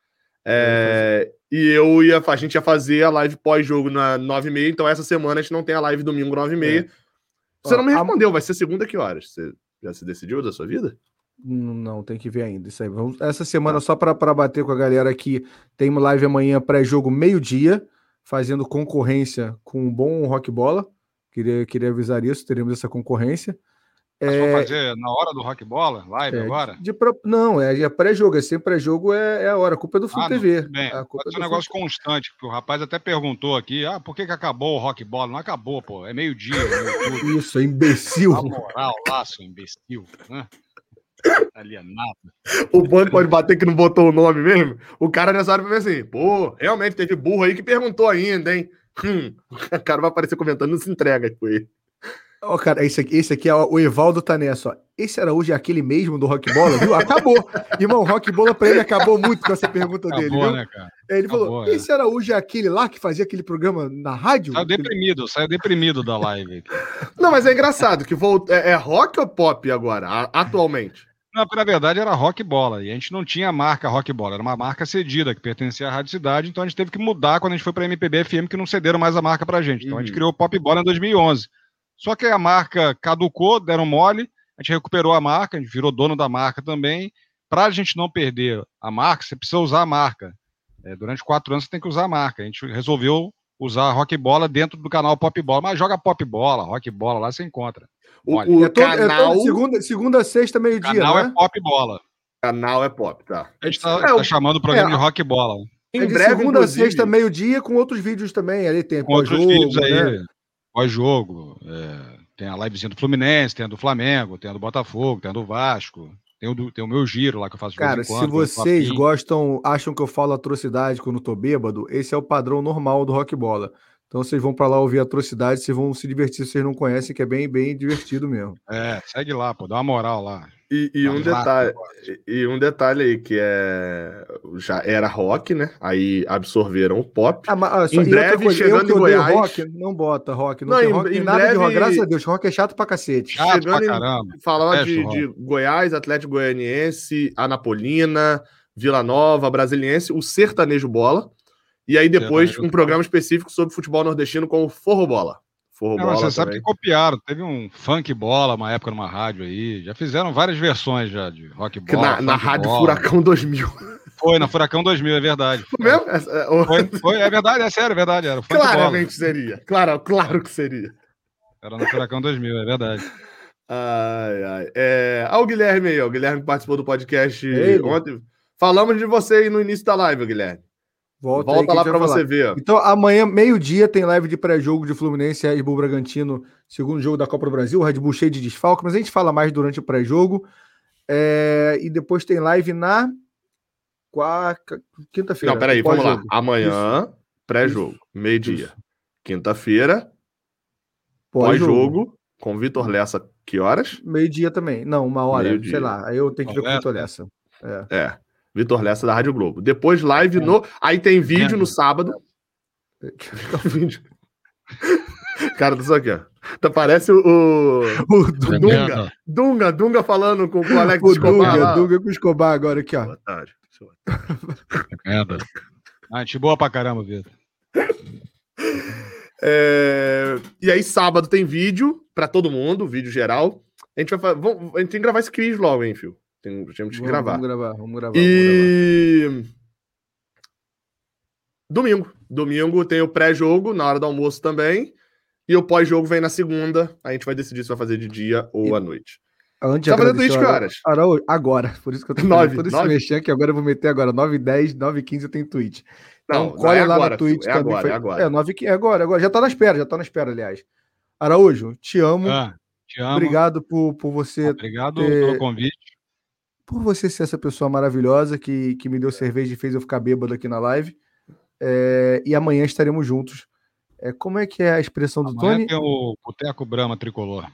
É, e eu ia, a gente ia fazer a live pós-jogo na 9h30, então essa semana a gente não tem a live domingo 9h30. É. Você não me respondeu, vai ser segunda que horas? Você já se decidiu da sua vida? Não, tem que ver ainda isso aí. Vamos, essa semana, só para bater com a galera aqui, tem live amanhã pré-jogo meio-dia, fazendo concorrência com um bom rock bola. Queria, queria avisar isso, teremos essa concorrência. É, fazer na hora do rock bola, live é, agora? De, de, não, é, é pré-jogo, é sempre pré-jogo, é, é, a hora, a culpa é do Flu ah, TV. Bem, a culpa é um negócio constante, porque o rapaz até perguntou aqui, ah, por que, que acabou o rock bola? Não acabou, pô, é meio-dia. Isso, é imbecil. Na moral, laço, imbecil, né? Alienado. O banco pode bater que não botou o nome mesmo. O cara nessa hora vai assim, pô, realmente teve burro aí que perguntou ainda, hein? Hum. O cara vai aparecer comentando, não se entrega com ele. Ó, cara, esse aqui, esse aqui é o Evaldo tá nessa, ó. Esse Araújo é aquele mesmo do Rock Bola, viu? Acabou. Irmão, Rock Bola pra ele acabou muito com essa pergunta acabou, dele, viu? Né, cara? Ele acabou, falou: é. esse Araújo é aquele lá que fazia aquele programa na rádio? Saiu deprimido, saiu deprimido da live. Não, mas é engraçado que volta, é, é rock ou pop agora, atualmente? Não, na verdade era rock bola. E a gente não tinha a marca rock bola, era uma marca cedida que pertencia à Rádio Cidade. Então a gente teve que mudar quando a gente foi para a MPB FM, que não cederam mais a marca para a gente. Então a gente uhum. criou o pop bola em 2011. Só que a marca caducou, deram mole, a gente recuperou a marca, a gente virou dono da marca também. Para a gente não perder a marca, você precisa usar a marca. É, durante quatro anos você tem que usar a marca. A gente resolveu usar rock bola dentro do canal Pop Bola, mas joga Pop Bola, rock bola, lá você encontra. O, o é todo, canal... É segunda, segunda, sexta, meio-dia, canal né? é Pop Bola. Canal é Pop, tá. A gente está é, tá chamando o programa é, de rock bola. Em é breve, segunda, inclusive. sexta, meio-dia, com outros vídeos também. Ali tem pós-jogo, né? Pós-jogo. É, tem a livezinha do Fluminense, tem a do Flamengo, tem a do Botafogo, tem a do Vasco. Tem o, do, tem o meu giro lá que eu faço Cara, quando, se vocês gostam, acham que eu falo atrocidade quando tô bêbado, esse é o padrão normal do rock bola. Então vocês vão para lá ouvir atrocidade, vocês vão se divertir se vocês não conhecem, que é bem, bem divertido mesmo. É, segue lá, pô, dá uma moral lá. E, e um detalhe, e um detalhe aí que é já era rock, né? Aí absorveram o pop. Ah, mas, em breve coisa, chegando em Goiás, rock, não bota rock, não, não tem em, rock, em nada breve, de rock, graças a Deus, rock é chato pra cacete. Chato chegando pra caramba. Em, falar de, de, Goiás, Atlético Goianiense, Anapolina, Vila Nova, Brasiliense, o sertanejo bola. E aí depois um programa específico sobre futebol nordestino com o Forro Bola. Forro Bola. Você também. sabe que copiaram. Teve um funk bola uma época numa rádio aí. Já fizeram várias versões já de rock bola. Na, na rádio bola. Furacão 2000. Foi, na Furacão 2000, é verdade. Foi mesmo? É, é, foi, foi, é verdade, é sério, é verdade. Era Claramente bola. seria. Claro, claro que seria. Era na Furacão 2000, é verdade. Ai, ai. É... Ah, o Guilherme aí, ó. O Guilherme participou do podcast Ei, ontem. Falamos de você aí no início da live, Guilherme. Volta, Volta lá para você ver. Então, amanhã, meio-dia, tem live de pré-jogo de Fluminense e Red Bull Bragantino, segundo jogo da Copa do Brasil. Red Bull cheio de desfalque, mas a gente fala mais durante o pré-jogo. É... E depois tem live na quarta... quinta-feira. Não, peraí, vamos lá. Amanhã, pré-jogo, meio-dia. Quinta-feira, pós-jogo, com Vitor Lessa, que horas? Meio-dia também. Não, uma hora, sei lá. Aí eu tenho que ver com o Vitor Lessa. É. é. Vitor Lessa da Rádio Globo. Depois live no. Aí tem vídeo no sábado. Cara, isso aqui, ó. Então parece o, o Dunga. Dunga, Dunga falando com, com o Alex o Escobar. Dunga, Dunga com o Escobar agora aqui, ó. Boa tarde. ah, gente boa pra caramba, Vitor. É... E aí, sábado tem vídeo pra todo mundo, vídeo geral. A gente vai fazer. Vamos... A gente tem que gravar esse quiz logo, hein, Fio? Tem, temos que vamos, gravar. Vamos gravar, vamos gravar. E. Vamos gravar. Domingo. Domingo tem o pré-jogo, na hora do almoço também. E o pós-jogo vem na segunda. A gente vai decidir se vai fazer de dia ou e... à noite. Antes tá fazendo Twitch que horas? Araújo, agora. Por isso que eu tô 9, todo esse mexendo que agora eu vou meter agora. 9 10 9 15 eu tenho Twitch. Então, não, colhe é lá agora, no Twitch. É agora, foi... é agora. É, 9, é agora, agora. Já tá na espera, já tá na espera, aliás. Araújo, te amo. Ah, te amo. Obrigado por, por você. Obrigado ter... pelo convite. Por você ser essa pessoa maravilhosa que, que me deu cerveja e fez eu ficar bêbado aqui na live. É, e amanhã estaremos juntos. É, como é que é a expressão do amanhã Tony? Tem o Boteco Brama Tricolor.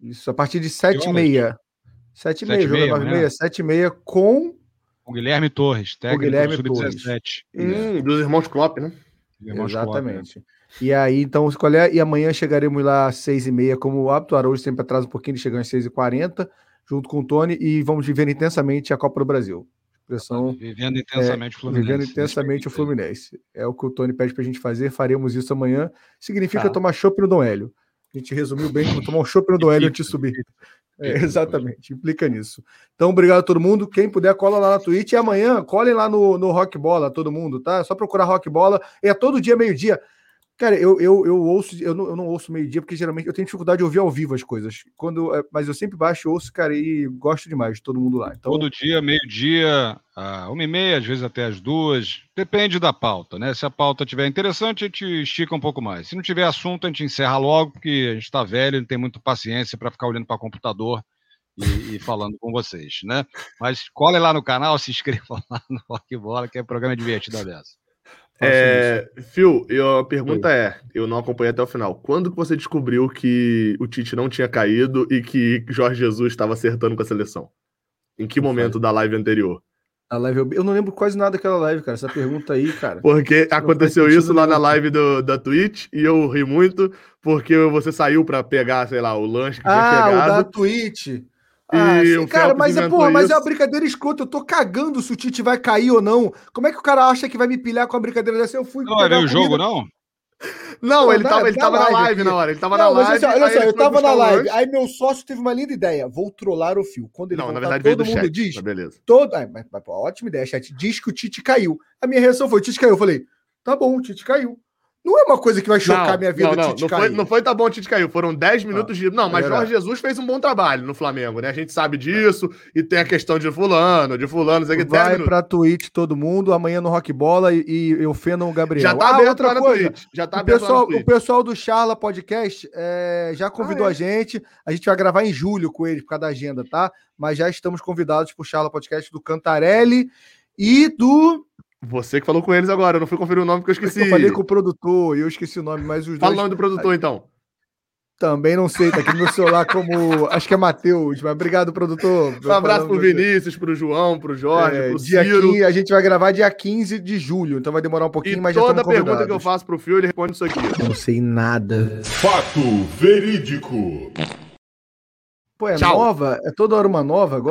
Isso, a partir de 7h30. 7h30, jogo 9h30, 7h30 com. O Guilherme Torres, técnico o Guilherme do Sub-17. Hum, dos irmãos Klopp, né? Irmãos Exatamente. Klopp, né? E aí, então, qual é? E amanhã chegaremos lá às 6h30, como o hábito. Araújo sempre atrasa um pouquinho, chegamos às 6h40, junto com o Tony, e vamos viver intensamente a Copa do Brasil. Expressão, vivendo intensamente é, o Fluminense. Vivendo intensamente o Fluminense. É o que o Tony pede pra gente fazer, faremos isso amanhã. Significa tá. tomar chopp no Dom Hélio. A gente resumiu bem como tomar um chopp no Dom Hélio de subir. É, exatamente, implica nisso. Então, obrigado a todo mundo. Quem puder, cola lá na Twitch. E amanhã, colhem lá no, no Rock Bola, todo mundo, tá? É só procurar Rock Bola. É todo dia, meio-dia. Cara, eu, eu, eu ouço, eu não, eu não ouço meio-dia, porque geralmente eu tenho dificuldade de ouvir ao vivo as coisas. Quando, é, mas eu sempre baixo, ouço, cara, e gosto demais de todo mundo lá. Então... Todo dia, meio-dia, uma e meia, às vezes até as duas. Depende da pauta, né? Se a pauta estiver interessante, a gente estica um pouco mais. Se não tiver assunto, a gente encerra logo, porque a gente está velho, não tem muita paciência para ficar olhando para computador e, e, falando com vocês, né? Mas colhe lá no canal, se inscreva lá no Rock Bola, que é programa divertido dessa. É, Phil, eu, a pergunta Oi. é: eu não acompanhei até o final. Quando que você descobriu que o Tite não tinha caído e que Jorge Jesus estava acertando com a seleção? Em que momento da live anterior? A live, eu, eu não lembro quase nada daquela live, cara. Essa pergunta aí, cara. Porque aconteceu isso lá na live do, da Twitch e eu ri muito porque você saiu para pegar, sei lá, o lanche que ah, tinha chegado. Ah, da Twitch. Ah, sim, cara, mas é, porra, mas é uma brincadeira escrota. Eu tô cagando se o Tite vai cair ou não. Como é que o cara acha que vai me pilhar com a brincadeira dessa? Eu fui. Não vai ver o jogo, não? Não, ele tava, ele tava na live na hora. Ele tava não, na live. Assim, olha só, eu tava na live. Aí meu sócio teve uma linda ideia. Vou trollar o fio. Quando ele não, voltar, na verdade, todo mundo chat, diz. Beleza. Todo, ah, mas, mas, ótima ideia, chat. Diz que o Tite caiu. A minha reação foi: o Tite caiu. Eu falei: tá bom, o Tite caiu. Não é uma coisa que vai chocar não, minha vida. Não, não, não foi, não foi tá bom, o Tite caiu. Foram 10 ah, minutos ah, de. Não, mas Jorge Jesus fez um bom trabalho no Flamengo, né? A gente sabe disso. E tem a questão de Fulano, de Fulano. Sei vai pra Twitch todo mundo, amanhã no Rock Bola e, e eu feno o Gabriel. Já tá ah, aberto lá na Twitch. Já tá o pessoal, O pessoal do Charla Podcast é, já convidou ah, é. a gente. A gente vai gravar em julho com eles por causa da agenda, tá? Mas já estamos convidados pro Charla Podcast do Cantarelli e do você que falou com eles agora, eu não fui conferir o nome porque eu esqueci. Eu falei com o produtor e eu esqueci o nome, mas os Fala dois... o nome do produtor, então. Também não sei, tá aqui no meu celular como. Acho que é Matheus, mas obrigado, produtor. Um abraço pro Vinícius, pro João, pro Jorge, é, pro dia Ciro. 15, a gente vai gravar dia 15 de julho, então vai demorar um pouquinho, e mas já Toda pergunta que eu faço pro Fio, ele responde isso aqui. Não sei nada. Fato verídico. Pô, é Tchau. nova? É toda hora uma nova agora?